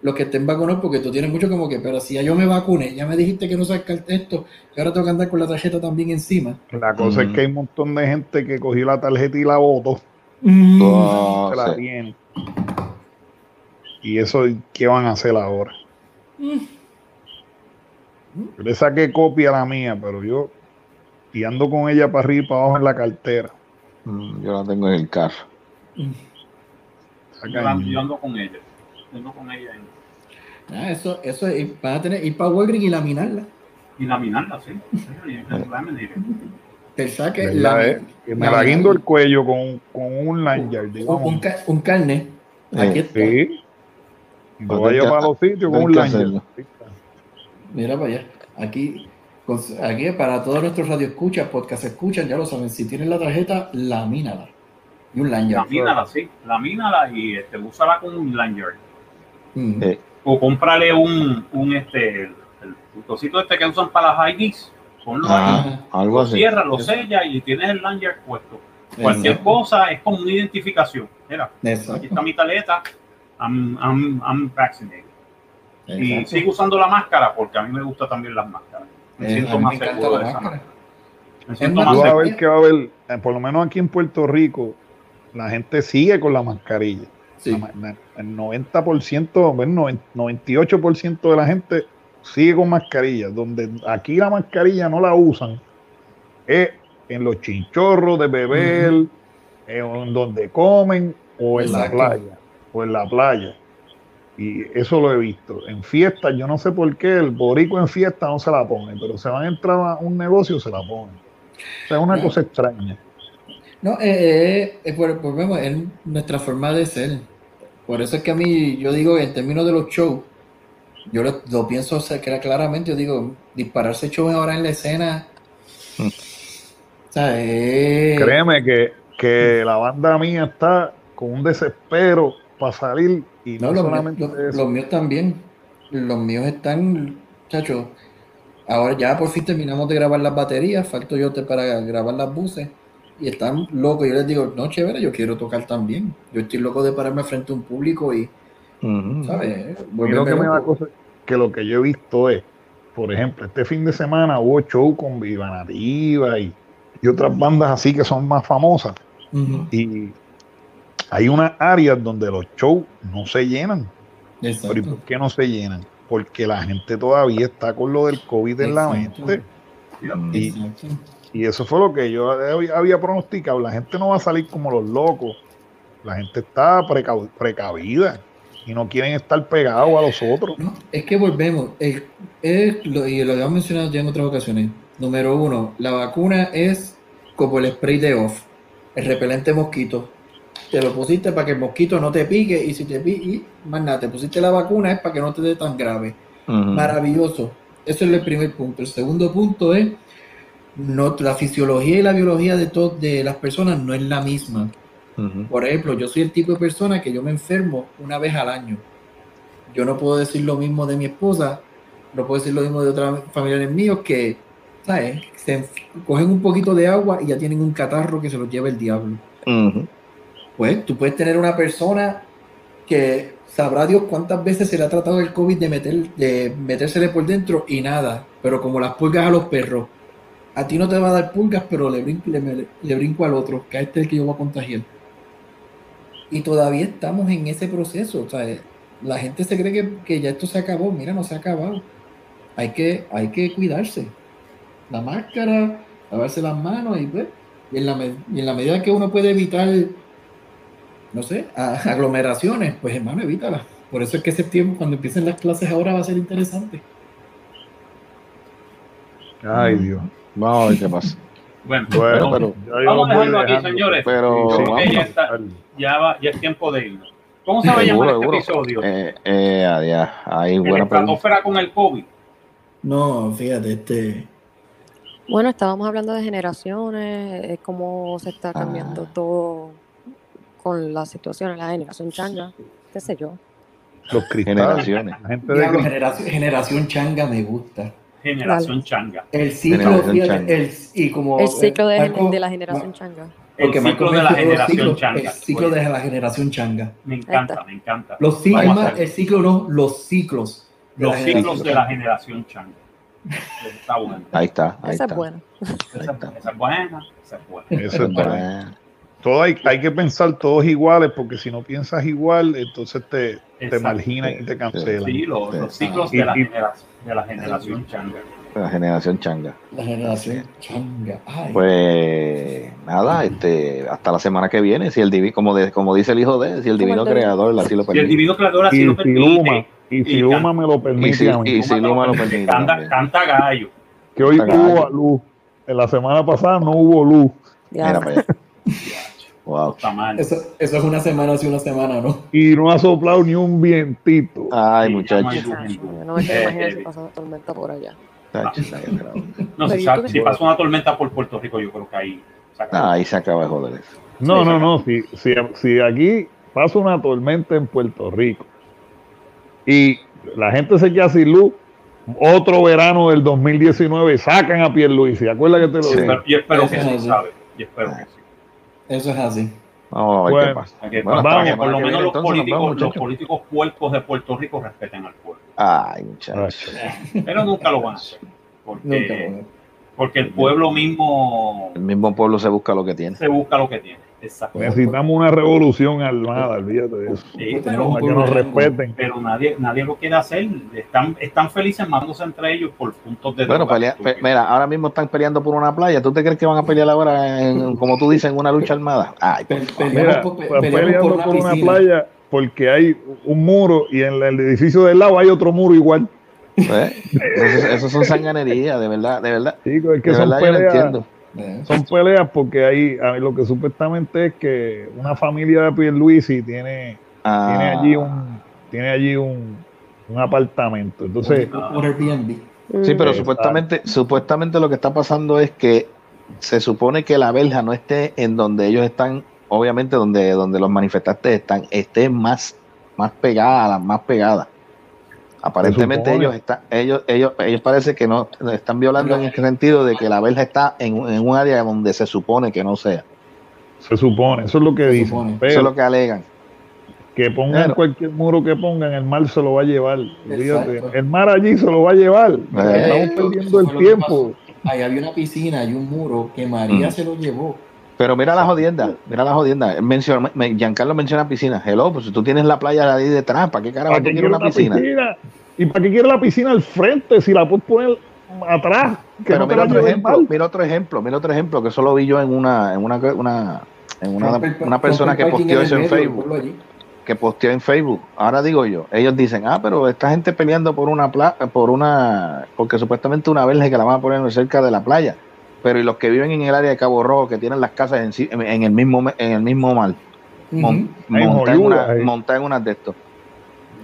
los que estén vacunados, porque tú tienes mucho como que, pero si ya yo me vacuné, ya me dijiste que no sacas esto, y ahora tengo que andar con la tarjeta también encima. la cosa es Ujú. que hay un montón de gente que cogió la tarjeta y la votó, Ah, se la sí. tiene. Y eso, ¿qué van a hacer ahora? Yo le saqué copia a la mía, pero yo y ando con ella para arriba y para abajo en la cartera. Mm, Yo la tengo en el carro. Yo ando- con ella. Ando con ella en- Ah, eso, eso es, van a tener ir para Walgreens y laminarla. y laminarla, sí. Te saque ¿Verdad, la- eh? Me la guindo el cuello con, con un lanyard, un, un, ca- un carnet. Aquí está. Sí. Y lo vaya hay que- para los sitios con un lanyard. Mira para allá. Aquí, Pues aquí para todos nuestros radioescuchas, podcast escuchan, ya lo saben, si tienen la tarjeta, lamínala. Y un lanyard. Lamínala, sí. Lamínala y este, úsala con un lanyard. Mm. O cómprale un, un este, el, el cosito este que usan para las IDs. Ponlo ahí. ah, algo Lo así. cierra, lo sella y tienes el lanyard puesto. Cualquier Exacto. cosa es como una identificación. Mira, aquí está mi tarjeta. I'm, I'm, I'm vaccinated. Y sigo usando la máscara porque a mí me gustan también las máscaras. Me Eh, siento mí más me seguro de esa manera. Me siento más seguro. ver que va a haber, eh, por lo menos aquí en Puerto Rico, la gente sigue con la mascarilla. Sí. La El 90%, bueno, noven- 98% de la gente sigue con mascarilla. Donde aquí la mascarilla no la usan es en los chinchorros de beber, en donde comen o en Exacto. la playa. O en la playa. Y eso lo he visto. En fiestas, yo no sé por qué el borico en fiesta no se la pone, pero se van a entrar a un negocio se la ponen. O sea, es una No. cosa extraña. No, eh, eh, eh, por- volvemos, es nuestra forma de ser. Por eso es que a mí, yo digo, en términos de los shows, yo lo, lo pienso o sea, que era claramente, yo digo, dispararse shows ahora en la escena. Mm. O sea, eh, Créeme que, que la banda mía está con un desespero para salir y no, no, los, míos, solamente los- eso. los míos también. Los míos están, chacho. Ahora ya por fin terminamos de grabar las baterías, falto yo te- para grabar las buses. Y están locos. Yo les digo, no, chévere, yo quiero tocar también. Yo estoy loco de pararme frente a un público y. ¿sabes? Volverme que me da cosa que lo que yo he visto es, por ejemplo, este fin de semana hubo show con Viva Nativa y, y otras bandas así que son más famosas. Y hay unas áreas donde los shows no se llenan. Pero ¿y por qué no se llenan? Porque la gente todavía está con lo del COVID en la mente. Y, Exacto. y eso fue lo que yo había pronosticado. La gente no va a salir como los locos. La gente está preca- precavida y no quieren estar pegados a los otros. No, es que volvemos. el- es lo, y lo habíamos mencionado ya en otras ocasiones. Número uno, la vacuna es como el spray de off, el repelente mosquito. Te lo pusiste para que el mosquito no te pique y si te pique, y más nada, te pusiste la vacuna es para que no te dé tan grave. Maravilloso. Eso es el primer punto. El segundo punto es no, la fisiología y la biología de, to- de las personas no es la misma. Por ejemplo, yo soy el tipo de persona que yo me enfermo una vez al año. Yo no puedo decir lo mismo de mi esposa, no puedo decir lo mismo de otros familiares míos que, ¿sabes? Se cogen un poquito de agua y ya tienen un catarro que se los lleva el diablo. Pues tú puedes tener una persona que sabrá Dios cuántas veces se le ha tratado el COVID de, meter, de metérsele por dentro y nada, pero como las pulgas a los perros. A ti no te va a dar pulgas, pero le brinco, le, brinco al otro, que a este es el que yo voy a contagiar. Y todavía estamos en ese proceso. O sea, la gente se cree que, que ya esto se acabó. Mira, no se ha acabado. Hay que, hay que cuidarse. La máscara, lavarse las manos y pues, y en la medida que uno puede evitar, no sé, a- aglomeraciones, pues hermano, evítala. Por eso es que septiembre, cuando empiecen las clases ahora, va a ser interesante. Ay, Dios. Vamos a ver qué pasa. Bueno, Bueno, pero vamos a dejarlo aquí, dejando. señores. Pero Sí, sí, ya, está, ya, va, ya es tiempo de irnos. ¿Cómo se va a llamar Seguro, este seguro. episodio? Eh, eh, adiós. Ahí, ¿En buena pregunta. con el COVID? No, fíjate, este. Bueno, estábamos hablando de generaciones, cómo se está cambiando Ah. todo con la situación, la generación changa, qué sé yo. Los cristales. Generaciones. La gente de generación, generación changa me gusta. Generación changa. El ciclo, Generación el, y como El ciclo de, eh, Marco- de la generación changa. El porque ciclo de la generación ciclos, changa. El ciclo de la generación changa. Me encanta, me encanta. Los ciclos, el ciclo no, los ciclos. los ciclos de la generación changa. Está bueno. Ahí está. Ahí Esa está. es buena. Esa, esa es buena. Esa es buena. Eso es bueno. Todo hay, hay que pensar todos iguales, porque si no piensas igual, entonces te, te marginan y te cancelan. Sí, los, los ciclos Y- de la, y- generación, de la generación changa. La generación changa. La generación changa. Ay. Pues nada, este, hasta la semana que viene, si el divino, como, de- como dice el hijo de, si el divino creador así lo Si el permite. divino creador así Y lo si permite. Luma, y si y Luma me lo permite y si- y si Luma lo permite Canta, gallo. Que hoy hubo gallo. luz. En la semana pasada no hubo luz. Ya. Mira allá. Wow. Está mal. Eso, eso es una semana, sí, una semana, ¿no? Y no ha soplado ni un vientito. Ay, Sí, muchachos. yo no me quiero Eh, imaginar eh, si pasa una tormenta por allá. Bravo. No, si, si pasa una tormenta por Puerto Rico, yo creo que ahí se. Ah, ahí se acaba de joder eso. No, no, no. Si, si, si aquí pasa una tormenta en Puerto Rico y la gente se queda sin luz, otro verano del 2019 sacan a Pierluisi. ¿Acuerdas que te lo Sí. dije? Pero- y espero que así. ¿sabe? Y espero que sí. Eso es así. Vamos a ver Bueno. qué pasa. Bueno, hasta vamos, que por lo menos viene, los entonces, políticos, los políticos puercos de Puerto Rico respeten al pueblo. Ay, muchachos. Pero nunca lo van a hacer. Nunca Porque, lo- porque el pueblo mismo El mismo pueblo se busca lo que tiene. se busca lo que tiene. Exacto. Necesitamos una revolución armada, olvídate de eso. Sí, Tenemos pero, que nos respeten. pero nadie, nadie lo quiere hacer. Están, están felices mandándose entre ellos por puntos de Bueno, pelea- pe- mira, ahora mismo están peleando por una playa. ¿Tú te crees que van a pelear ahora, en- como tú dices, en una lucha armada? Ay, Pe- Mira, por- pe- pues, peleando por una por una piscina. playa porque hay un muro y en el edificio del lado hay otro muro igual. ¿Eh? Eso, eso son sanganerías, de verdad, de verdad. Chicos, es que De son verdad yo no entiendo. Son peleas porque hay hay lo que supuestamente es que una familia de Pierluisi tiene Ah, tiene allí un tiene allí un, un apartamento. Entonces, un Airbnb. Sí, pero Exacto. supuestamente, supuestamente lo que está pasando es que se supone que la verja no esté en donde ellos están, obviamente donde, donde los manifestantes están, esté más, más pegada, más pegada. Aparentemente ellos están, ellos, ellos, ellos parece que no están violando en el sentido de que la verja está en, un- en un área donde se supone que no sea. se supone, eso es lo que Se dicen. supone. Pero Eso es lo que alegan. que pongan Pero- cualquier muro que pongan, el mar se lo va a llevar. El mar allí se lo va a llevar. Estamos Eso- perdiendo el tiempo. Ahí había una piscina y un muro que María Mm. se lo llevó. Pero mira la jodienda, mira la jodienda. Menciona, me- Giancarlo menciona piscina. Hello, pues si tú tienes la playa ahí detrás, ¿para qué carajo ¿Para tú qué quieres quiere una piscina? ¿Y para qué quiere la piscina al frente si la puedes poner atrás? Que Pero no mira otro ejemplo, mira otro ejemplo, mira otro ejemplo, que eso lo vi yo en una, en una, una, en una, persona que posteó eso en Facebook, que posteó en Facebook. Ahora digo yo, ellos dicen, ah, pero esta gente peleando por una pla por una, porque supuestamente una verja que la van a poner cerca de la playa. Pero y los que viven en el área de Cabo Rojo, que tienen las casas en, el mismo, en el mismo mar, Ujú. Hay montan una, montan unas de estos,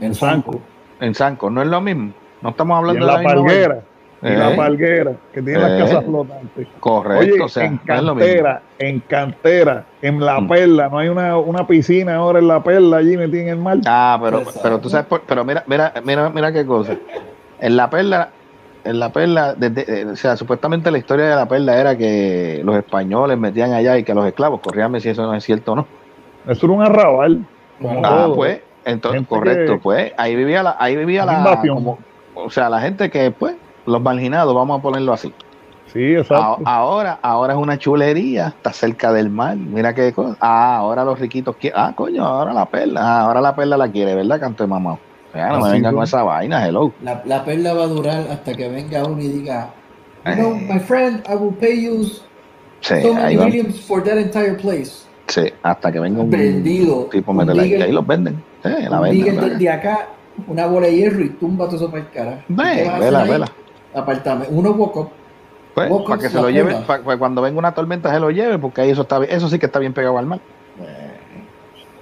En Sanco. En Sanco, no es lo mismo. No estamos Y hablando en de la la misma palguera. Y la Eh, palguera, que tiene las Eh. casas flotantes. Correcto, Oye, o sea, en no cantera, en cantera, en la Mm. perla, no hay una, una piscina ahora en la perla allí metida en el mar. Ah, pero, Exacto. pero tú sabes, por- pero mira, mira, mira, mira qué cosa. En la perla, en la perla, desde, eh, o sea, supuestamente la historia de la perla era que los españoles metían allá y que los esclavos, corríame si eso no es cierto o no. Eso era un arrabal. Ah, todo. pues, entonces, Gente correcto, que- pues, ahí vivía la, ahí vivía la, como, o sea, la gente que, pues, los marginados, vamos a ponerlo así. Sí, A- exacto. ahora, ahora es una chulería, está cerca del mar, mira qué cosa. Ah, ahora los riquitos quieren, ah, coño, ahora la perla, ah, ahora la perla la quiere, ¿verdad, canto de mamá? No me vengan con es. esa vaina, hello. La, la perla va a durar hasta que venga uno y diga, you Eh. know, my friend, I will pay you Sí, so many van. millions for that entire place. Sí, hasta que venga un Vendido. tipo Un meterla y ahí los venden. Sí, la un venden. desde acá, una bola de hierro y tumba todo eso para el cara. Ve, ¿Qué vas a hacer vela, vela. Apartamento. Uno walk up. Pues, Walk para que se la lo lleve, para, para cuando venga una tormenta se lo lleve, porque ahí eso está bien- eso sí que está bien pegado al mar.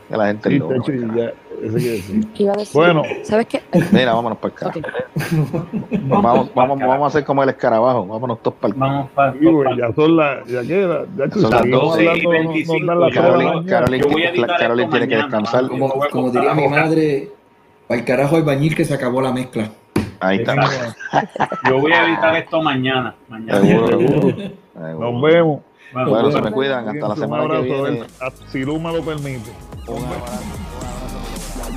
Que la gente Sí, lo- Techo, y ya, eso quiere decir. ¿Qué iba a decir? Bueno. ¿Sabes qué? Mira, vámonos para el carajo. Vamos, vamos, vamos a hacer como el escarabajo, vámonos todos para el carajo. Sí, ya son las, ya queda, ya tú Son las seguimos 12 y hablando, no- no 25, dan las yo tres de la voy- mañana. Carolyn, Yo voy a editar Carolyn esto tiene que descansar. Como, diría mi madre, para el carajo albañil que se acabó la mezcla. Ahí está. Yo voy a editar esto mañana. mañana. Seguro, seguro. Nos vemos. Bueno, Bueno, se me cuidan hasta la semana que abrazo, viene. a- Si Luz me lo permite. Un abrazo.